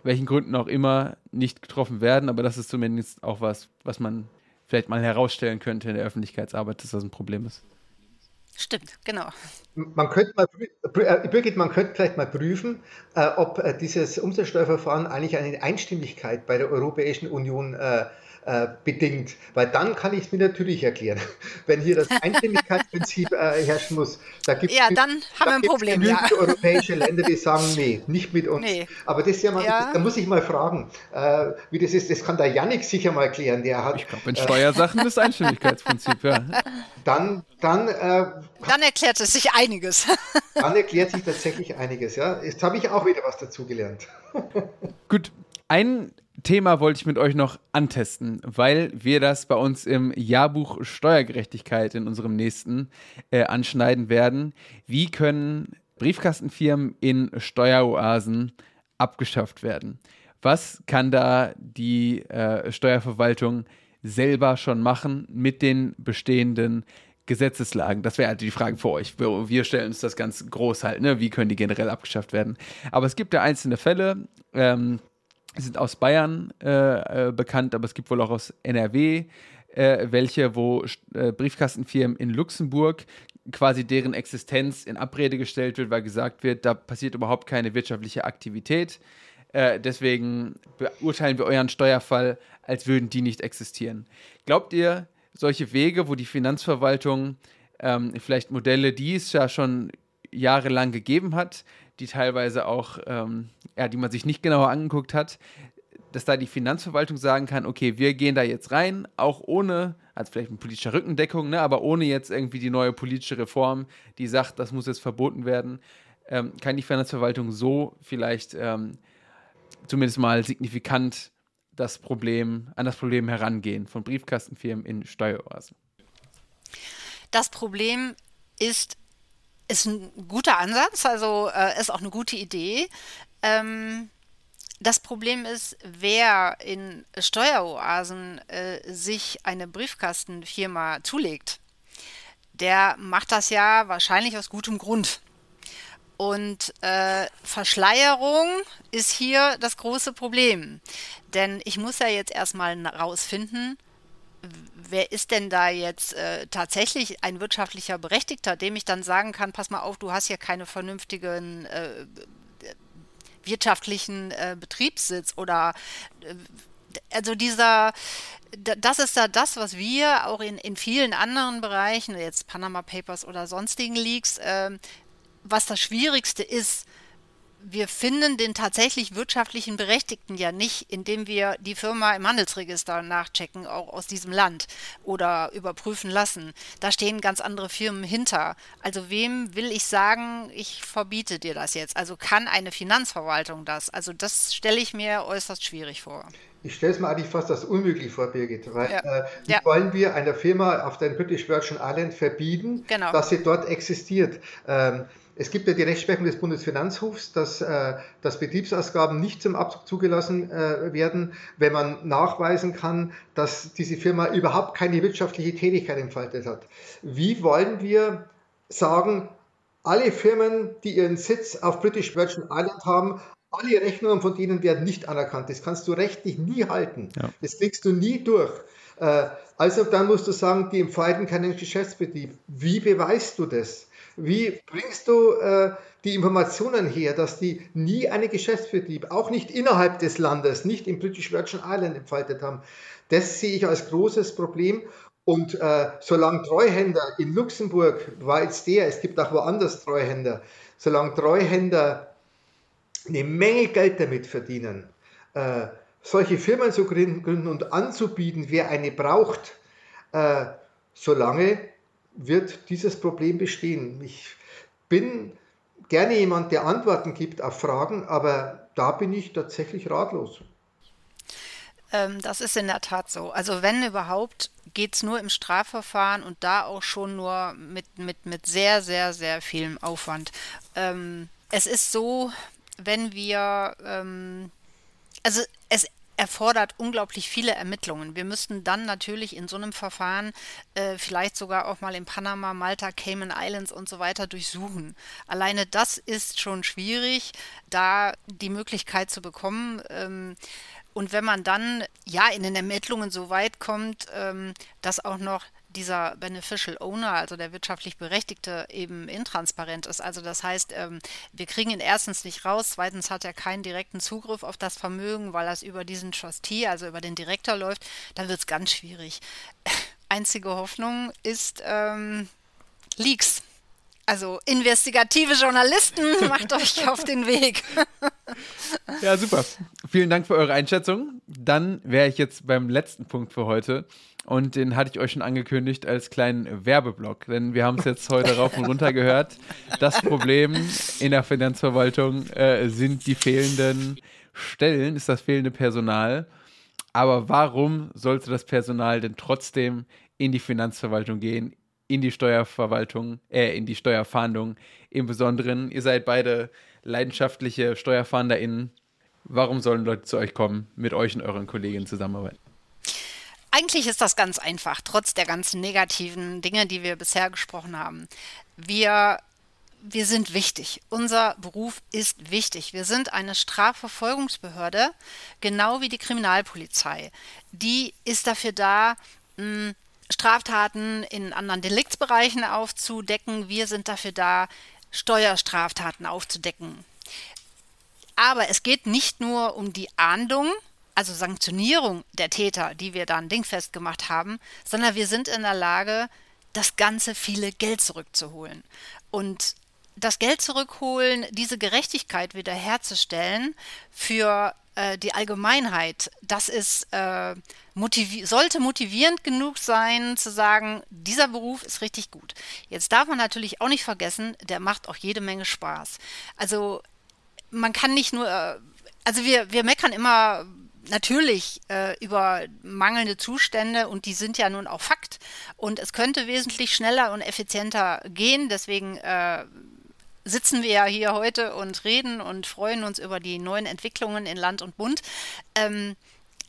welchen Gründen auch immer nicht getroffen werden, aber das ist zumindest auch was, was man vielleicht mal herausstellen könnte in der Öffentlichkeitsarbeit, dass das ein Problem ist. Stimmt, genau. Man könnte mal, äh, Birgit, man könnte vielleicht mal prüfen, äh, ob äh, dieses Umsatzsteuerverfahren eigentlich eine Einstimmigkeit bei der Europäischen Union äh, äh, bedingt, weil dann kann ich es mir natürlich erklären. [LAUGHS] Wenn hier das [LAUGHS] Einstimmigkeitsprinzip äh, herrschen muss, da gibt es ja, dann haben wir ein Problem. Ja. europäische Länder, die sagen, nee, nicht mit uns. Nee. Aber das ja mal, ja. da muss ich mal fragen, äh, wie das ist. Das kann der Yannick sicher mal erklären. Der hat, ich glaube, in Steuersachen das Einstimmigkeitsprinzip, ja. [LAUGHS] Dann, dann, äh, dann erklärt es sich einiges. dann erklärt sich tatsächlich einiges, ja. Jetzt habe ich auch wieder was dazugelernt. Gut, ein Thema wollte ich mit euch noch antesten, weil wir das bei uns im Jahrbuch Steuergerechtigkeit in unserem nächsten äh, anschneiden werden. Wie können Briefkastenfirmen in Steueroasen abgeschafft werden? Was kann da die äh, Steuerverwaltung selber schon machen mit den bestehenden Gesetzeslagen? Das wäre halt die Frage für euch. Wir, stellen uns das ganz groß halt, ne? Wie können die generell abgeschafft werden? Aber es gibt ja einzelne Fälle. Ähm, sind aus Bayern äh, äh, bekannt, aber es gibt wohl auch aus NRW äh, welche, wo äh, Briefkastenfirmen in Luxemburg quasi deren Existenz in Abrede gestellt wird, weil gesagt wird, da passiert überhaupt keine wirtschaftliche Aktivität. Äh, deswegen beurteilen wir euren Steuerfall, als würden die nicht existieren. Glaubt ihr, solche Wege, wo die Finanzverwaltung ähm, vielleicht Modelle, die es ja schon jahrelang gegeben hat, die teilweise auch, ähm, ja, die man sich nicht genauer angeguckt hat, dass da die Finanzverwaltung sagen kann, okay, wir gehen da jetzt rein, auch ohne, also vielleicht mit politischer Rückendeckung, ne, aber ohne jetzt irgendwie die neue politische Reform, die sagt, das muss jetzt verboten werden, ähm, kann die Finanzverwaltung so vielleicht ähm, zumindest mal signifikant das Problem, an das Problem herangehen von Briefkastenfirmen in Steueroasen. Das Problem ist ist ein guter Ansatz, also äh, ist auch eine gute Idee. Ähm, das Problem ist, wer in Steueroasen äh, sich eine Briefkastenfirma zulegt, der macht das ja wahrscheinlich aus gutem Grund. Und äh, Verschleierung ist hier das große Problem. Denn ich muss ja jetzt erstmal rausfinden, wer ist denn da jetzt äh, tatsächlich ein wirtschaftlicher Berechtigter, dem ich dann sagen kann, pass mal auf, du hast hier keine vernünftigen äh, wirtschaftlichen äh, Betriebssitz oder äh, also dieser das ist da das, was wir auch in, in vielen anderen Bereichen, jetzt Panama Papers oder sonstigen Leaks, ähm, was das Schwierigste ist, wir finden den tatsächlich wirtschaftlichen Berechtigten ja nicht, indem wir die Firma im Handelsregister nachchecken, auch aus diesem Land oder überprüfen lassen. Da stehen ganz andere Firmen hinter. Also wem will ich sagen, ich verbiete dir das jetzt? Also kann eine Finanzverwaltung das? Also das stelle ich mir äußerst schwierig vor. Ich stelle es mir eigentlich fast als unmöglich vor, Birgit. Weil, ja. äh, wie ja. wollen wir einer Firma auf den British Virgin Island verbieten, genau. dass sie dort existiert? Ähm, es gibt ja die Rechtsprechung des Bundesfinanzhofs, dass, äh, dass Betriebsausgaben nicht zum Abzug zugelassen äh, werden, wenn man nachweisen kann, dass diese Firma überhaupt keine wirtschaftliche Tätigkeit entfaltet hat. Wie wollen wir sagen, alle Firmen, die ihren Sitz auf British Virgin Island haben, alle Rechnungen von denen werden nicht anerkannt. Das kannst du rechtlich nie halten. Ja. Das kriegst du nie durch. Äh, also dann musst du sagen, die entfalten keinen Geschäftsbetrieb. Wie beweist du das? Wie bringst du äh, die Informationen her, dass die nie einen Geschäftsbetrieb, auch nicht innerhalb des Landes, nicht im British Virgin Island entfaltet haben? Das sehe ich als großes Problem. Und äh, solange Treuhänder in Luxemburg war jetzt der, es gibt auch woanders Treuhänder, solange Treuhänder eine Menge Geld damit verdienen, äh, solche Firmen zu gründen und anzubieten, wer eine braucht, äh, solange wird dieses Problem bestehen. Ich bin gerne jemand, der Antworten gibt auf Fragen, aber da bin ich tatsächlich ratlos. Ähm, das ist in der Tat so. Also wenn überhaupt, geht es nur im Strafverfahren und da auch schon nur mit, mit, mit sehr, sehr, sehr vielem Aufwand. Ähm, es ist so, wenn wir, ähm, also es erfordert unglaublich viele Ermittlungen. Wir müssten dann natürlich in so einem Verfahren äh, vielleicht sogar auch mal in Panama, Malta, Cayman Islands und so weiter durchsuchen. Alleine das ist schon schwierig, da die Möglichkeit zu bekommen. Ähm, und wenn man dann ja in den Ermittlungen so weit kommt, ähm, dass auch noch dieser Beneficial Owner, also der wirtschaftlich Berechtigte, eben intransparent ist. Also das heißt, ähm, wir kriegen ihn erstens nicht raus, zweitens hat er keinen direkten Zugriff auf das Vermögen, weil das über diesen Trustee, also über den Direktor läuft, dann wird es ganz schwierig. [LAUGHS] Einzige Hoffnung ist ähm, Leaks. Also investigative Journalisten, [LAUGHS] macht euch auf den Weg. [LAUGHS] ja, super. Vielen Dank für eure Einschätzung. Dann wäre ich jetzt beim letzten Punkt für heute. Und den hatte ich euch schon angekündigt als kleinen Werbeblock, denn wir haben es jetzt heute rauf und runter gehört. Das Problem in der Finanzverwaltung äh, sind die fehlenden Stellen, ist das fehlende Personal. Aber warum sollte das Personal denn trotzdem in die Finanzverwaltung gehen, in die Steuerverwaltung, äh, in die Steuerfahndung im Besonderen? Ihr seid beide leidenschaftliche SteuerfahnderInnen. Warum sollen Leute zu euch kommen, mit euch und euren Kolleginnen zusammenarbeiten? Eigentlich ist das ganz einfach, trotz der ganzen negativen Dinge, die wir bisher gesprochen haben. Wir wir sind wichtig. Unser Beruf ist wichtig. Wir sind eine Strafverfolgungsbehörde, genau wie die Kriminalpolizei. Die ist dafür da, Straftaten in anderen Deliktsbereichen aufzudecken. Wir sind dafür da, Steuerstraftaten aufzudecken. Aber es geht nicht nur um die Ahndung, also Sanktionierung der Täter, die wir dann dingfest gemacht haben, sondern wir sind in der Lage, das ganze viele Geld zurückzuholen. Und das Geld zurückholen, diese Gerechtigkeit wiederherzustellen für äh, die Allgemeinheit, das ist, äh, motivi sollte motivierend genug sein, zu sagen, dieser Beruf ist richtig gut. Jetzt darf man natürlich auch nicht vergessen, der macht auch jede Menge Spaß. Also man kann nicht nur, äh, also wir, wir meckern immer natürlich äh, über mangelnde Zustände und die sind ja nun auch Fakt. Und es könnte wesentlich schneller und effizienter gehen. Deswegen äh, sitzen wir ja hier heute und reden und freuen uns über die neuen Entwicklungen in Land und Bund. Ähm,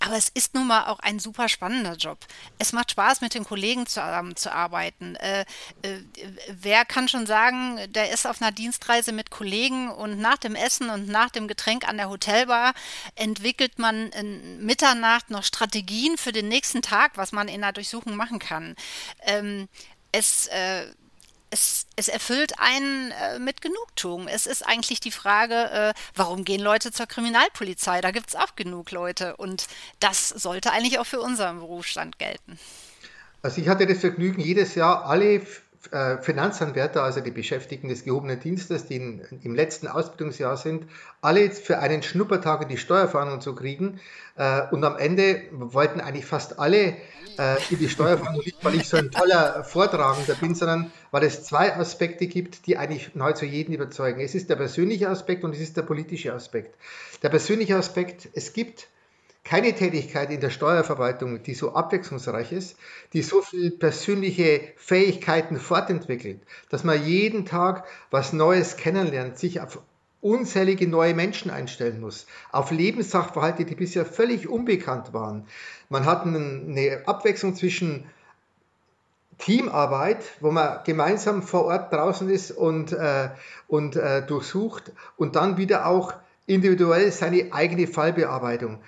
Aber es ist nun mal auch ein super spannender Job. Es macht Spaß, mit den Kollegen zusammenzuarbeiten. Äh, äh, wer kann schon sagen, der ist auf einer Dienstreise mit Kollegen und nach dem Essen und nach dem Getränk an der Hotelbar entwickelt man in Mitternacht noch Strategien für den nächsten Tag, was man in der Durchsuchung machen kann. Ähm, es äh, es, es, erfüllt einen äh, mit Genugtuung. Es ist eigentlich die Frage, äh, warum gehen Leute zur Kriminalpolizei? Da gibt es auch genug Leute. Und das sollte eigentlich auch für unseren Berufsstand gelten. Also ich hatte das Vergnügen, jedes Jahr alle Finanzanwärter, also die Beschäftigten des gehobenen Dienstes, die in, im letzten Ausbildungsjahr sind, alle für einen Schnuppertag in die Steuerfahndung zu kriegen. Äh, und am Ende wollten eigentlich fast alle äh, in die Steuerfahndung nicht, weil ich so ein toller Vortragender bin, sondern weil es zwei Aspekte gibt, die eigentlich nahezu jeden überzeugen. Es ist der persönliche Aspekt und es ist der politische Aspekt. Der persönliche Aspekt, es gibt keine Tätigkeit in der Steuerverwaltung, die so abwechslungsreich ist, die so viele persönliche Fähigkeiten fortentwickelt, dass man jeden Tag was Neues kennenlernt, sich auf unzählige neue Menschen einstellen muss, auf Lebenssachverhalte, die bisher völlig unbekannt waren. Man hat eine Abwechslung zwischen Teamarbeit, wo man gemeinsam vor Ort draußen ist und, äh, und äh, durchsucht und dann wieder auch individuell seine eigene Fallbearbeitung.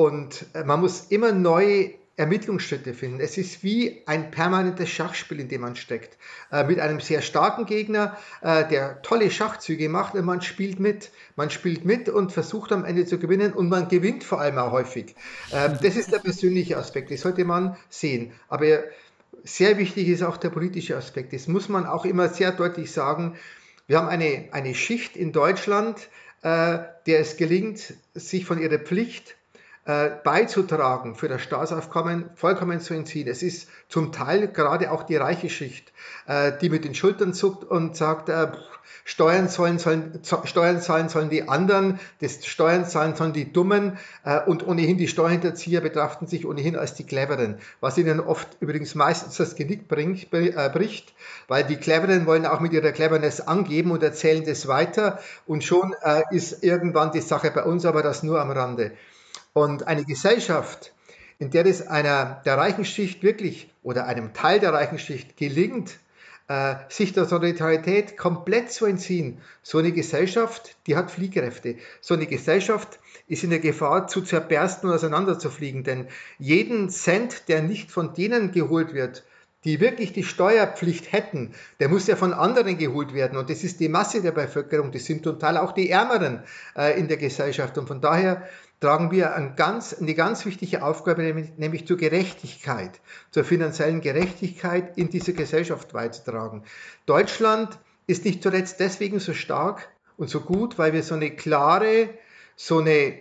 Und äh, man muss immer neue Ermittlungsschritte finden. Es ist wie ein permanentes Schachspiel, in dem man steckt. Äh, mit einem sehr starken Gegner, äh, der tolle Schachzüge macht und man spielt mit. Man spielt mit und versucht am Ende zu gewinnen und man gewinnt vor allem auch häufig. Äh, das ist der persönliche Aspekt, das sollte man sehen. Aber sehr wichtig ist auch der politische Aspekt. Das muss man auch immer sehr deutlich sagen. Wir haben eine, eine Schicht in Deutschland, äh, der es gelingt, sich von ihrer Pflicht beizutragen für das Staatsaufkommen vollkommen zu entziehen. Es ist zum Teil gerade auch die reiche Schicht, äh, die mit den Schultern zuckt und sagt, äh, Steuern, sollen, sollen, Steuern zahlen sollen die anderen, das Steuern zahlen sollen die Dummen äh, und ohnehin die Steuerhinterzieher betrachten sich ohnehin als die Cleveren, was ihnen oft übrigens meistens das Genick bringt, äh, bricht, weil die Cleveren wollen auch mit ihrer Cleverness angeben und erzählen das weiter und schon äh, ist irgendwann die Sache bei uns, aber das nur am Rande. Und eine Gesellschaft, in der es einer der reichen Schicht wirklich oder einem Teil der reichen Schicht gelingt, äh, sich der Solidarität komplett zu entziehen, so eine Gesellschaft, die hat Fliehkräfte. So eine Gesellschaft ist in der Gefahr zu zerbersten und auseinanderzufliegen, denn jeden Cent, der nicht von denen geholt wird, die wirklich die Steuerpflicht hätten, der muss ja von anderen geholt werden. Und das ist die Masse der Bevölkerung, das sind zum Teil auch die Ärmeren äh, in der Gesellschaft. Und von daher tragen wir eine ganz, eine ganz wichtige Aufgabe, nämlich, nämlich zur Gerechtigkeit, zur finanziellen Gerechtigkeit in dieser Gesellschaft beizutragen. Deutschland ist nicht zuletzt deswegen so stark und so gut, weil wir so eine klare, so eine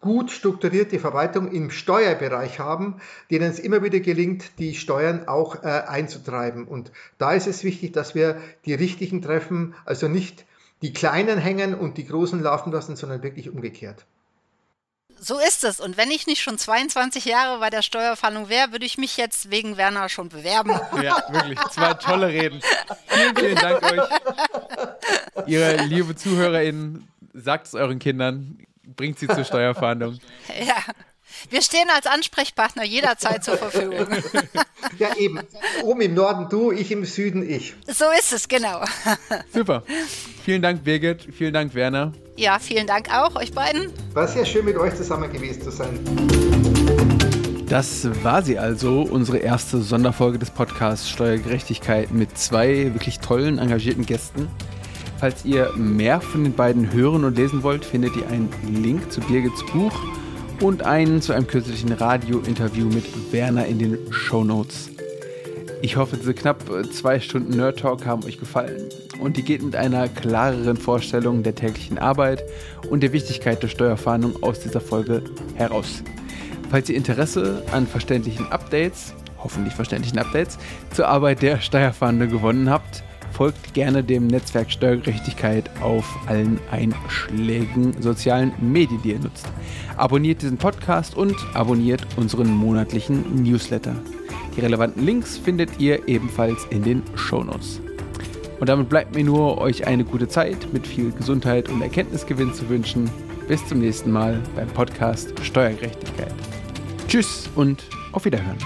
gut strukturierte Verwaltung im Steuerbereich haben, denen es immer wieder gelingt, die Steuern auch äh, einzutreiben. Und da ist es wichtig, dass wir die richtigen treffen, also nicht die Kleinen hängen und die Großen laufen lassen, sondern wirklich umgekehrt so ist es. Und wenn ich nicht schon 22 Jahre bei der Steuerfahndung wäre, würde ich mich jetzt wegen Werner schon bewerben. [LAUGHS] Ja, wirklich. Zwei tolle Reden. Vielen, vielen Dank euch. Ihre liebe ZuhörerInnen, sagt es euren Kindern, bringt sie zur Steuerfahndung. [LAUGHS] Ja. Wir stehen als Ansprechpartner jederzeit zur Verfügung. [LAUGHS] Ja, eben. Oben im Norden du, ich im Süden ich. So ist es, genau. [LAUGHS] Super. Vielen Dank, Birgit. Vielen Dank, Werner. Ja, vielen Dank auch, euch beiden. War sehr schön, mit euch zusammen gewesen zu sein. Das war sie also, unsere erste Sonderfolge des Podcasts Steuergerechtigkeit mit zwei wirklich tollen, engagierten Gästen. Falls ihr mehr von den beiden hören und lesen wollt, findet ihr einen Link zu Birgits Buch und einen zu einem kürzlichen Radio-Interview mit Werner in den Show Notes. Ich hoffe, diese knapp zwei Stunden Nerd Talk haben euch gefallen und die geht mit einer klareren Vorstellung der täglichen Arbeit und der Wichtigkeit der Steuerfahndung aus dieser Folge heraus. Falls ihr Interesse an verständlichen Updates, hoffentlich verständlichen Updates, zur Arbeit der Steuerfahndung gewonnen habt, folgt gerne dem Netzwerk Steuergerechtigkeit auf allen einschlägigen sozialen Medien, die ihr nutzt. Abonniert diesen Podcast und abonniert unseren monatlichen Newsletter. Die relevanten Links findet ihr ebenfalls in den Shownotes. Und damit bleibt mir nur, euch eine gute Zeit mit viel Gesundheit und Erkenntnisgewinn zu wünschen. bis zum nächsten Mal beim Podcast Steuergerechtigkeit. Tschüss und auf Wiederhören.